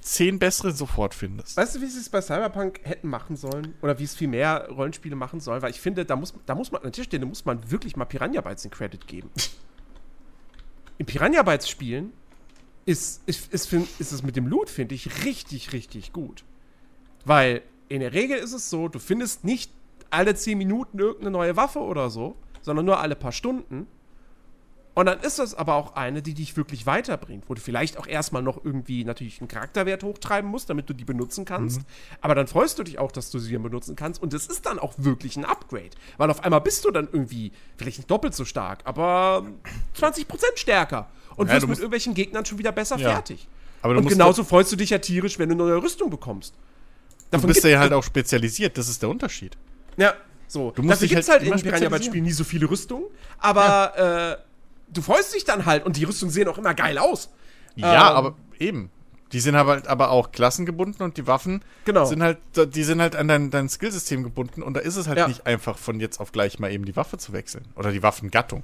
zehn bessere sofort findest. Weißt du, wie sie es bei Cyberpunk hätten machen sollen? Oder wie es viel mehr Rollenspiele machen sollen? Weil ich finde, da muss, da muss man, an der Stelle muss man wirklich mal Piranha Bytes den Credit geben. In Piranha Bytes spielen ist, ist, ist, find- ist es mit dem Loot, finde ich, richtig, richtig gut. Weil in der Regel ist es so, du findest nicht alle 10 Minuten irgendeine neue Waffe oder so, sondern nur alle paar Stunden. Und dann ist das aber auch eine, die dich wirklich weiterbringt, wo du vielleicht auch erstmal noch irgendwie natürlich einen Charakterwert hochtreiben musst, damit du die benutzen kannst. Aber dann freust du dich auch, dass du sie dann benutzen kannst. Und es ist dann auch wirklich ein Upgrade. Weil auf einmal bist du dann irgendwie vielleicht nicht doppelt so stark, aber 20% stärker. Und Ja, wirst du mit irgendwelchen Gegnern schon wieder besser Ja. fertig. Und genauso freust du dich ja tierisch, wenn du eine neue Rüstung bekommst. Du Davon bist gibt- ja halt auch spezialisiert, das ist der Unterschied. Ja, so. Du musst Dafür dich gibt's halt halt, in Piranha spezialisieren. Spielen nie so viele Rüstungen, aber äh, du freust dich dann halt und die Rüstungen sehen auch immer geil aus. Ja, Ähm, aber eben. Die sind aber, halt aber auch klassengebunden und die Waffen Genau. sind halt, die sind halt an dein, dein Skillsystem gebunden und da ist es halt Ja. nicht einfach von jetzt auf gleich mal eben die Waffe zu wechseln. Oder die Waffengattung.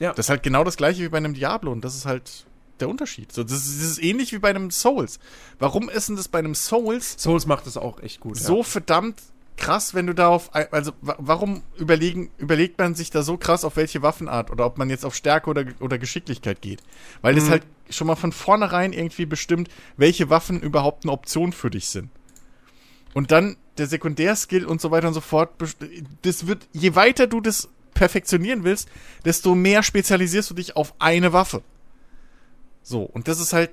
Ja. Das ist halt genau das gleiche wie bei einem Diablo und das ist halt der Unterschied. So, das, ist, das ist ähnlich wie bei einem Souls. Warum ist denn das bei einem Souls Souls macht das auch echt gut. so verdammt krass, wenn du darauf, also wa- warum überlegen, überlegt man sich da so krass auf welche Waffenart oder ob man jetzt auf Stärke oder, oder Geschicklichkeit geht? Weil das halt schon mal von vornherein irgendwie bestimmt, welche Waffen überhaupt eine Option für dich sind. Und dann der Sekundärskill und so weiter und so fort, das wird, je weiter du das perfektionieren willst, desto mehr spezialisierst du dich auf eine Waffe. So, und das ist halt,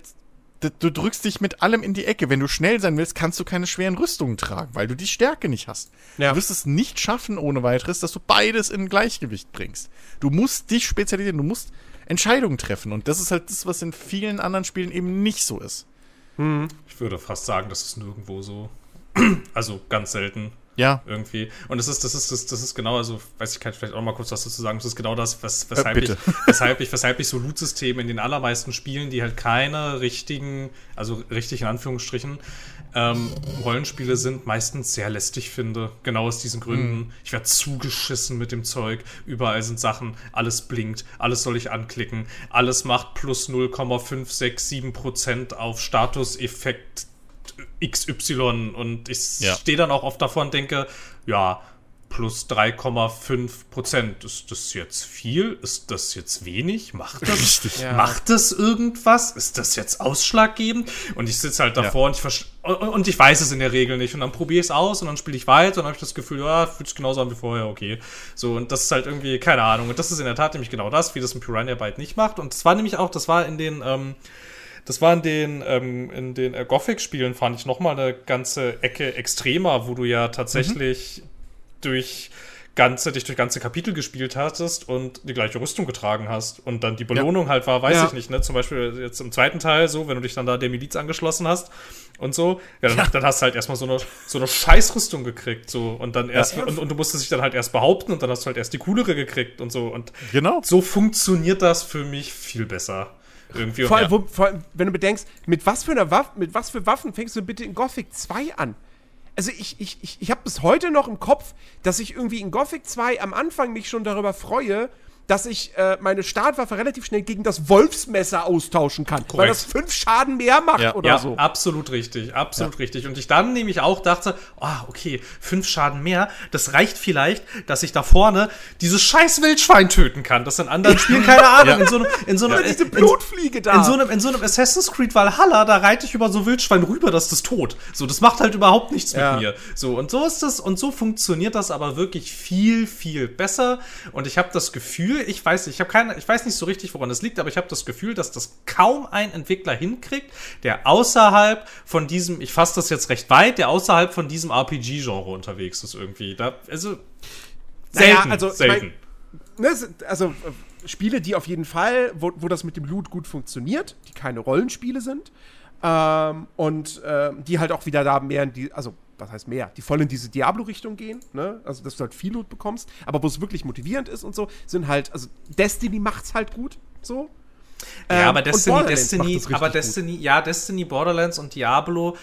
du drückst dich mit allem in die Ecke. Wenn du schnell sein willst, kannst du keine schweren Rüstungen tragen, weil du die Stärke nicht hast. Ja. Du wirst es nicht schaffen ohne weiteres, dass du beides in Gleichgewicht bringst. Du musst dich spezialisieren, du musst Entscheidungen treffen. Und das ist halt das, was in vielen anderen Spielen eben nicht so ist. Ich würde fast sagen, das ist nirgendwo so. Also ganz selten Ja, irgendwie. Und das ist, das ist, das, das ist genau, also, weiß ich, kann ich vielleicht auch mal kurz was dazu sagen. Das ist genau das, was, weshalb, Äh, ich, weshalb ich, weshalb ich so Loot-Systeme in den allermeisten Spielen, die halt keine richtigen, also richtig in Anführungsstrichen, ähm, Rollenspiele sind, meistens sehr lästig finde. Genau aus diesen Gründen. Ich werde zugeschissen mit dem Zeug. Überall sind Sachen, alles blinkt, alles soll ich anklicken, alles macht plus 0,567 Prozent auf Statuseffekt XY und ich Ja. stehe dann auch oft davor und denke, ja, plus 3,5 Prozent. Ist das jetzt viel? Ist das jetzt wenig? Macht das, Richtig. Ja. macht das irgendwas? Ist das jetzt ausschlaggebend? Und ich sitze halt davor und, ich und ich weiß es in der Regel nicht. Und dann probiere ich es aus und dann spiele ich weiter und dann habe ich das Gefühl, ja, fühlt sich genauso an wie vorher, okay. So, und das ist halt irgendwie, keine Ahnung. Und das ist in der Tat nämlich genau das, wie das ein Piranha Byte nicht macht. Und das war nämlich auch, das war in den, ähm, das war in den, ähm, in den äh, Gothic-Spielen, fand ich nochmal eine ganze Ecke extremer, wo du ja tatsächlich durch ganze, dich durch ganze Kapitel gespielt hattest und die gleiche Rüstung getragen hast. Und dann die Belohnung halt war, weiß Ja. ich nicht, ne? Zum Beispiel jetzt im zweiten Teil so, wenn du dich dann da der Miliz angeschlossen hast und so, ja, dann, dann hast du halt erstmal so eine, so eine Scheißrüstung gekriegt, so. Und dann erst, und, und du musstest dich dann halt erst behaupten und dann hast du halt erst die coolere gekriegt und so. Und genau. so funktioniert das für mich viel besser. Irgendwie. Vor allem, wo, vor allem, wenn du bedenkst, mit was für einer Waffe, mit was für Waffen fängst du bitte in Gothic 2 an? Also ich, ich, ich, ich habe bis heute noch im Kopf, dass ich irgendwie in Gothic 2 am Anfang mich schon darüber freue, dass ich äh, meine Startwaffe relativ schnell gegen das Wolfsmesser austauschen kann. Weil Korrekt. das fünf Schaden mehr macht Ja. oder ja, so. absolut richtig, absolut richtig. Und ich dann nämlich auch dachte, ah, okay, fünf Schaden mehr, das reicht vielleicht, dass ich da vorne dieses scheiß Wildschwein töten kann. Das in anderen Spielen, keine Ahnung, Ja. in so einem, in so einem, diese in- Blutfliege da. in so, einem, in so einem Assassin's Creed Valhalla, da reite ich über so Wildschwein rüber, das ist das tot. So, das macht halt überhaupt nichts Ja. mit mir. So, und so ist das, und so funktioniert das aber wirklich viel, viel besser. Und ich habe das Gefühl, ich weiß nicht, ich habe keine, ich weiß nicht so richtig, woran es liegt, aber ich habe das Gefühl, dass das kaum ein Entwickler hinkriegt, der außerhalb von diesem, ich fasse das jetzt recht weit, der außerhalb von diesem RPG-Genre unterwegs ist irgendwie. Da, also, Naja, selten, also, ich selten. ne, also äh, Spiele, die auf jeden Fall, wo, wo das mit dem Loot gut funktioniert, die keine Rollenspiele sind ähm, und äh, die halt auch wieder da mehr in die, also was heißt mehr, die voll in diese Diablo-Richtung gehen, ne? Also dass du halt viel Loot bekommst, aber wo es wirklich motivierend ist und so, sind halt, also Destiny macht's halt gut, so. Ähm, Ja, aber und Destiny, Borderlands Destiny, aber gut. Destiny, ja, Destiny, Borderlands und Diablo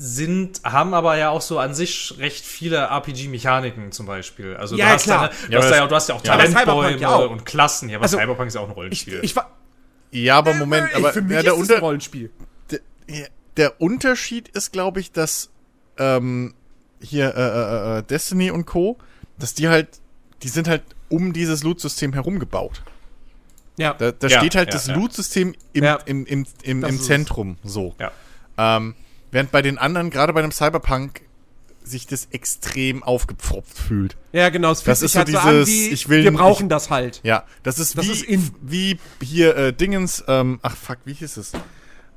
sind, haben aber ja auch so an sich recht viele RPG-Mechaniken zum Beispiel. Also Ja, du, hast klar. Deine, du, Ja, hast aber ja, du hast ja auch Ja, aber Cyberpunk Talentbäume ja auch. und Klassen. Ja, aber Also, Cyberpunk ist ja auch ein Ich, Rollenspiel. ich war, Ja, aber Moment, aber für mich ja, ist der, es ein Unter Rollenspiel. der, der Unterschied ist, glaube ich, dass ähm, hier äh, äh, äh, Destiny und Co., dass die halt, die sind halt um dieses Loot-System herum gebaut. Ja. Da, da Ja, steht halt ja, das ja. Loot-System im, Ja. im, im, im, Das im. Zentrum, so. ja. Ähm, während bei den anderen, gerade bei dem Cyberpunk, sich das extrem aufgepfropft fühlt. Ja, genau. Es fühlt Das sich ist so halt so an dieses, wie, ich will- wir brauchen das halt. Ja, das ist Das wie, ist in. wie hier äh, Dingens, ähm, ach fuck, wie hieß es?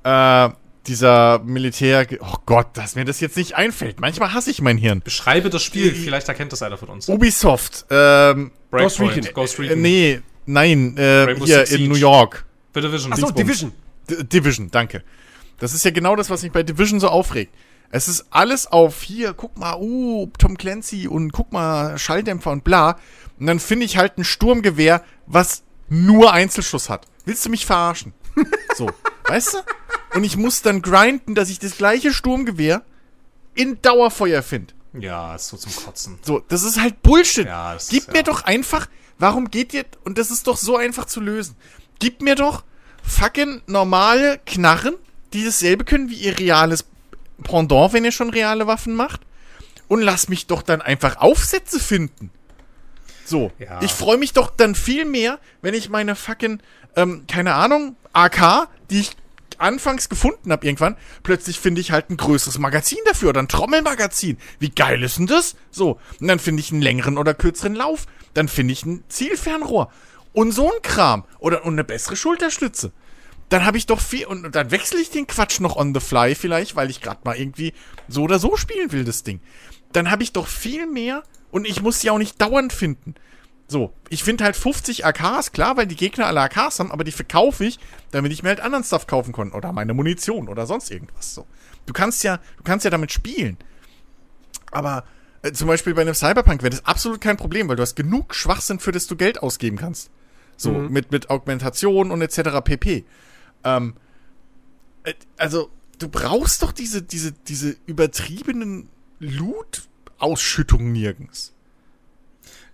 Äh, dieser Militär, oh Gott, dass mir das jetzt nicht einfällt. Manchmal hasse ich mein Hirn. Beschreibe das Spiel, vielleicht erkennt das einer von uns. Ubisoft, ähm, Ghost Recon. Ghost äh, Recon. nee, nein, äh, hier Six in New. York. The Division. Achso. Division. D Division, danke. Das ist ja genau das, was mich bei Division so aufregt. Es ist alles auf hier, guck mal, uh, Tom Clancy und guck mal, Schalldämpfer und bla. Und dann finde ich halt ein Sturmgewehr, was nur Einzelschuss hat. Willst du mich verarschen? So, weißt du? Und ich muss dann grinden, dass ich das gleiche Sturmgewehr in Dauerfeuer finde. Ja, ist so zum Kotzen. So, das ist halt Bullshit. Ja, das ist- Gib mir ja. doch einfach, warum geht ihr, und das ist doch so einfach zu lösen. Gib mir doch fucking normale Knarren, die dasselbe können wie ihr reales Pendant, wenn ihr schon reale Waffen macht. Und lass mich doch dann einfach Aufsätze finden. So. Ja. Ich freue mich doch dann viel mehr, wenn ich meine fucking, ähm, keine Ahnung, AK, die ich anfangs gefunden habe irgendwann, plötzlich finde ich halt ein größeres Magazin dafür oder ein Trommelmagazin. Wie geil ist denn das? So. Und dann finde ich einen längeren oder kürzeren Lauf. Dann finde ich ein Zielfernrohr. Und so ein Kram. Oder und eine bessere Schulterstütze. Dann habe ich doch viel. Und dann wechsle ich den Quatsch noch on the fly vielleicht, weil ich gerade mal irgendwie so oder so spielen will, das Ding. Dann habe ich doch viel mehr. Und ich muss sie auch nicht dauernd finden. So, ich finde halt 50 AKs, klar, weil die Gegner alle AKs haben, aber die verkaufe ich, damit ich mir halt anderen Stuff kaufen kann. Oder meine Munition oder sonst irgendwas. So. Du kannst ja, du kannst ja damit spielen. Aber äh, zum Beispiel bei einem Cyberpunk wäre das absolut kein Problem, weil du hast genug Schwachsinn, für das du Geld ausgeben kannst. So, Mhm. mit, mit Augmentation und etc. pp. Ähm, äh, also, du brauchst doch diese, diese, diese übertriebenen Loot-Ausschüttungen nirgends.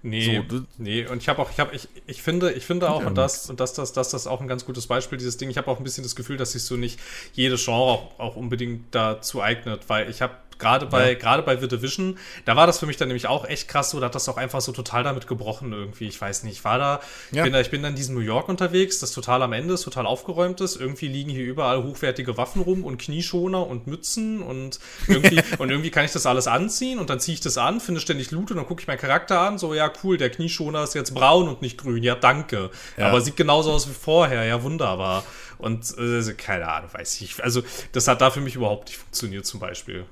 Nee, So, nee, und ich habe auch, ich habe, ich, ich finde, ich finde auch, Ja, und das, und das, das, das, das ist auch ein ganz gutes Beispiel, dieses Ding, ich habe auch ein bisschen das Gefühl, dass sich so nicht jede Genre auch, auch unbedingt dazu eignet, weil ich habe gerade bei, gerade bei The Division, da war das für mich dann nämlich auch echt krass so, da hat das auch einfach so total damit gebrochen irgendwie, ich weiß nicht, ich war da, Ja. bin da, ich bin dann in diesem New York unterwegs, das total am Ende ist, total aufgeräumt ist, irgendwie liegen hier überall hochwertige Waffen rum und Knieschoner und Mützen und irgendwie, und irgendwie kann ich das alles anziehen und dann ziehe ich das an, finde ständig Loot und dann gucke ich meinen Charakter an, so, ja, cool, der Knieschoner ist jetzt braun und nicht grün, ja, danke. Ja. Aber sieht genauso aus wie vorher, ja, wunderbar. Und, äh, keine Ahnung, weiß ich. Also, das hat da für mich überhaupt nicht funktioniert, zum Beispiel.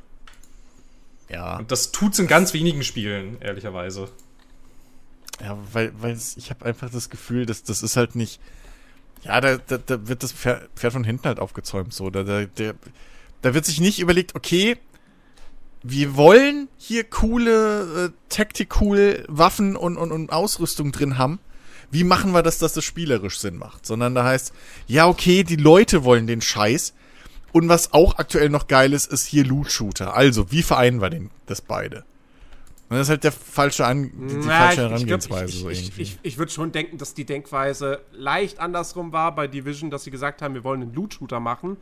Ja. Und das tut's in ganz wenigen Spielen, ehrlicherweise. Ja, weil, weil ich habe einfach das Gefühl, dass das ist halt nicht. Ja, da, da, da wird das Pferd, Pferd von hinten halt aufgezäumt. So, da, da, der, da wird sich nicht überlegt, okay, wir wollen hier coole äh, Tactical Waffen und, und, und Ausrüstung drin haben. Wie machen wir das, dass das spielerisch Sinn macht? Sondern da heißt, ja, okay, die Leute wollen den Scheiß. Und was auch aktuell noch geil ist, ist hier Loot-Shooter. Also, wie vereinen wir den, das beide? Und das ist halt der falsche An die, die Na, falsche ich- ich glaub, Herangehensweise ich, so ich, irgendwie. Ich, ich, ich würde schon denken, dass die Denkweise leicht andersrum war bei Division, dass sie gesagt haben, wir wollen einen Loot-Shooter machen.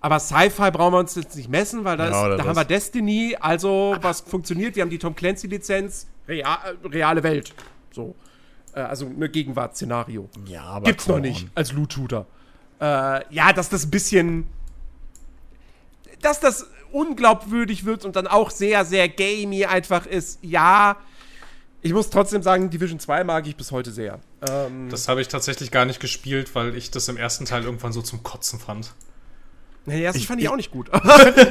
Aber Sci-Fi brauchen wir uns jetzt nicht messen, weil da, Ja, da das. haben wir Destiny, also was funktioniert. Wir haben die Tom Clancy-Lizenz, rea reale Welt. So. Äh, also ein Gegenwartsszenario. ja, aber Gibt's noch nicht als Loot-Shooter. Äh, ja, dass das ein bisschen. Dass das unglaubwürdig wird und dann auch sehr, sehr gamey einfach ist. Ja, ich muss trotzdem sagen, Division 2 mag ich bis heute sehr. Ähm, Das habe ich tatsächlich gar nicht gespielt, weil ich das im ersten Teil irgendwann so zum Kotzen fand. nee, den ersten ich- fand ich ich- auch nicht gut.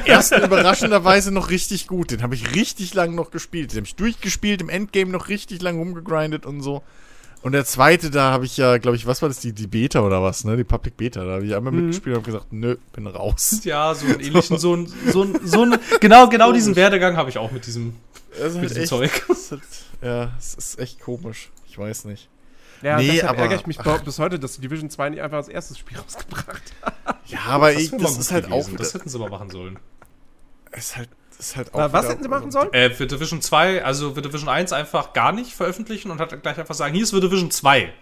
ersten überraschenderweise noch richtig gut. Den habe ich richtig lang noch gespielt. Den habe ich durchgespielt, im Endgame noch richtig lang rumgegrindet und so. Und der zweite, da habe ich ja, glaube ich, was war das, die, die Beta oder was, ne? Die Public Beta. Da habe ich einmal mitgespielt und habe gesagt, nö, bin raus. Ja, so einen ähnlichen, so ein, so ein, so ein, genau, genau diesen Werdegang habe ich auch mit diesem, Das ist mit halt diesem echt, Zeug. das ist halt, ja, es ist echt komisch. Ich weiß nicht. ja, Nee, deshalb aber- ärgere ich mich bo- bis heute, dass Division 2 nicht einfach als erstes Spiel rausgebracht hat. Ja, aber ich, wär mal das ist halt auch gewesen. wieder, Das hätten sie mal machen sollen. ist halt, ist halt auch Äh, was hätten sie machen sollen? Äh, für Division 2, also für Division 1 einfach gar nicht veröffentlichen und hat gleich einfach sagen, hier ist für Division 2.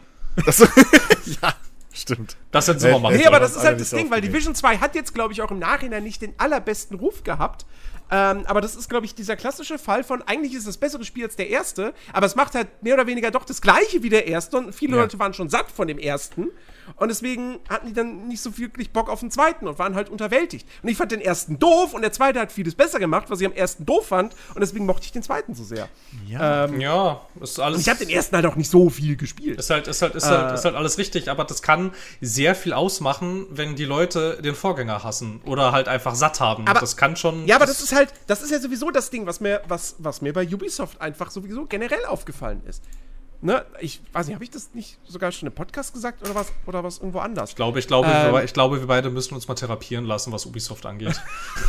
Das, ja, stimmt. Das hätten sie Nee, mal machen Nee, sollen. aber das das ist alle halt das Ding, weil. Division 2 hat jetzt, glaube ich, auch im Nachhinein nicht den allerbesten Ruf gehabt. Ähm, aber das ist, glaube ich, dieser klassische Fall von, eigentlich ist das bessere Spiel als der erste, aber es macht halt mehr oder weniger doch das gleiche wie der erste und viele Ja. Leute waren schon satt von dem ersten und deswegen hatten die dann nicht so wirklich Bock auf den zweiten und waren halt unterwältigt. Und ich fand den ersten doof und der zweite hat vieles besser gemacht, was ich am ersten doof fand und deswegen mochte ich den zweiten so sehr. Ja. Ähm, Ja, ist alles. und ich habe den ersten halt auch nicht so viel gespielt. Ist halt, ist, halt, ist, Äh. halt, ist halt alles richtig, aber das kann sehr viel ausmachen, wenn die Leute den Vorgänger hassen oder halt einfach satt haben. Aber- das kann schon. Ja, aber das ist halt, das ist ja sowieso das Ding, was mir, was, was mir bei Ubisoft einfach sowieso generell aufgefallen ist. Ne, ich weiß nicht, habe ich das nicht sogar schon im Podcast gesagt oder was, oder was irgendwo anders? Ich glaube, ich glaube, Ähm. wir, ich glaube, wir beide müssen uns mal therapieren lassen, was Ubisoft angeht.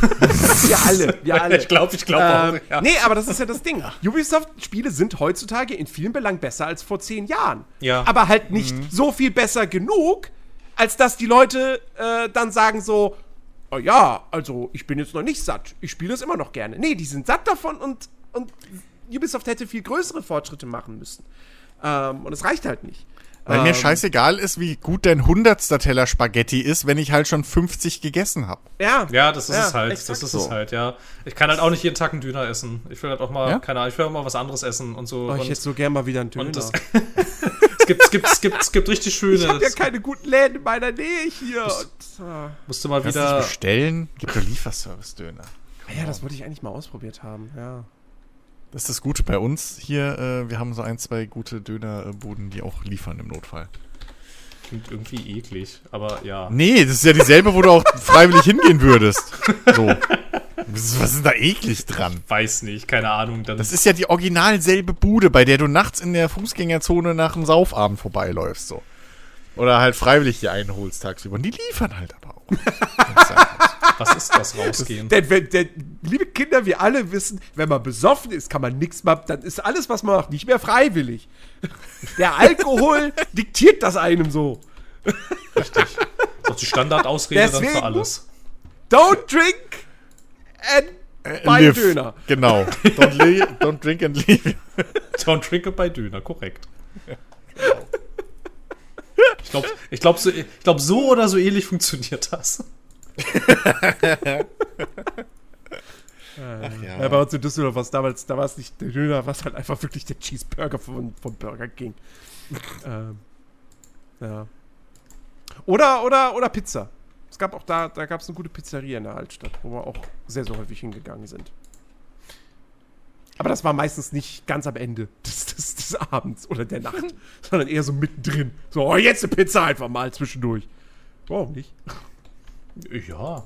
Wir alle, wir alle. ich glaube, ich glaube Ähm, auch. Ja. Nee, aber das ist ja das Ding. Ubisoft-Spiele sind heutzutage in vielen Belangen besser als vor zehn Jahren. Ja. Aber halt nicht so viel besser genug, als dass die Leute äh, dann sagen so, oh ja, also ich bin jetzt noch nicht satt. Ich spiele es immer noch gerne. Nee, die sind satt davon und, und Ubisoft hätte viel größere Fortschritte machen müssen. Ähm, und es reicht halt nicht. Weil mir Ähm, scheißegal ist, wie gut dein hundertster Teller Spaghetti ist, wenn ich halt schon 50 gegessen habe. Ja, Ja, das ist Ja, es halt. Das ist so. es halt, ja. Ich kann halt auch nicht jeden Tag einen Döner essen. Ich will halt auch mal, Ja? keine Ahnung, ich will auch mal was anderes essen und so. Oh, ich und, hätte so gern mal wieder einen Döner. und das, es, gibt, es, gibt, es, gibt, es gibt richtig schöne. ich habe ja keine guten Läden in meiner Nähe hier. Und, ah. musst du mal Kannst du wieder. bestellen? Gibt doch Lieferservice-Döner. Ja, das wollte ich eigentlich mal ausprobiert haben. Ja. Das ist das Gute bei uns hier. Äh, wir haben so ein, zwei gute Dönerbuden, die auch liefern im Notfall. Klingt irgendwie eklig, aber ja. Nee, das ist ja dieselbe, wo du auch freiwillig hingehen würdest. So. Was ist, da eklig dran? Weiß nicht, keine Ahnung. Das ist ja die original selbe Bude, bei der du nachts in der Fußgängerzone nach einem Saufabend vorbeiläufst. So. Oder halt freiwillig die einholst tagsüber. Und die liefern halt aber auch. Was ist das rausgehen? Denn, wenn, denn, liebe Kinder, wir alle wissen, wenn man besoffen ist, kann man nichts machen. Dann ist alles, was man macht, nicht mehr freiwillig. Der Alkohol diktiert das einem so. Richtig. Das ist doch die Standardausrede dann Deswegen- für alles. Don't drink and buy Live. Döner. Genau. Don't, don't drink and leave. Don't drink it bei Döner, korrekt. Ich glaube, ich glaub, so, ich glaub, so oder so ähnlich funktioniert das. Ja, bei uns in Düsseldorf war es damals, da war es nicht der Döner, war es halt einfach wirklich der Cheeseburger von, von Burger King. ähm, ja. Oder, oder, oder Pizza. Es gab auch da, da gab es eine gute Pizzeria in der Altstadt, wo wir auch sehr, sehr häufig hingegangen sind. Aber das war meistens nicht ganz am Ende des, des, des Abends oder der Nacht, sondern eher so mittendrin. So, oh, jetzt eine Pizza einfach mal zwischendurch. Warum nicht? Ja,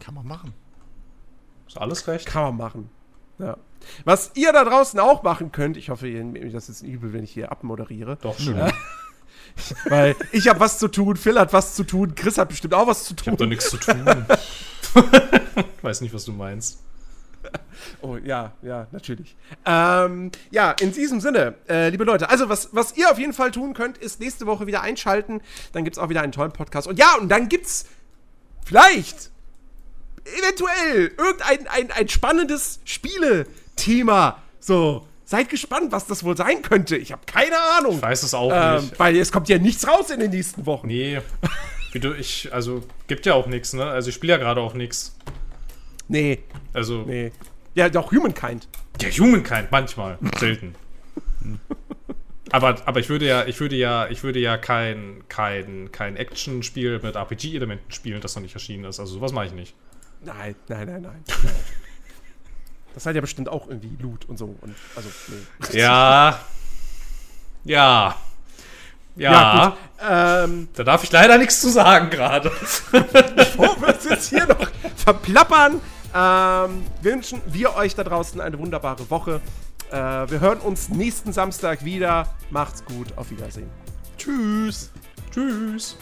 Kann man machen. ist alles recht. Kann man machen. Ja. Was ihr da draußen auch machen könnt, ich hoffe, ihr nehmt mir das jetzt übel, wenn ich hier abmoderiere, Doch schon. weil ich habe was zu tun, Phil hat was zu tun, Chris hat bestimmt auch was zu Ich hab doch tun. nichts zu tun. Weiß nicht, was du meinst. Oh ja, ja, natürlich. Ähm, ja, in diesem Sinne, äh, liebe Leute, also was, was ihr auf jeden Fall tun könnt, ist nächste Woche wieder einschalten. Dann gibt es auch wieder einen tollen Podcast. Und ja, und dann gibt's vielleicht, eventuell, irgendein ein, ein spannendes Spiele-Thema. So, seid gespannt, was das wohl sein könnte. Ich habe keine Ahnung. Ich weiß es auch Ähm, nicht. weil es kommt ja nichts raus in den nächsten Wochen. Nee. Wie du, ich, also, gibt ja auch nichts, ne? Also, ich spiele ja gerade auch nichts. Nee, Also, nee. Ja, doch Humankind. ja, Humankind, manchmal. Selten. Aber, aber ich würde ja, ich würde ja, ich würde ja kein, kein, kein Action-Spiel mit RPG-Elementen spielen, das noch nicht erschienen ist. Also sowas mache ich nicht. Nein, nein, nein, nein. Das hat ja bestimmt auch irgendwie Loot und so. Und, also, nee. Ja. Ja. Ja. Ja. Ähm, Da darf ich leider nichts zu sagen gerade. bevor wir uns jetzt hier noch verplappern, ähm, wünschen wir euch da draußen eine wunderbare Woche. Äh, wir hören uns nächsten Samstag wieder. Macht's gut. Auf Wiedersehen. Tschüss. Tschüss.